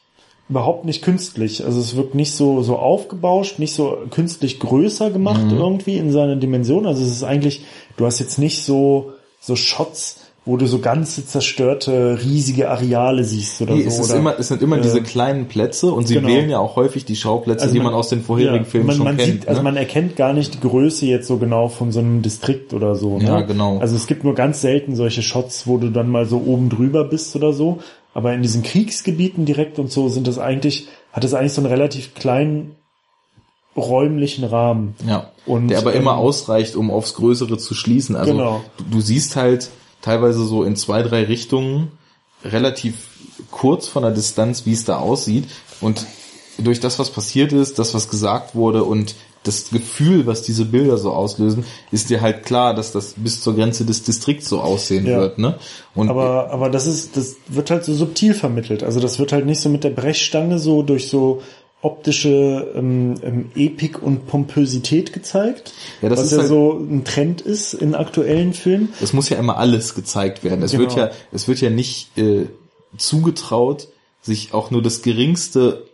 überhaupt nicht künstlich. Also es wirkt nicht so, so aufgebauscht, nicht so künstlich größer gemacht Mhm. irgendwie in seiner Dimension. Also es ist eigentlich, du hast jetzt nicht so, so Shots, wo du so ganze zerstörte, riesige Areale siehst oder Nee, so. es, oder, immer, es sind immer äh, diese kleinen Plätze und sie genau. wählen ja auch häufig die Schauplätze, Also die man- man aus den vorherigen ja, Filmen man, schon man kennt. Sieht, also ne? man erkennt gar nicht die Größe jetzt so genau von so einem Distrikt oder so. Ne? Ja, genau. Also es gibt nur ganz selten solche Shots, wo du dann mal so oben drüber bist oder so. Aber in diesen Kriegsgebieten direkt und so sind das eigentlich, hat es eigentlich so einen relativ kleinen räumlichen Rahmen. Ja. Und, der aber ähm, immer ausreicht, um aufs Größere zu schließen. Also Genau. du, du siehst halt teilweise so in zwei, drei Richtungen relativ kurz von der Distanz, wie es da aussieht. Und durch das, was passiert ist, das, was gesagt wurde und das Gefühl, was diese Bilder so auslösen, ist dir halt klar, dass das bis zur Grenze des Distrikts so aussehen Ja. wird. Ne? Und Aber, aber das ist, das wird halt so subtil vermittelt. Also das wird halt nicht so mit der Brechstange so durch so optische ähm, ähm, Epik und Pompösität gezeigt, Ja, das was ist ja halt- so ein Trend ist in aktuellen Filmen. es muss ja immer alles gezeigt werden. Es Genau. wird ja, es wird ja nicht äh, zugetraut, sich auch nur das geringste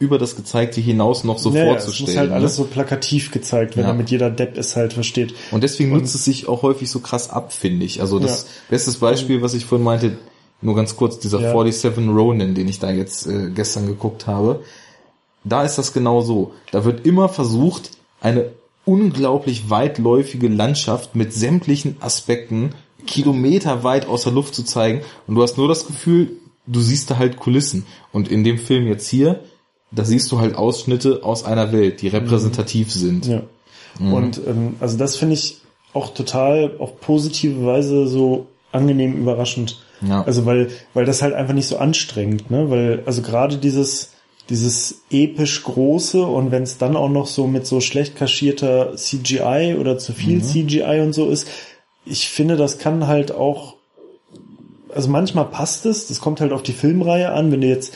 über das Gezeigte hinaus noch so Naja, es vorzustellen. muss halt ne? alles so plakativ gezeigt werden, Ja. damit jeder Depp es halt versteht. Und deswegen nutzt es sich auch häufig so krass ab, finde ich. Also das Ja. bestes Beispiel, was ich vorhin meinte, nur ganz kurz, dieser Ja. 47 Ronin, den ich da jetzt äh, gestern geguckt habe, da ist das genau so. Da wird immer versucht, eine unglaublich weitläufige Landschaft mit sämtlichen Aspekten kilometerweit aus der Luft zu zeigen. Und du hast nur das Gefühl, du siehst da halt Kulissen. Und in dem Film jetzt hier, da siehst du halt Ausschnitte aus einer Welt, die repräsentativ sind. Ja. Und ähm, also das finde ich auch total auf positive Weise so angenehm überraschend. Ja. Also weil, weil das halt einfach nicht so anstrengend, ne? Weil, also gerade dieses, dieses episch große und wenn es dann auch noch so mit so schlecht kaschierter CGI oder zu viel mhm. CGI und so ist, ich finde, das kann halt auch, also manchmal passt es, das kommt halt auf die Filmreihe an, wenn du jetzt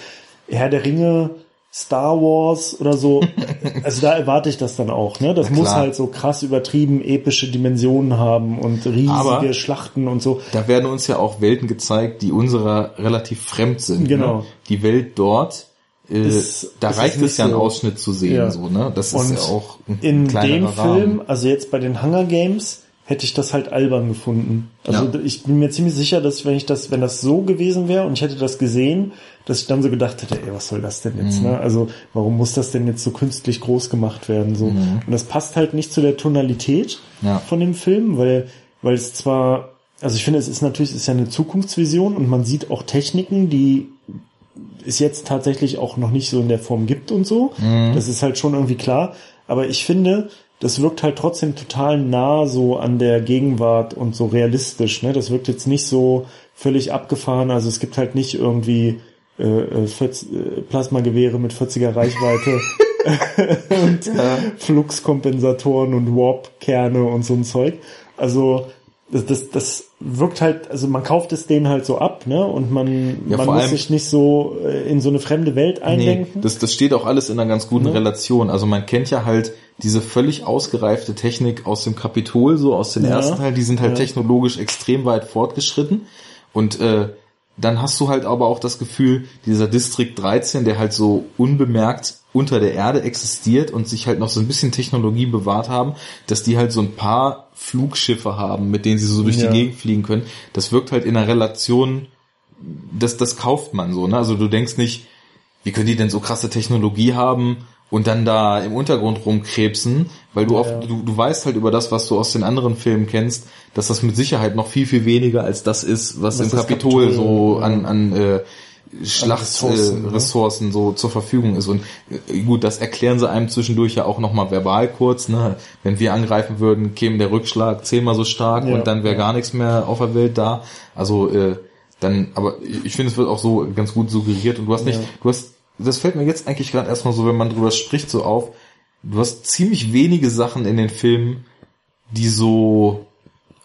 Herr der Ringe Star Wars oder so, also da erwarte ich das dann auch, ne? Das muss halt so krass übertrieben epische Dimensionen haben und riesige Aber Schlachten und so. Da werden uns ja auch Welten gezeigt, die unserer relativ fremd sind. Ne? Genau. Ne? Die Welt dort, ist, da reicht es ja, einen Ausschnitt zu sehen, ja. so, ne? Das und ist ja auch ein in dem Rahmen. Film, also jetzt bei den Hunger Games, hätte ich das halt albern gefunden. Also ja. ich bin mir ziemlich sicher, dass wenn ich das, wenn das so gewesen wäre und ich hätte das gesehen, dass ich dann so gedacht hätte, ey, was soll das denn jetzt? Mhm. Ne? Also warum muss das denn jetzt so künstlich groß gemacht werden? So mhm. und das passt halt nicht zu der Tonalität ja. von dem Film, weil weil es zwar, also ich finde, es ist natürlich, es ist ja eine Zukunftsvision und man sieht auch Techniken, die es jetzt tatsächlich auch noch nicht so in der Form gibt und so. Mhm. Das ist halt schon irgendwie klar. Aber ich finde, das wirkt halt trotzdem total nah so an der Gegenwart und so realistisch. Ne? Das wirkt jetzt nicht so völlig abgefahren. Also es gibt halt nicht irgendwie äh, 40, äh, äh, Plasmagewehre mit 40er Reichweite und ja. Fluxkompensatoren und Warp-Kerne und so ein Zeug. Also das, das, das wirkt halt, also man kauft es denen halt so ab, ne? Und man, ja, man muss sich nicht so äh, in so eine fremde Welt eindenken. Nee, das, das steht auch alles in einer ganz guten ja. Relation. Also man kennt ja halt diese völlig ausgereifte Technik aus dem Kapitol, so aus den ja. ersten Teil, die sind halt ja. technologisch extrem weit fortgeschritten. Und äh, dann hast du halt aber auch das Gefühl, dieser District 13, der halt so unbemerkt unter der Erde existiert und sich halt noch so ein bisschen Technologie bewahrt haben, dass die halt so ein paar Flugschiffe haben, mit denen sie so durch ja. die Gegend fliegen können. Das wirkt halt in einer Relation, das, das kauft man so, ne? Also du denkst nicht, wie können die denn so krasse Technologie haben und dann da im Untergrund rumkrebsen, weil du ja. oft, du, du weißt halt über das, was du aus den anderen Filmen kennst, dass das mit Sicherheit noch viel, viel weniger als das ist, was, was im Kapitol, Kapitol so ja. an, an äh, Schlachtressourcen äh, Ressourcen, ne? so zur Verfügung ist. Und äh, gut, das erklären sie einem zwischendurch ja auch nochmal verbal kurz. Ne? Wenn wir angreifen würden, käme der Rückschlag zehnmal so stark ja, und dann wäre ja. gar nichts mehr auf der Welt da. Also äh, dann, aber ich finde, es wird auch so ganz gut suggeriert und du hast nicht, ja. du hast, das fällt mir jetzt eigentlich gerade erstmal so, wenn man drüber spricht, so auf, du hast ziemlich wenige Sachen in den Filmen, die so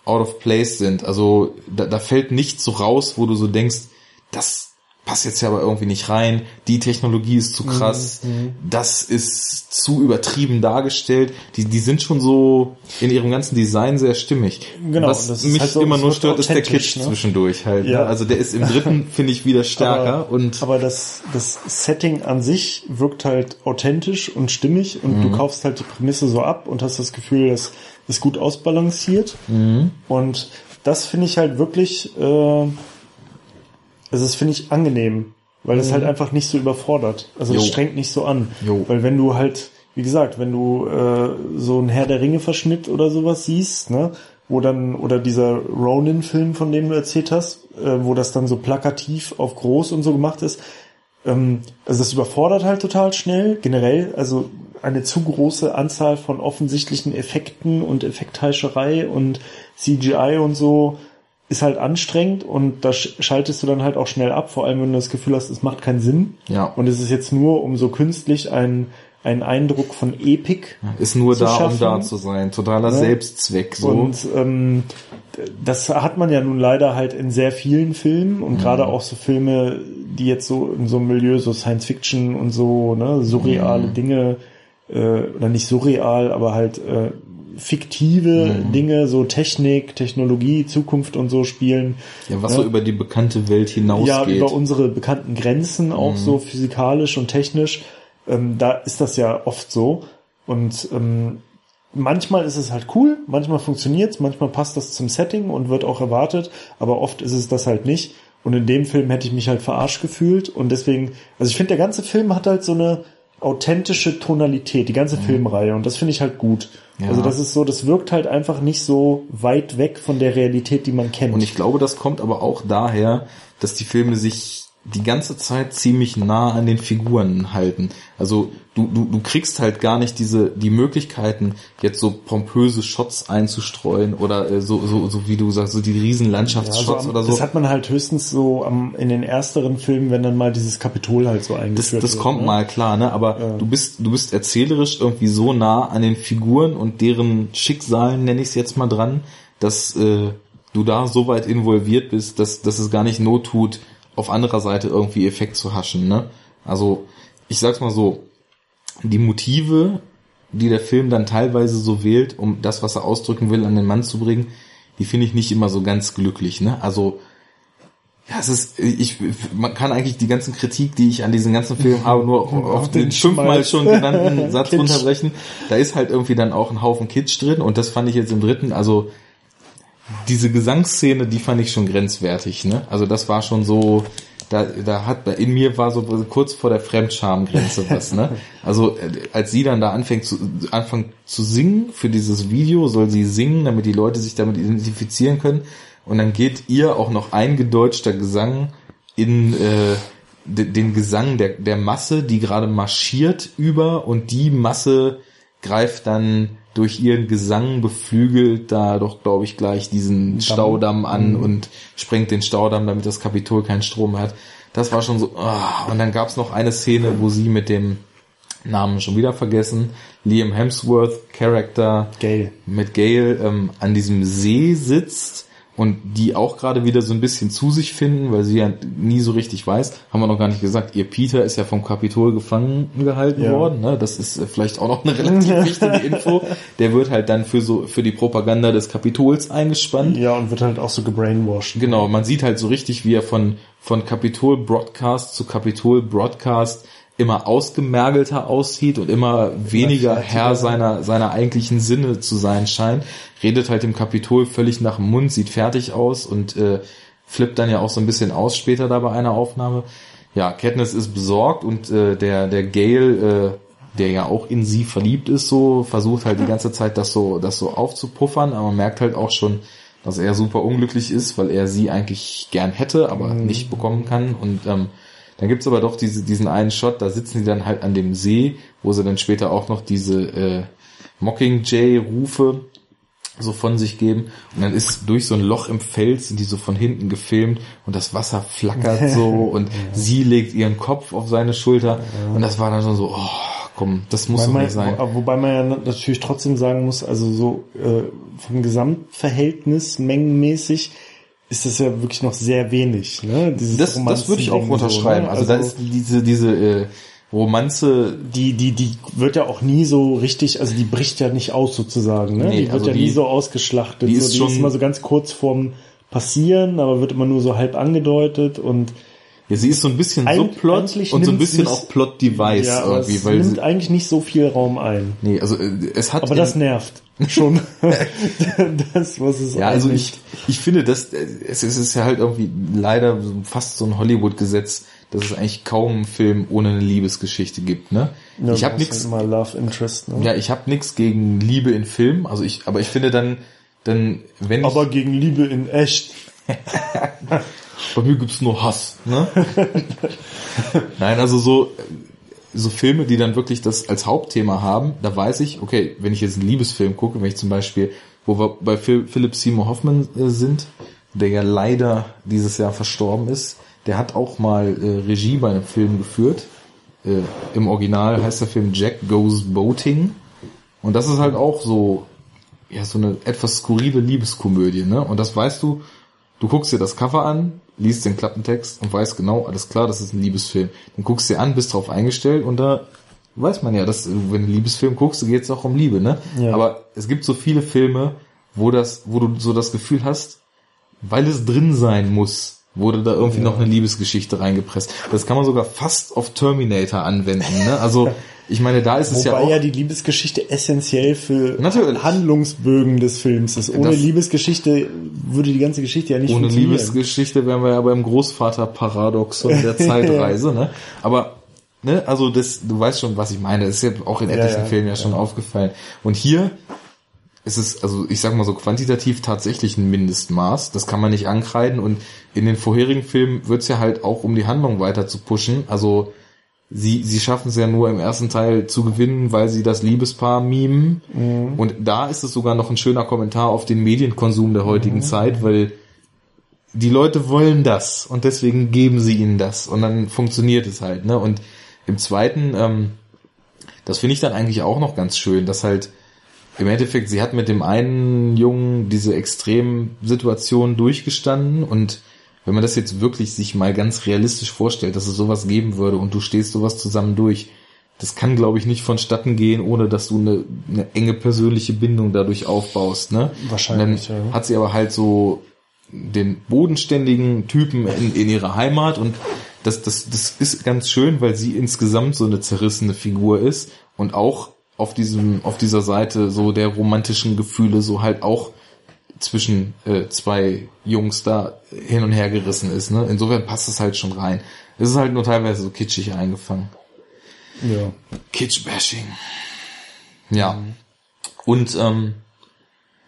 out of place sind. Also da, da fällt nichts so raus, wo du so denkst, das passt jetzt ja aber irgendwie nicht rein, die Technologie ist zu krass, mhm, mhm. das ist zu übertrieben dargestellt. Die, die sind schon so in ihrem ganzen Design sehr stimmig. Genau. Was mich halt so, immer nur stört, ist der Kitsch ne? zwischendurch halt. Ne? Ja. Also der ist im dritten, finde ich, wieder stärker. Aber, und aber das, das Setting an sich wirkt halt authentisch und stimmig und mhm. du kaufst halt die Prämisse so ab und hast das Gefühl, das ist gut ausbalanciert. Mhm. Und das finde ich halt wirklich... Äh, also das finde ich angenehm, weil es mhm. halt einfach nicht so überfordert. Also es strengt nicht so an. Jo. Weil wenn du halt, wie gesagt, wenn du äh, so ein Herr der Ringe Verschnitt oder sowas siehst, ne, wo dann, oder dieser Ronin-Film, von dem du erzählt hast, äh, wo das dann so plakativ auf groß und so gemacht ist, ähm, also das überfordert halt total schnell, generell, also eine zu große Anzahl von offensichtlichen Effekten und Effektheischerei und CGI und so ist halt anstrengend und da schaltest du dann halt auch schnell ab, vor allem wenn du das Gefühl hast, es macht keinen Sinn. Ja. Und es ist jetzt nur, um so künstlich einen, einen Eindruck von Epik. Ist nur da, schaffen. um da zu sein. Totaler ja. Selbstzweck. So. Und ähm, das hat man ja nun leider halt in sehr vielen Filmen und mhm. gerade auch so Filme, die jetzt so in so einem Milieu, so Science Fiction und so, ne, surreale mhm. Dinge, äh, oder nicht surreal, aber halt äh, fiktive mhm. Dinge, so Technik, Technologie, Zukunft und so spielen. Ja, was ja. so über die bekannte Welt hinausgeht. Ja, über unsere bekannten Grenzen, auch mhm. so physikalisch und technisch. Ähm, da ist das ja oft so. Und ähm, manchmal ist es halt cool, manchmal funktioniert's, manchmal passt das zum Setting und wird auch erwartet, aber oft ist es das halt nicht. Und in dem Film hätte ich mich halt verarscht gefühlt und deswegen, also ich finde, der ganze Film hat halt so eine authentische Tonalität, die ganze mhm. Filmreihe und das finde ich halt gut. Ja. Also das ist so, das wirkt halt einfach nicht so weit weg von der Realität, die man kennt. Und ich glaube, das kommt aber auch daher, dass die Filme sich die ganze Zeit ziemlich nah an den Figuren halten. Also du, du, du kriegst halt gar nicht diese die Möglichkeiten, jetzt so pompöse Shots einzustreuen oder äh, so, so, so wie du sagst, so die riesen Landschaftsshots Ja, so am- oder so. Das hat man halt höchstens so am, in den ersteren Filmen, wenn dann mal dieses Kapitol halt so Das, eingeführt das wird. kommt ne? mal klar, ne? Aber du bist, du bist erzählerisch irgendwie so nah an den Figuren und deren Schicksalen, nenne ich es jetzt mal dran, dass äh, du da so weit involviert bist, dass, dass es gar nicht Not tut, auf anderer Seite irgendwie Effekt zu haschen, ne? Also, ich sag's mal so, die Motive, die der Film dann teilweise so wählt, um das, was er ausdrücken will, an den Mann zu bringen, die finde ich nicht immer so ganz glücklich, ne? Also, ja, es ist, ich, man kann eigentlich die ganzen Kritik, die ich an diesen ganzen Film habe, nur auf, den den fünfmal schon genannten Satz runterbrechen. Da ist halt irgendwie dann auch ein Haufen Kitsch drin und das fand ich jetzt im dritten, also diese Gesangsszene, die fand ich schon grenzwertig, ne? Also das war schon so, da, da hat, in mir war so kurz vor der Fremdschamgrenze was, ne? Also äh, als sie dann da anfängt zu, anfängt zu singen für dieses Video, soll sie singen, damit die Leute sich damit identifizieren können. Und dann geht ihr auch noch eingedeutschter Gesang in äh, de- den Gesang der, der Masse, die gerade marschiert über und die Masse greift dann durch ihren Gesang beflügelt da doch, glaube ich, gleich diesen Staudamm an und sprengt den Staudamm, damit das Kapitol keinen Strom hat. Das war schon so. ah. Und dann gab's noch eine Szene, wo sie mit dem Namen schon wieder vergessen, Liam Hemsworth Charakter Gale. mit Gail ähm, an diesem See sitzt und die auch gerade wieder so ein bisschen zu sich finden, weil sie ja nie so richtig weiß, haben wir noch gar nicht gesagt, ihr Peter ist ja vom Kapitol gefangen gehalten Ja. worden, ne? das ist äh, vielleicht auch noch eine relativ wichtige Info, der wird halt dann für so für die Propaganda des Kapitols eingespannt. Ja, und wird halt auch so gebrainwashed. Genau, man sieht halt so richtig, wie er von, von Kapitol Broadcast zu Kapitol Broadcast immer ausgemergelter aussieht und immer weniger. Herr seiner, seiner eigentlichen Sinne zu sein scheint. Redet halt dem Kapitol völlig nach dem Mund, sieht fertig aus und äh, flippt dann ja auch so ein bisschen aus später da bei einer Aufnahme. Ja, Katniss ist besorgt und äh, der, der Gale, äh, der ja auch in sie verliebt ist, so versucht halt die ganze Zeit das so, das so aufzupuffern, aber man merkt halt auch schon, dass er super unglücklich ist, weil er sie eigentlich gern hätte, aber nicht bekommen kann. Und ähm, dann gibt's aber doch diese, diesen einen Shot, da sitzen die dann halt an dem See, wo sie dann später auch noch diese äh, Mockingjay-Rufe so von sich geben. Und dann ist durch so ein Loch im Fels, sind die so von hinten gefilmt und das Wasser flackert so und sie legt ihren Kopf auf seine Schulter. Und das war dann schon so, oh, komm, das muss man, nicht sein. wo- wobei man ja natürlich trotzdem sagen muss, also so äh, vom Gesamtverhältnis mengenmäßig ist das ja wirklich noch sehr wenig. Ne? Dieses Das, das würde ich auch unterschreiben. So, ne? also, da ist diese, diese äh, Romanze, die, die, die wird ja auch nie so richtig, also die bricht ja nicht aus sozusagen. Ne? Nee, die wird also ja die- nie so ausgeschlachtet. die so, ist die schon- ist immer so ganz kurz vorm Passieren, aber wird immer nur so halb angedeutet und ja, sie ist so ein bisschen Eig- Subplot und so ein bisschen auch Plot-Device ja, irgendwie, es weil nimmt sie, eigentlich nicht so viel Raum ein. nee, also äh, es hat Aber das nervt schon. das, was es Ja, also ich, ich finde, dass äh, es, ist ja halt irgendwie leider fast so ein Hollywood-Gesetz, dass es eigentlich kaum einen Film ohne eine Liebesgeschichte gibt. Ne? Ja, ich habe das nichts, Immer Love Interest. Ne? ja, ich habe nichts gegen Liebe in Filmen. Also ich, aber ich finde dann, dann wenn Aber ich, gegen Liebe in echt. bei mir gibt's nur Hass. Ne? Nein, also so so Filme, die dann wirklich das als Hauptthema haben, da weiß ich, okay, wenn ich jetzt einen Liebesfilm gucke, wenn ich zum Beispiel, wo wir bei Phil- Philip Seymour Hoffman äh, sind, der ja leider dieses Jahr verstorben ist, der hat auch mal äh, Regie bei einem Film geführt. Äh, Im Original heißt der Film Jack Goes Boating. Und das ist halt auch so, ja, so eine etwas skurrile Liebeskomödie, ne? Und das weißt du, du guckst dir das Cover an, liest den Klappentext und weißt genau, alles klar, das ist ein Liebesfilm. Dann guckst du dir an, bist drauf eingestellt und da weiß man ja, dass wenn du einen Liebesfilm guckst, geht es auch um Liebe, ne? Ja. Aber es gibt so viele Filme, wo das, wo du so das Gefühl hast, weil es drin sein muss, wurde da irgendwie noch eine Liebesgeschichte reingepresst. Das kann man sogar fast auf Terminator anwenden, ne? Also, ich meine, da ist es Wobei ja auch ja die Liebesgeschichte essentiell für Natürlich. Handlungsbögen des Films ist. Ohne Das- Liebesgeschichte würde die ganze Geschichte ja nicht Ohne funktionieren. Liebesgeschichte wären wir ja beim Großvater-Paradoxon der Zeitreise, ne? Aber, ne, also das, du weißt schon, was ich meine. Das ist ja auch in etlichen ja, Filmen ja schon aufgefallen. Und hier es ist, also ich sag mal so quantitativ tatsächlich ein Mindestmaß. Das kann man nicht ankreiden. Und in den vorherigen Filmen wird's ja halt auch um die Handlung weiter zu pushen. Also sie, sie schaffen es ja nur im ersten Teil zu gewinnen, weil sie das Liebespaar mimen. Mhm. Und da ist es sogar noch ein schöner Kommentar auf den Medienkonsum der heutigen mhm. Zeit, weil die Leute wollen das und deswegen geben sie ihnen das und dann funktioniert es halt. Ne? Und im zweiten, ähm, das finde ich dann eigentlich auch noch ganz schön, dass halt im Endeffekt, sie hat mit dem einen Jungen diese Extremsituation durchgestanden und wenn man das jetzt wirklich sich mal ganz realistisch vorstellt, dass es sowas geben würde und du stehst sowas zusammen durch, das kann, glaube ich, nicht vonstatten gehen, ohne dass du eine, eine enge persönliche Bindung dadurch aufbaust. Ne? Wahrscheinlich. dann ja. hat sie aber halt so den bodenständigen Typen in, in ihrer Heimat und das, das, das ist ganz schön, weil sie insgesamt so eine zerrissene Figur ist und auch auf diesem, auf dieser Seite so der romantischen Gefühle so halt auch zwischen äh, zwei Jungs da hin und her gerissen ist. Ne? Insofern passt es halt schon rein. Es ist halt nur teilweise so kitschig eingefangen. Ja. Kitsch-Bashing. Ja. Mhm. Und ähm,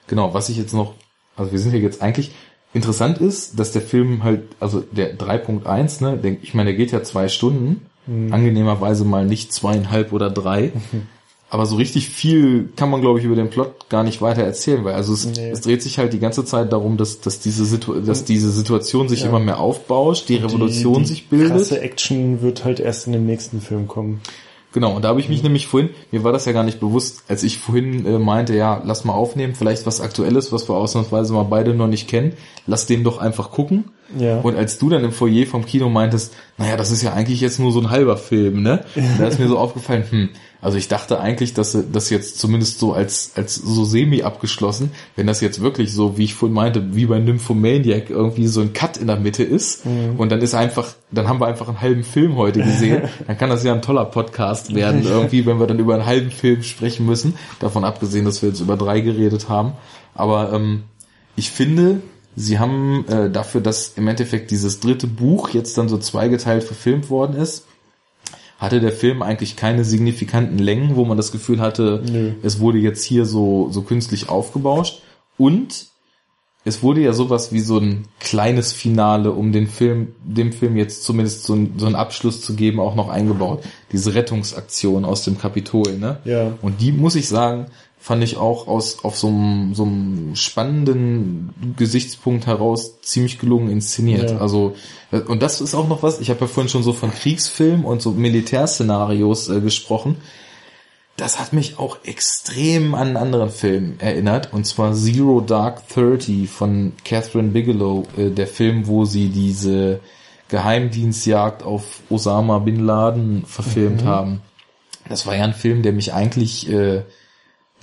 genau, was ich jetzt noch, also wir sind hier jetzt eigentlich, interessant ist, dass der Film halt, also der 3.1, ne, ich meine, der geht ja zwei Stunden, mhm. angenehmerweise mal nicht zweieinhalb oder drei. Mhm. Aber so richtig viel kann man, glaube ich, über den Plot gar nicht weiter erzählen, weil also es, nee. es dreht sich halt die ganze Zeit darum, dass, dass, diese, Situ dass diese Situation sich ja. immer mehr aufbauscht, die Revolution die, die sich bildet. Die krasse Action wird halt erst in dem nächsten Film kommen. Genau, und da habe ich mich mhm. nämlich vorhin, mir war das ja gar nicht bewusst, als ich vorhin äh, meinte, ja, lass mal aufnehmen, vielleicht was Aktuelles, was wir ausnahmsweise mal beide noch nicht kennen, lass den doch einfach gucken. Ja. Und als du dann im Foyer vom Kino meintest, naja, das ist ja eigentlich jetzt nur so ein halber Film, ne? da ist mir so aufgefallen, hm, also ich dachte eigentlich, dass das jetzt zumindest so als, als so semi abgeschlossen, wenn das jetzt wirklich so, wie ich vorhin meinte, wie bei Nymphomaniac irgendwie so ein Cut in der Mitte ist mhm. und dann ist einfach, dann haben wir einfach einen halben Film heute gesehen, dann kann das ja ein toller Podcast werden, irgendwie, wenn wir dann über einen halben Film sprechen müssen, davon abgesehen, dass wir jetzt über drei geredet haben. Aber ähm, ich finde, sie haben äh, dafür, dass im Endeffekt dieses dritte Buch jetzt dann so zweigeteilt verfilmt worden ist, hatte der Film eigentlich keine signifikanten Längen, wo man das Gefühl hatte, Nö. es wurde jetzt hier so, so künstlich aufgebauscht. Und es wurde ja sowas wie so ein kleines Finale, um den Film, dem Film jetzt zumindest so, ein, so einen Abschluss zu geben, auch noch eingebaut. Diese Rettungsaktion aus dem Kapitol, ne? Ja. Und die, muss ich sagen, fand ich auch aus auf so einem, so einem spannenden Gesichtspunkt heraus ziemlich gelungen inszeniert. Ja. Also und das ist auch noch was. Ich habe ja vorhin schon so von Kriegsfilmen und so Militärszenarios äh, gesprochen. Das hat mich auch extrem an einen anderen Film erinnert, und zwar Zero Dark Thirty von Catherine Bigelow, äh, der Film, wo sie diese Geheimdienstjagd auf Osama bin Laden verfilmt mhm. haben. Das war ja ein Film, der mich eigentlich äh,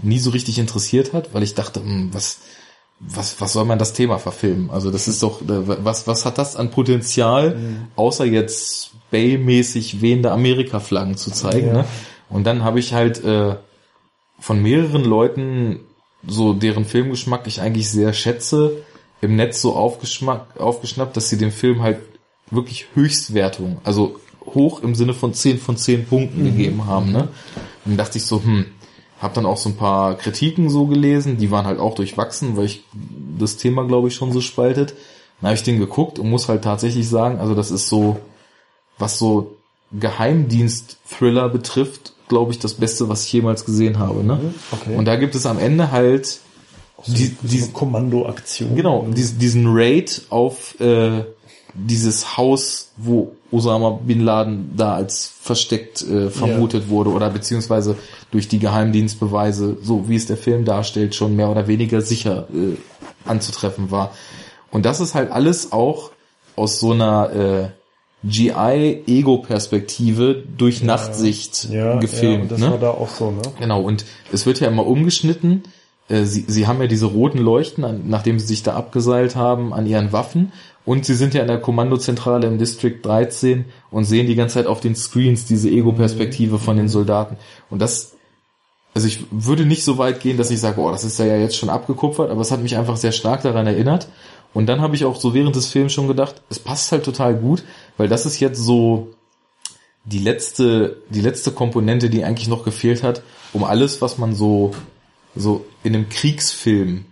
nie so richtig interessiert hat, weil ich dachte, hm, was, was, was soll man das Thema verfilmen? Also das ist doch, äh, was, was hat das an Potenzial, mhm. außer jetzt Bay-mäßig wehende Amerika-Flaggen zu zeigen, ja. ne? Und dann habe ich halt äh, von mehreren Leuten, so deren Filmgeschmack ich eigentlich sehr schätze, im Netz so aufgeschnappt, dass sie dem Film halt wirklich Höchstwertung, also hoch im Sinne von 10 von 10 Punkten mhm. gegeben haben, ne? Und dann dachte ich so, hm, hab dann auch so ein paar Kritiken so gelesen, die waren halt auch durchwachsen, weil ich das Thema, glaube ich, schon so spaltet. Dann habe ich den geguckt und muss halt tatsächlich sagen, also das ist so, was so Geheimdienst-Thriller betrifft, glaube ich, das Beste, was ich jemals gesehen habe. Ne? Mhm, okay. Und da gibt es am Ende halt so die, diese Kommandoaktion. Genau, diesen, diesen Raid auf äh, dieses Haus, wo Osama Bin Laden da als versteckt äh, vermutet ja. wurde oder beziehungsweise durch die Geheimdienstbeweise, so wie es der Film darstellt, schon mehr oder weniger sicher äh, anzutreffen war. Und das ist halt alles auch aus so einer äh, GI-Ego-Perspektive durch ja, Nachtsicht ja, gefilmt. Ja, das ne? war da auch so, ne? Genau, und es wird ja immer umgeschnitten. Äh, sie, sie haben ja diese roten Leuchten, nachdem sie sich da abgeseilt haben, an ihren Waffen und sie sind ja in der Kommandozentrale im District 13 und sehen die ganze Zeit auf den Screens diese Ego-Perspektive von den Soldaten. Und das, also ich würde nicht so weit gehen, dass ich sage, oh, das ist ja jetzt schon abgekupfert, aber es hat mich einfach sehr stark daran erinnert. Und dann habe ich auch so während des Films schon gedacht, es passt halt total gut, weil das ist jetzt so die letzte, die letzte Komponente, die eigentlich noch gefehlt hat, um alles, was man so so in einem Kriegsfilm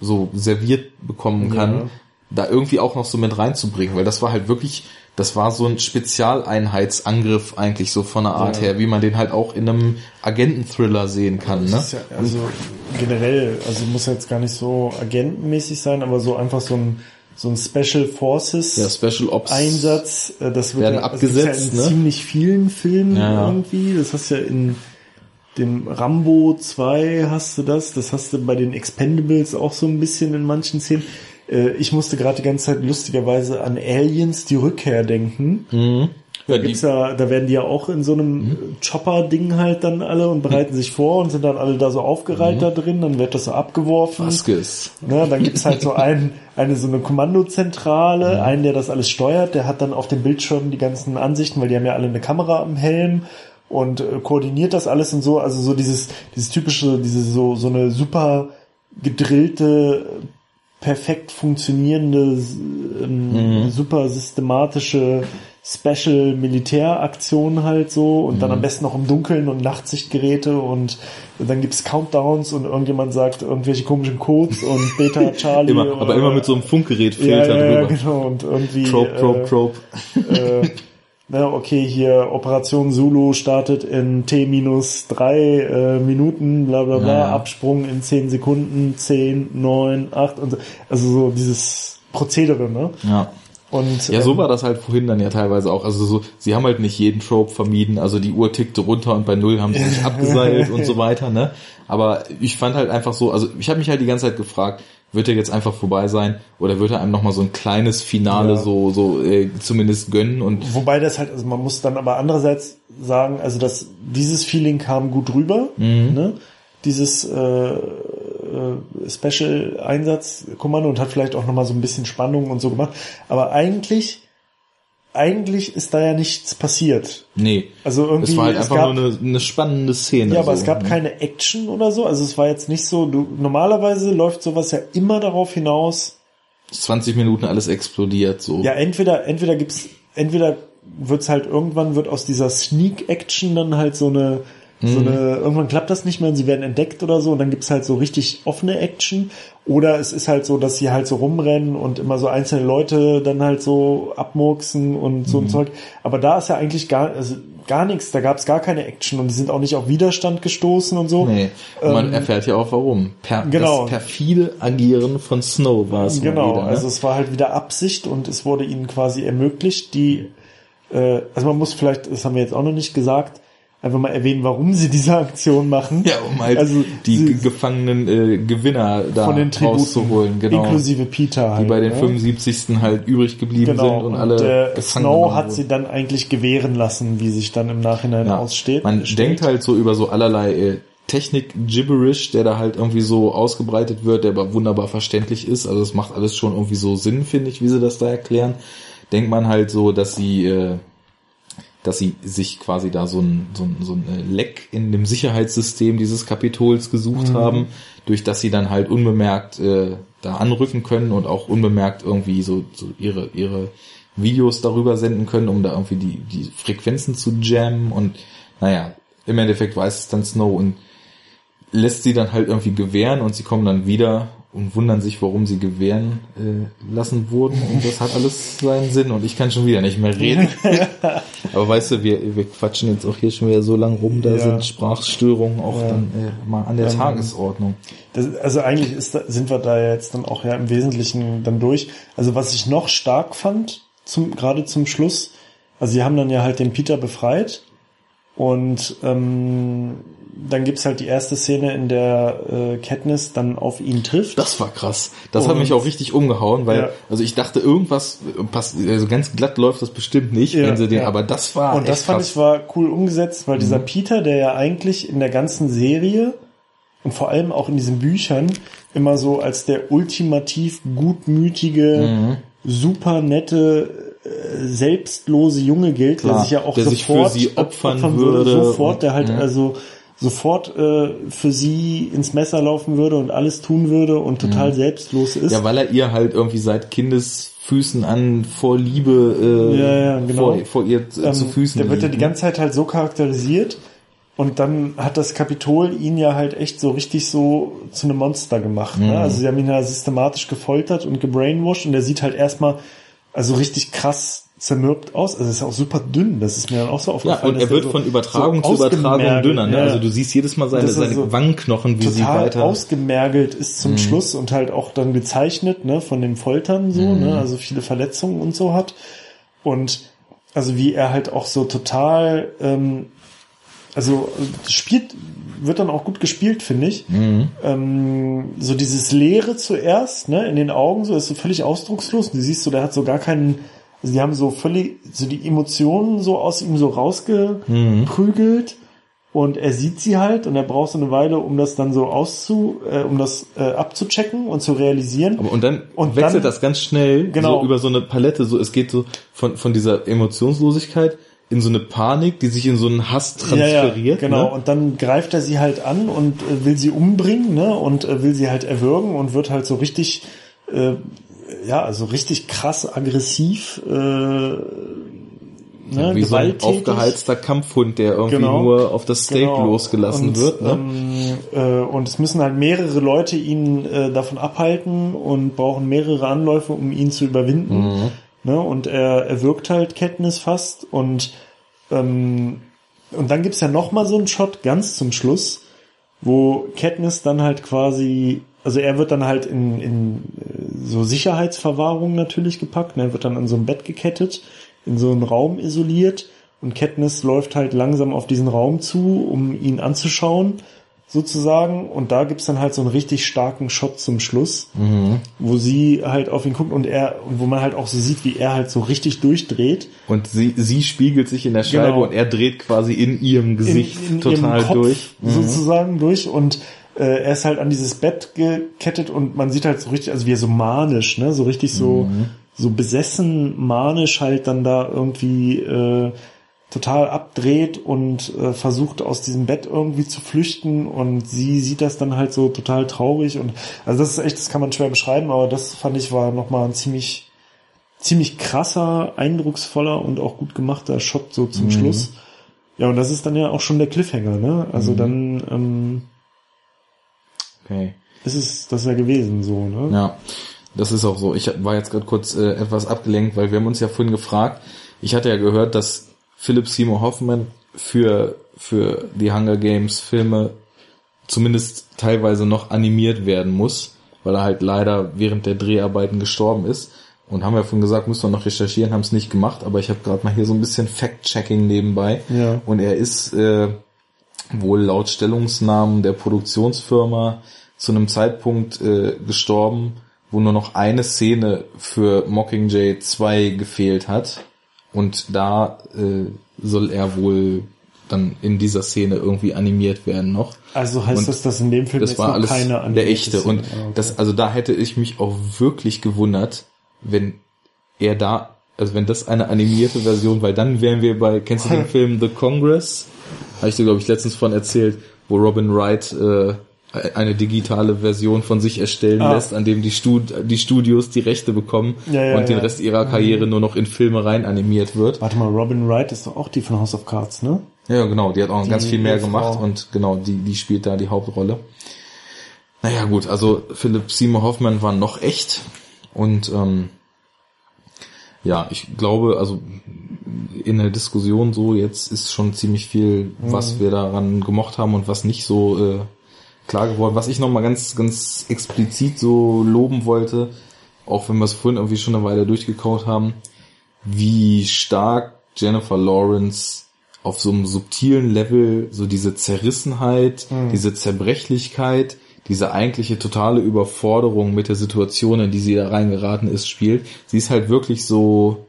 so serviert bekommen kann, Ja. Da irgendwie auch noch so mit reinzubringen, weil das war halt wirklich, das war so ein Spezialeinheitsangriff eigentlich so von der Art Ja. her, wie man den halt auch in einem Agenten-Thriller sehen kann, ne? Das ist ja, also generell, also muss jetzt gar nicht so agentenmäßig sein, aber so einfach so ein so ein Special Forces Ja, Special Ops. Einsatz, äh, das wird Werden ja, das abgesetzt, ja in ne? ziemlich vielen Filmen ja. irgendwie. Das hast du ja in dem Rambo 2 hast du das, das hast du bei den Expendables auch so ein bisschen in manchen Szenen. Äh, Ich musste gerade die ganze Zeit lustigerweise an Aliens die Rückkehr denken. Mhm. Ja, Da, gibt's ja, da werden die ja auch in so einem Chopper-Ding halt dann alle und bereiten sich vor und sind dann alle da so aufgereiht da drin, dann wird das so abgeworfen. Vasquez. Ne, dann gibt's halt so einen, eine so eine Kommandozentrale, einen, der das alles steuert, der hat dann auf dem Bildschirm die ganzen Ansichten, weil die haben ja alle eine Kamera am Helm und äh, koordiniert das alles und so, also so dieses, dieses typische, diese so, so eine super gedrillte, perfekt funktionierende, ähm, super systematische Special Militäraktion halt so und dann am besten noch im Dunkeln und Nachtsichtgeräte und dann gibt's Countdowns und irgendjemand sagt irgendwelche komischen Codes und Beta Charlie. immer, aber immer mit so einem ja, Funkgerätfilter ja, ja, drüber. genau und irgendwie Trope, Trope, Trope. äh, na, okay, hier Operation Zulu startet in T minus drei äh, Minuten, bla bla bla, Ja, ja. Absprung in 10 Sekunden, 10, 9, 8 und so. Also so dieses Prozedere, ne? Ja. Und Ja, so ähm, war das halt vorhin dann ja teilweise auch. Also so, sie haben halt nicht jeden Trope vermieden. Also die Uhr tickte runter und bei Null haben sie sich abgeseilt und so weiter, ne? Aber ich fand halt einfach so, also ich habe mich halt die ganze Zeit gefragt, wird er jetzt einfach vorbei sein oder wird er einem nochmal so ein kleines Finale Ja. so, so äh, zumindest gönnen und Wobei das halt, also man muss dann aber andererseits sagen, also dass dieses Feeling kam gut rüber, Mhm. ne? Dieses äh, äh, Special Einsatzkommando und hat vielleicht auch nochmal so ein bisschen Spannung und so gemacht. Aber eigentlich, eigentlich ist da ja nichts passiert. nee. Also irgendwie Es war halt es einfach gab, nur eine, eine spannende Szene. ja, aber so, es gab ne? keine Action oder so. Also es war jetzt nicht so. Du normalerweise läuft sowas ja immer darauf hinaus, 20 Minuten alles explodiert, so. Ja, entweder, entweder gibt's, entweder wird's halt irgendwann wird aus dieser Sneak Action dann halt so eine, so Mhm. eine, irgendwann klappt das nicht mehr und sie werden entdeckt oder so und dann gibt's halt so richtig offene Action oder es ist halt so, dass sie halt so rumrennen und immer so einzelne Leute dann halt so abmurksen und Mhm. so ein Zeug. Aber da ist ja eigentlich gar, also gar nichts, da gab's gar keine Action und die sind auch nicht auf Widerstand gestoßen und so. Nee. Und man erfährt ja auch warum. Per, Ähm, genau. Das perfide Agieren von Snow war es Genau, wieder, ne? also es war halt wieder Absicht und es wurde ihnen quasi ermöglicht, die, äh, also man muss vielleicht, das haben wir jetzt auch noch nicht gesagt, einfach mal erwähnen, warum sie diese Aktion machen. Ja, um halt also die gefangenen äh, Gewinner da von den Tributen, rauszuholen, genau. inklusive Peter halt. die bei den ne? 75. halt übrig geblieben Genau, sind und, und alle gefangen Snow hat sie dann eigentlich gewähren lassen, wie sich dann im Nachhinein ja. aussteht. Man steht. denkt halt so über so allerlei äh, Technik-Gibberish, der da halt irgendwie so ausgebreitet wird, der aber wunderbar verständlich ist. Also es macht alles schon irgendwie so Sinn, finde ich, wie sie das da erklären. Denkt man halt so, dass sie äh, dass sie sich quasi da so ein, so ein, so ein äh, Leck in dem Sicherheitssystem dieses Kapitols gesucht haben, durch das sie dann halt unbemerkt äh, da anrücken können und auch unbemerkt irgendwie so, so ihre, ihre Videos darüber senden können, um da irgendwie die, die Frequenzen zu jammen und naja, im Endeffekt weiß es dann Snow und lässt sie dann halt irgendwie gewähren und sie kommen dann wieder und wundern sich, warum sie gewähren äh, lassen wurden und das hat alles seinen Sinn und ich kann schon wieder nicht mehr reden. Aber weißt du, wir, wir quatschen jetzt auch hier schon wieder so lang rum, da Ja. sind Sprachstörungen auch Ja. dann äh, mal an der Ähm, Tagesordnung. Das, also eigentlich ist da, sind wir da jetzt dann auch ja im Wesentlichen dann durch. Also was ich noch stark fand, zum, gerade zum Schluss, also sie haben dann ja halt den Peter befreit und ähm, dann gibt's halt die erste Szene, in der äh, Katniss dann auf ihn trifft. Das war krass. Das hat Und- mich auch richtig umgehauen, weil Ja. also ich dachte irgendwas passt, also ganz glatt läuft das bestimmt nicht, Ja, wenn sie den, ja. aber das war Und das fand krass. ich war cool umgesetzt, weil Mhm. dieser Peter, der ja eigentlich in der ganzen Serie und vor allem auch in diesen Büchern immer so als der ultimativ gutmütige, Mhm. super nette, äh, selbstlose Junge gilt, Klar, der sich ja auch der sich sofort für sie opfern würde, würde sofort, der halt mhm. also sofort äh, für sie ins Messer laufen würde und alles tun würde und total selbstlos ist. Mhm. Ja, weil er ihr halt irgendwie seit Kindesfüßen an vor Liebe äh, Ja, ja, genau. vor, vor ihr zu, Ähm, zu Füßen Der wird ja die ne? ganze Zeit halt so charakterisiert, Und dann hat das Kapitol ihn ja halt echt so richtig so zu einem Monster gemacht. Ne? Also sie haben ihn ja systematisch gefoltert und gebrainwashed und er sieht halt erstmal also richtig krass zermürbt aus. Also ist auch super dünn. Das ist mir dann auch so Ja, aufgefallen. und er wird so, von Übertragung so zu Übertragung dünner. Ne? ja. Also du siehst jedes Mal seine, seine so Wangenknochen, wie sie weiter. ausgemergelt ist zum Schluss und halt auch dann gezeichnet, ne, von dem Foltern so, ne, also viele Verletzungen und so hat. Und also wie er halt auch so total, ähm, also spielt, wird dann auch gut gespielt, finde ich. Ähm, so dieses Leere zuerst, ne, in den Augen, so ist so völlig ausdruckslos. Und du siehst so, der hat so gar keinen, also die haben so völlig, so die Emotionen so aus ihm so rausgeprügelt. Und er sieht sie halt und er braucht so eine Weile, um das dann so auszu, äh, um das äh, abzuchecken und zu realisieren. Aber und dann Und wechselt dann- das ganz schnell Genau. so über so eine Palette. So, es geht so von, von dieser Emotionslosigkeit in so eine Panik, die sich in so einen Hass transferiert. genau. Ne? Und dann greift er sie halt an und äh, will sie umbringen, ne? Und äh, will sie halt erwürgen und wird halt so richtig, äh, ja, also richtig krass aggressiv, äh, ne? Wie so ein gewalttätig. aufgeheizter Kampfhund, der irgendwie Genau. nur auf das Steak Genau. losgelassen und, wird. Ne? Ähm, äh, und es müssen halt mehrere Leute ihn äh, davon abhalten und brauchen mehrere Anläufe, um ihn zu überwinden. Mhm. Ne? Und er, er wirkt halt Katniss fast und ähm, und dann gibt's ja noch mal so einen Shot ganz zum Schluss, wo Katniss dann halt quasi, also er wird dann halt in, in äh, so Sicherheitsverwahrung natürlich gepackt, ne? wird dann an so ein Bett gekettet, in so einen Raum isoliert und Katniss läuft halt langsam auf diesen Raum zu, um ihn anzuschauen, sozusagen. Und da gibt's dann halt so einen richtig starken Shot zum Schluss, wo sie halt auf ihn guckt und er, und wo man halt auch so sieht, wie er halt so richtig durchdreht. Und sie, sie spiegelt sich in der Scheibe Genau. und er dreht quasi in ihrem Gesicht in, in total ihrem Kopf durch. Mhm. sozusagen durch und äh, er ist halt an dieses Bett gekettet und man sieht halt so richtig, also wie er so manisch, ne, so richtig so Mhm. so besessen manisch halt dann da irgendwie äh, total abdreht und äh, versucht aus diesem Bett irgendwie zu flüchten und sie sieht das dann halt so total traurig und also das ist echt, das kann man schwer beschreiben, aber das fand ich war nochmal ein ziemlich ziemlich krasser, eindrucksvoller und auch gut gemachter Shot so zum Schluss. Ja, und das ist dann ja auch schon der Cliffhanger, ne? Also dann ähm, Okay. ist es das ja gewesen so, ne? Ja, das ist auch so. Ich war jetzt gerade kurz äh, etwas abgelenkt, weil wir haben uns ja vorhin gefragt. Ich hatte ja gehört, dass Philip Seymour Hoffman für für die Hunger Games Filme zumindest teilweise noch animiert werden muss, weil er halt leider während der Dreharbeiten gestorben ist. Und haben wir vorhin gesagt, müssen wir noch recherchieren, haben es nicht gemacht, aber ich habe gerade mal hier so ein bisschen Fact-Checking nebenbei. Ja. Und er ist äh, wohl laut Stellungsnamen der Produktionsfirma zu einem Zeitpunkt äh, gestorben, wo nur noch eine Szene für Mockingjay 2 gefehlt hat. Und da äh, soll er wohl dann in dieser Szene irgendwie animiert werden noch. Also heißt Und das, dass in dem Film Das jetzt war alles keine der echte. Szene- Und Ah, okay. das, also da hätte ich mich auch wirklich gewundert, wenn er da, also wenn das eine animierte Version, weil dann wären wir bei, kennst du den Film The Congress? Habe ich dir, glaube ich, letztens von erzählt, wo Robin Wright äh, eine digitale Version von sich erstellen Ah. lässt, an dem die, Stud die Studios die Rechte bekommen Ja, ja, und den ja. Rest ihrer Karriere nur noch in Filme rein animiert wird. Warte mal, Robin Wright ist doch auch die von House of Cards, ne? Ja, genau, die hat auch ganz viel mehr Ehefrau. gemacht und genau, die, die spielt da die Hauptrolle. Naja, gut, also Philipp Seymour Hoffman war noch echt und ähm, ja, ich glaube, also in der Diskussion so jetzt ist schon ziemlich viel, was wir daran gemocht haben und was nicht so äh, klar geworden. Was ich nochmal ganz, ganz explizit so loben wollte, auch wenn wir es vorhin irgendwie schon eine Weile durchgekaut haben, wie stark Jennifer Lawrence auf so einem subtilen Level so diese Zerrissenheit, diese Zerbrechlichkeit, diese eigentliche totale Überforderung mit der Situation, in die sie da reingeraten ist, spielt. Sie ist halt wirklich so,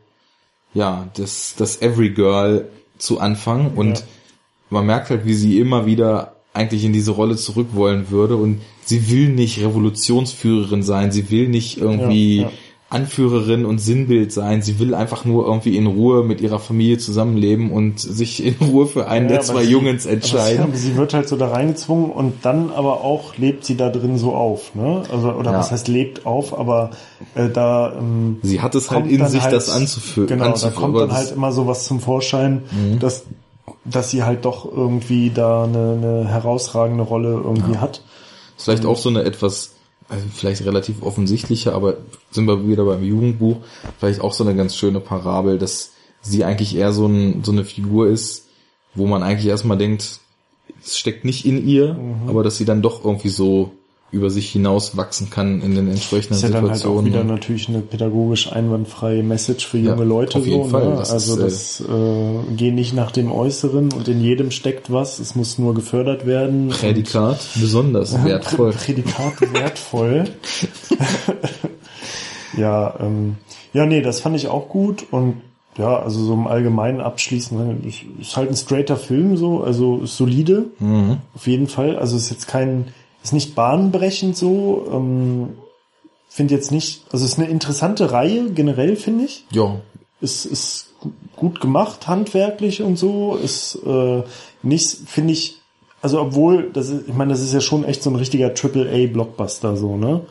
ja, das, das Every Girl zu Anfang und Ja. man merkt halt, wie sie immer wieder eigentlich in diese Rolle zurück wollen würde und sie will nicht Revolutionsführerin sein, sie will nicht irgendwie Ja, ja. Anführerin und Sinnbild sein, sie will einfach nur irgendwie in Ruhe mit ihrer Familie zusammenleben und sich in Ruhe für einen der Ja, aber zwei sie- Jungens entscheiden. Sie, sie wird halt so da reingezwungen und dann aber auch lebt sie da drin so auf, ne? Also oder Ja. was heißt lebt auf, aber äh, da ähm, Sie hat es halt in sich, halt- das anzuführen. Genau, da kommt dann halt immer sowas zum Vorschein, Mhm. dass dass sie halt doch irgendwie da eine, eine herausragende Rolle irgendwie ja. hat. Ist vielleicht auch so eine etwas, also vielleicht relativ offensichtliche, aber sind wir wieder beim Jugendbuch, vielleicht auch so eine ganz schöne Parabel, dass sie eigentlich eher so, ein, so eine Figur ist, wo man eigentlich erstmal denkt, es steckt nicht in ihr, mhm. aber dass sie dann doch irgendwie so über sich hinaus wachsen kann in den entsprechenden Situationen. Das ist ja dann halt auch wieder natürlich eine pädagogisch einwandfreie Message für junge ja, Leute. Auf jeden so, Fall. Ne? Das also ist, das äh, geh nicht nach dem Äußeren und in jedem steckt was. Es muss nur gefördert werden. Prädikat besonders wertvoll. Prädikat wertvoll. ja, ähm, ja, nee, das fand ich auch gut und ja, also so im Allgemeinen abschließend, ne, ist halt ein straighter Film so, also solide, mhm. auf jeden Fall. Also ist jetzt kein ist nicht bahnbrechend so. Ähm, finde jetzt nicht, also ist eine interessante Reihe generell, finde ich. Ja. Ist, ist gut gemacht, handwerklich und so. Ist äh, nicht, finde ich, also obwohl, das ist, ich meine, das ist ja schon echt so ein richtiger AAA-Blockbuster, so, ne?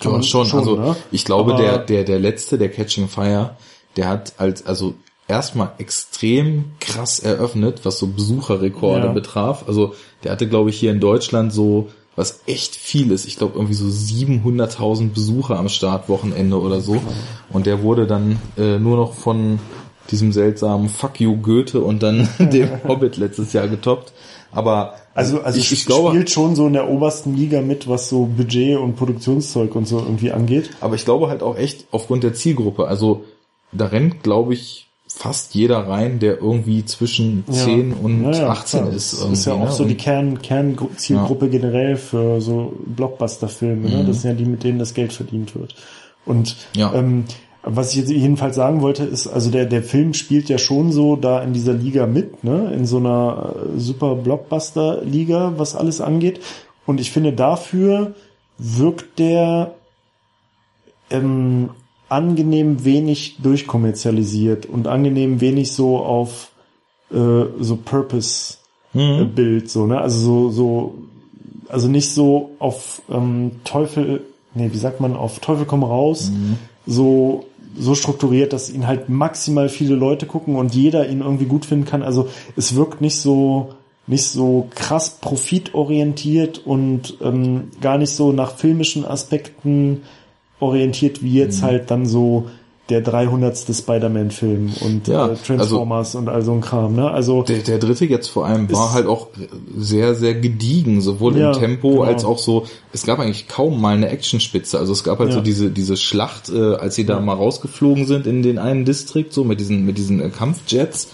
Ja, schon. schon also ne? ich glaube, Aber der, der, der letzte, der Catching Fire, der hat als, also erstmal extrem krass eröffnet, was so Besucherrekorde ja. betraf. Also der hatte, glaube ich, hier in Deutschland so was echt viel ist. Ich glaube irgendwie so 700.000 Besucher am Startwochenende oder so. Und der wurde dann äh, nur noch von diesem seltsamen Fuck you Goethe und dann dem Hobbit letztes Jahr getoppt. Aber also, also ich, ich glaube, spielt schon so in der obersten Liga mit, was so Budget und Produktionszeug und so irgendwie angeht. Aber ich glaube halt auch echt aufgrund der Zielgruppe. Also da rennt, glaube ich, fast jeder rein, der irgendwie zwischen 10 ja. und ja, 18 klar. ist. Das ist ja auch ne? so die Kern, Kernzielgruppe ja. generell für so Blockbuster-Filme. Ne? Mhm. Das sind ja die, mit denen das Geld verdient wird. Und ja. ähm, was ich jetzt jedenfalls sagen wollte, ist, also der, der Film spielt ja schon so da in dieser Liga mit, ne? in so einer äh, super Blockbuster-Liga, was alles angeht. Und ich finde, dafür wirkt der ähm, angenehm wenig durchkommerzialisiert und angenehm wenig so auf äh, so Purpose mhm. Bild so ne also so so also nicht so auf ähm, Teufel nee wie sagt man auf Teufel komm raus mhm. so so strukturiert, dass ihn halt maximal viele Leute gucken und jeder ihn irgendwie gut finden kann. Also es wirkt nicht so nicht so krass profitorientiert und ähm, gar nicht so nach filmischen Aspekten orientiert, wie jetzt mhm. halt dann so der 300. Spider-Man-Film und ja, äh, Transformers also, und all so ein Kram. Ne? Also der, der dritte jetzt vor allem war halt auch sehr, sehr gediegen, sowohl ja, im Tempo genau. als auch so. Es gab eigentlich kaum mal eine Actionspitze. Also es gab halt ja. so diese diese Schlacht, äh, als sie da mal rausgeflogen sind in den einen Distrikt, so mit diesen mit diesen äh, Kampfjets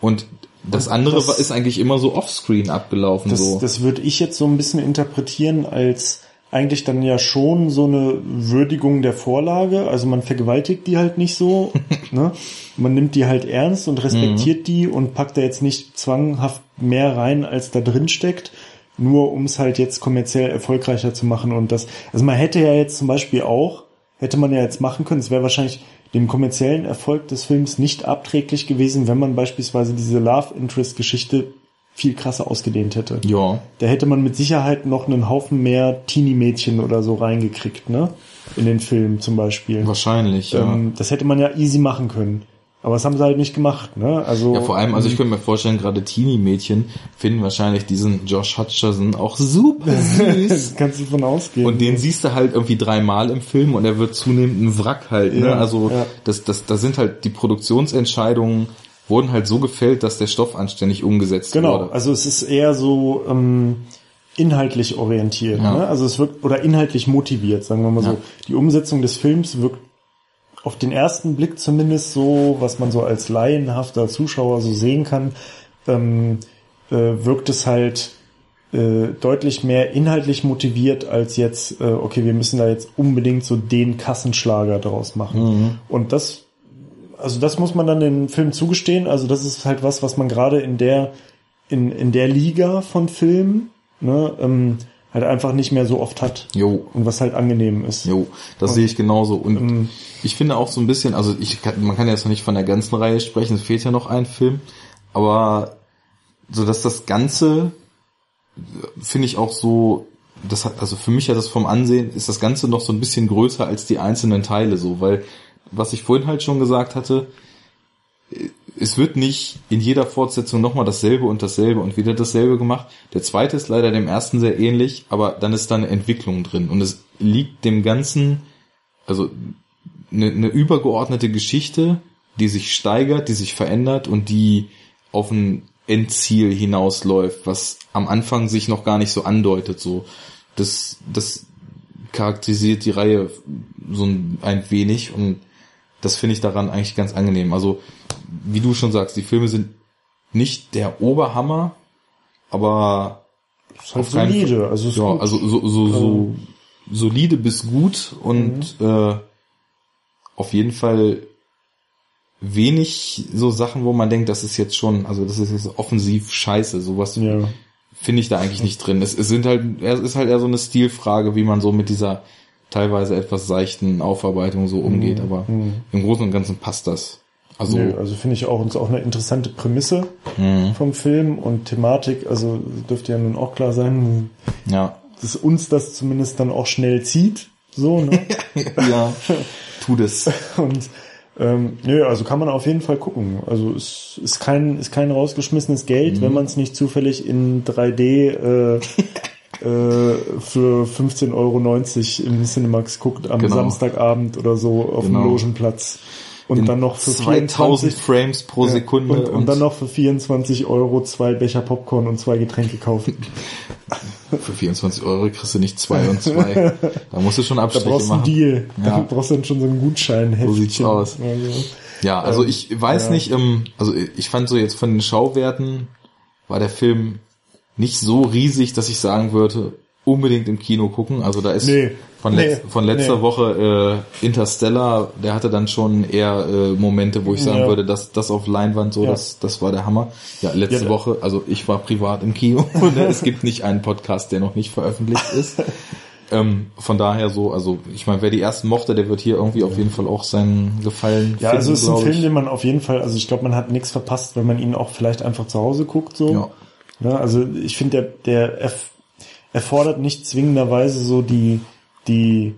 und das andere das, ist eigentlich immer so offscreen abgelaufen. Das, so. das würde ich jetzt so ein bisschen interpretieren als eigentlich dann ja schon so eine Würdigung der Vorlage. Also man vergewaltigt die halt nicht so. ne? Man nimmt die halt ernst und respektiert mhm. die und packt da jetzt nicht zwanghaft mehr rein, als da drin steckt, nur um es halt jetzt kommerziell erfolgreicher zu machen. Und das, also man hätte ja jetzt zum Beispiel auch, hätte man ja jetzt machen können, es wäre wahrscheinlich dem kommerziellen Erfolg des Films nicht abträglich gewesen, wenn man beispielsweise diese Love Interest Geschichte viel krasser ausgedehnt hätte. Ja. Da hätte man mit Sicherheit noch einen Haufen mehr Teenie-Mädchen oder so reingekriegt, ne? In den Film zum Beispiel. Wahrscheinlich, ja. Ähm, das hätte man ja easy machen können. Aber das haben sie halt nicht gemacht, ne? Also. Ja, vor allem, also ich könnte mir vorstellen, gerade Teenie-Mädchen finden wahrscheinlich diesen Josh Hutcherson auch super süß. kannst du von ausgehen. Und den siehst du halt irgendwie dreimal im Film und er wird zunehmend ein Wrack halt, ne? Ja, also, ja. das, das, das sind halt die Produktionsentscheidungen, wurden halt so gefällt, dass der Stoff anständig umgesetzt genau, wurde. Genau, also es ist eher so ähm, inhaltlich orientiert, ja. ne? also es wirkt oder inhaltlich motiviert, sagen wir mal ja. so. Die Umsetzung des Films wirkt auf den ersten Blick zumindest so, was man so als laienhafter Zuschauer so sehen kann, ähm, äh, wirkt es halt äh, deutlich mehr inhaltlich motiviert als jetzt, äh, okay, wir müssen da jetzt unbedingt so den Kassenschlager draus machen. Mhm. Und das also das muss man dann den Film zugestehen. Also das ist halt was, was man gerade in der in, in der Liga von Filmen ne, ähm, halt einfach nicht mehr so oft hat. Jo. Und was halt angenehm ist. Jo, das und, sehe ich genauso. Und ähm, ich finde auch so ein bisschen, also ich kann, man kann ja jetzt noch nicht von der ganzen Reihe sprechen, es fehlt ja noch ein Film, aber so dass das Ganze finde ich auch so, das hat, also für mich ja das vom Ansehen, ist das Ganze noch so ein bisschen größer als die einzelnen Teile so, weil was ich vorhin halt schon gesagt hatte, es wird nicht in jeder Fortsetzung nochmal dasselbe und dasselbe und wieder dasselbe gemacht. Der zweite ist leider dem ersten sehr ähnlich, aber dann ist da eine Entwicklung drin und es liegt dem Ganzen, also eine, eine übergeordnete Geschichte, die sich steigert, die sich verändert und die auf ein Endziel hinausläuft, was am Anfang sich noch gar nicht so andeutet. So, das, das charakterisiert die Reihe so ein, ein wenig und das finde ich daran eigentlich ganz angenehm. Also, wie du schon sagst, die Filme sind nicht der Oberhammer, aber ist halt solide. Also, ist ja, gut. also so, so, so solide bis gut und äh, auf jeden Fall wenig so Sachen, wo man denkt, das ist jetzt schon, also das ist jetzt offensiv scheiße. Sowas ja. finde ich da eigentlich nicht drin. Es, es sind halt, es ist halt eher so eine Stilfrage, wie man so mit dieser teilweise etwas seichten Aufarbeitung so umgeht, aber im Großen und Ganzen passt das. Also, Nö, also finde ich auch uns auch eine interessante Prämisse vom Film und Thematik. Also dürfte ja nun auch klar sein, ja. dass uns das zumindest dann auch schnell zieht. So, ne? ja, tu das. Und ähm, nö, also kann man auf jeden Fall gucken. Also es ist kein, ist kein rausgeschmissenes Geld, wenn man es nicht zufällig in 3D äh, äh, für 15,90 Euro im Cinemax guckt am Genau. Samstagabend oder so auf Genau. dem Logenplatz. Und In dann noch für 2000 24 Frames pro ja, Sekunde und, und dann noch für 24 Euro zwei Becher Popcorn und zwei Getränke kaufen. für 24 Euro kriegst du nicht zwei und zwei. Da musst du schon Da Abstriche brauchst du einen machen. Deal. Da Ja. brauchst du dann schon so einen Gutschein. So sieht's aus. Also, Ja, also ich weiß ja. nicht, ähm, also ich fand so jetzt von den Schauwerten war der Film nicht so riesig, dass ich sagen würde, unbedingt im Kino gucken. Also da ist Nee. von, letz Nee. von letzter Nee. Woche äh, Interstellar, der hatte dann schon eher äh, Momente, wo ich sagen Ja. würde, dass das auf Leinwand so, Ja. das, das war der Hammer. Ja, letzte Ja, Woche, also ich war privat im Kino. ne? es gibt nicht einen Podcast, der noch nicht veröffentlicht ist. Ähm, von daher so, also ich meine, wer die ersten mochte, der wird hier irgendwie auf jeden Fall auch seinen Gefallen Ja, finden, also es ist ein Film, den man auf jeden Fall, also ich glaube, man hat nichts verpasst, wenn man ihn auch vielleicht einfach zu Hause guckt, so. Ja. Ja, also ich finde, der, der erf erfordert nicht zwingenderweise so die, die,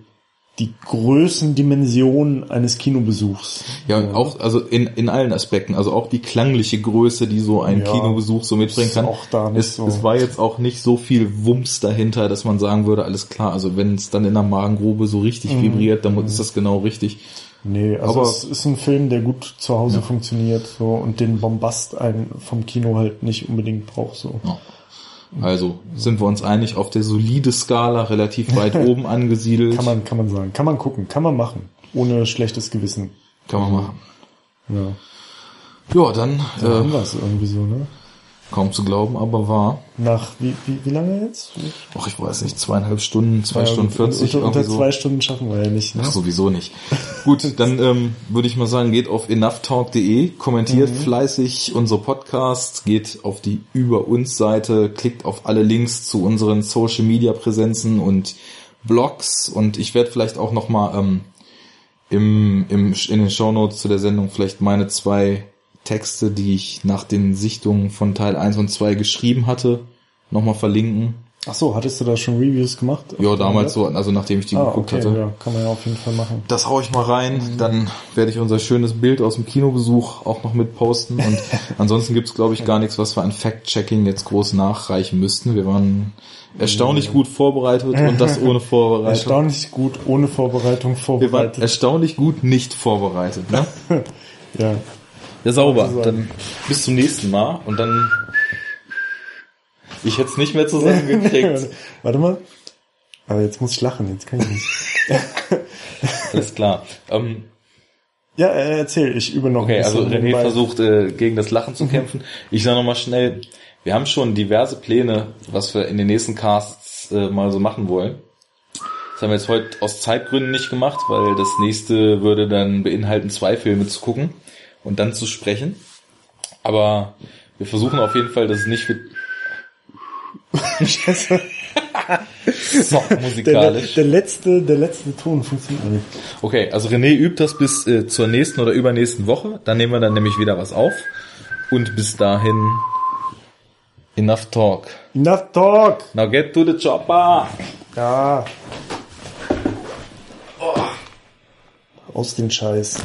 die Größendimension eines Kinobesuchs. Ja, auch, also in, in allen Aspekten, also auch die klangliche Größe, die so ein Ja, Kinobesuch so mitbringen kann. auch da nicht es, so. es war jetzt auch nicht so viel Wumms dahinter, dass man sagen würde, alles klar, also wenn es dann in der Magengrube so richtig Mhm. vibriert, dann ist das genau richtig. Nee, also Aber- es ist ein Film, der gut zu Hause funktioniert, so, und den Bombast ein, vom Kino halt nicht unbedingt braucht, so. Ja. Also sind wir uns einig, auf der solide Skala relativ weit oben angesiedelt. Kann man, kann man sagen. Kann man gucken. Kann man machen. Ohne schlechtes Gewissen. Kann man machen. Ja. Ja, dann Da haben äh, wir es irgendwie so, ne? Kaum zu glauben, aber wahr. Nach, wie, wie, wie lange jetzt? Ach, ich weiß nicht, zweieinhalb Stunden, zwei Ja, Stunden 40, Unter, unter so. zwei Stunden schaffen wir ja nicht, ne? Ach, sowieso nicht. Gut, dann ähm, würde ich mal sagen, geht auf enoughtalk.de, kommentiert Mhm. fleißig unsere Podcasts, geht auf die Über uns Seite, klickt auf alle Links zu unseren Social Media Präsenzen und Blogs und ich werde vielleicht auch noch mal ähm, im, im, in den Shownotes zu der Sendung vielleicht meine zwei Texte, die ich nach den Sichtungen von Teil 1 und 2 geschrieben hatte, nochmal verlinken. Ach so, hattest du da schon Reviews gemacht? Ja, damals so, also nachdem ich die Ah, geguckt okay, hatte. ja, kann man ja auf jeden Fall machen. Das hau ich mal rein, dann werde ich unser schönes Bild aus dem Kinobesuch auch noch mit posten. Und ansonsten gibt's glaube ich, gar nichts, was wir an Fact-Checking jetzt groß nachreichen müssten. Wir waren erstaunlich gut vorbereitet und das ohne Vorbereitung. Erstaunlich gut, ohne Vorbereitung Wir waren vorbereitet. erstaunlich gut nicht vorbereitet. Ne? Ja. Ja, sauber. Dann bis zum nächsten Mal und dann... Ich hätte es nicht mehr zusammengekriegt. Warte mal. Aber jetzt muss ich lachen, jetzt kann ich nicht. Alles klar. Ähm, Ja, äh, erzähl, ich übe noch Okay, ein also René nebenbei. versucht äh, gegen das Lachen zu kämpfen. Ich sage nochmal schnell, wir haben schon diverse Pläne, was wir in den nächsten Casts äh, mal so machen wollen. Das haben wir jetzt heute aus Zeitgründen nicht gemacht, weil das nächste würde dann beinhalten, zwei Filme zu gucken und dann zu sprechen. Aber wir versuchen auf jeden Fall, dass es nicht für... so, der, musikalisch. der letzte, der letzte Ton funktioniert nicht. Okay, also René übt das bis äh, zur nächsten oder übernächsten Woche. Dann nehmen wir dann nämlich wieder was auf. Und bis dahin enough talk. Enough talk! Now get to the chopper. Ja. Aus den Scheiß.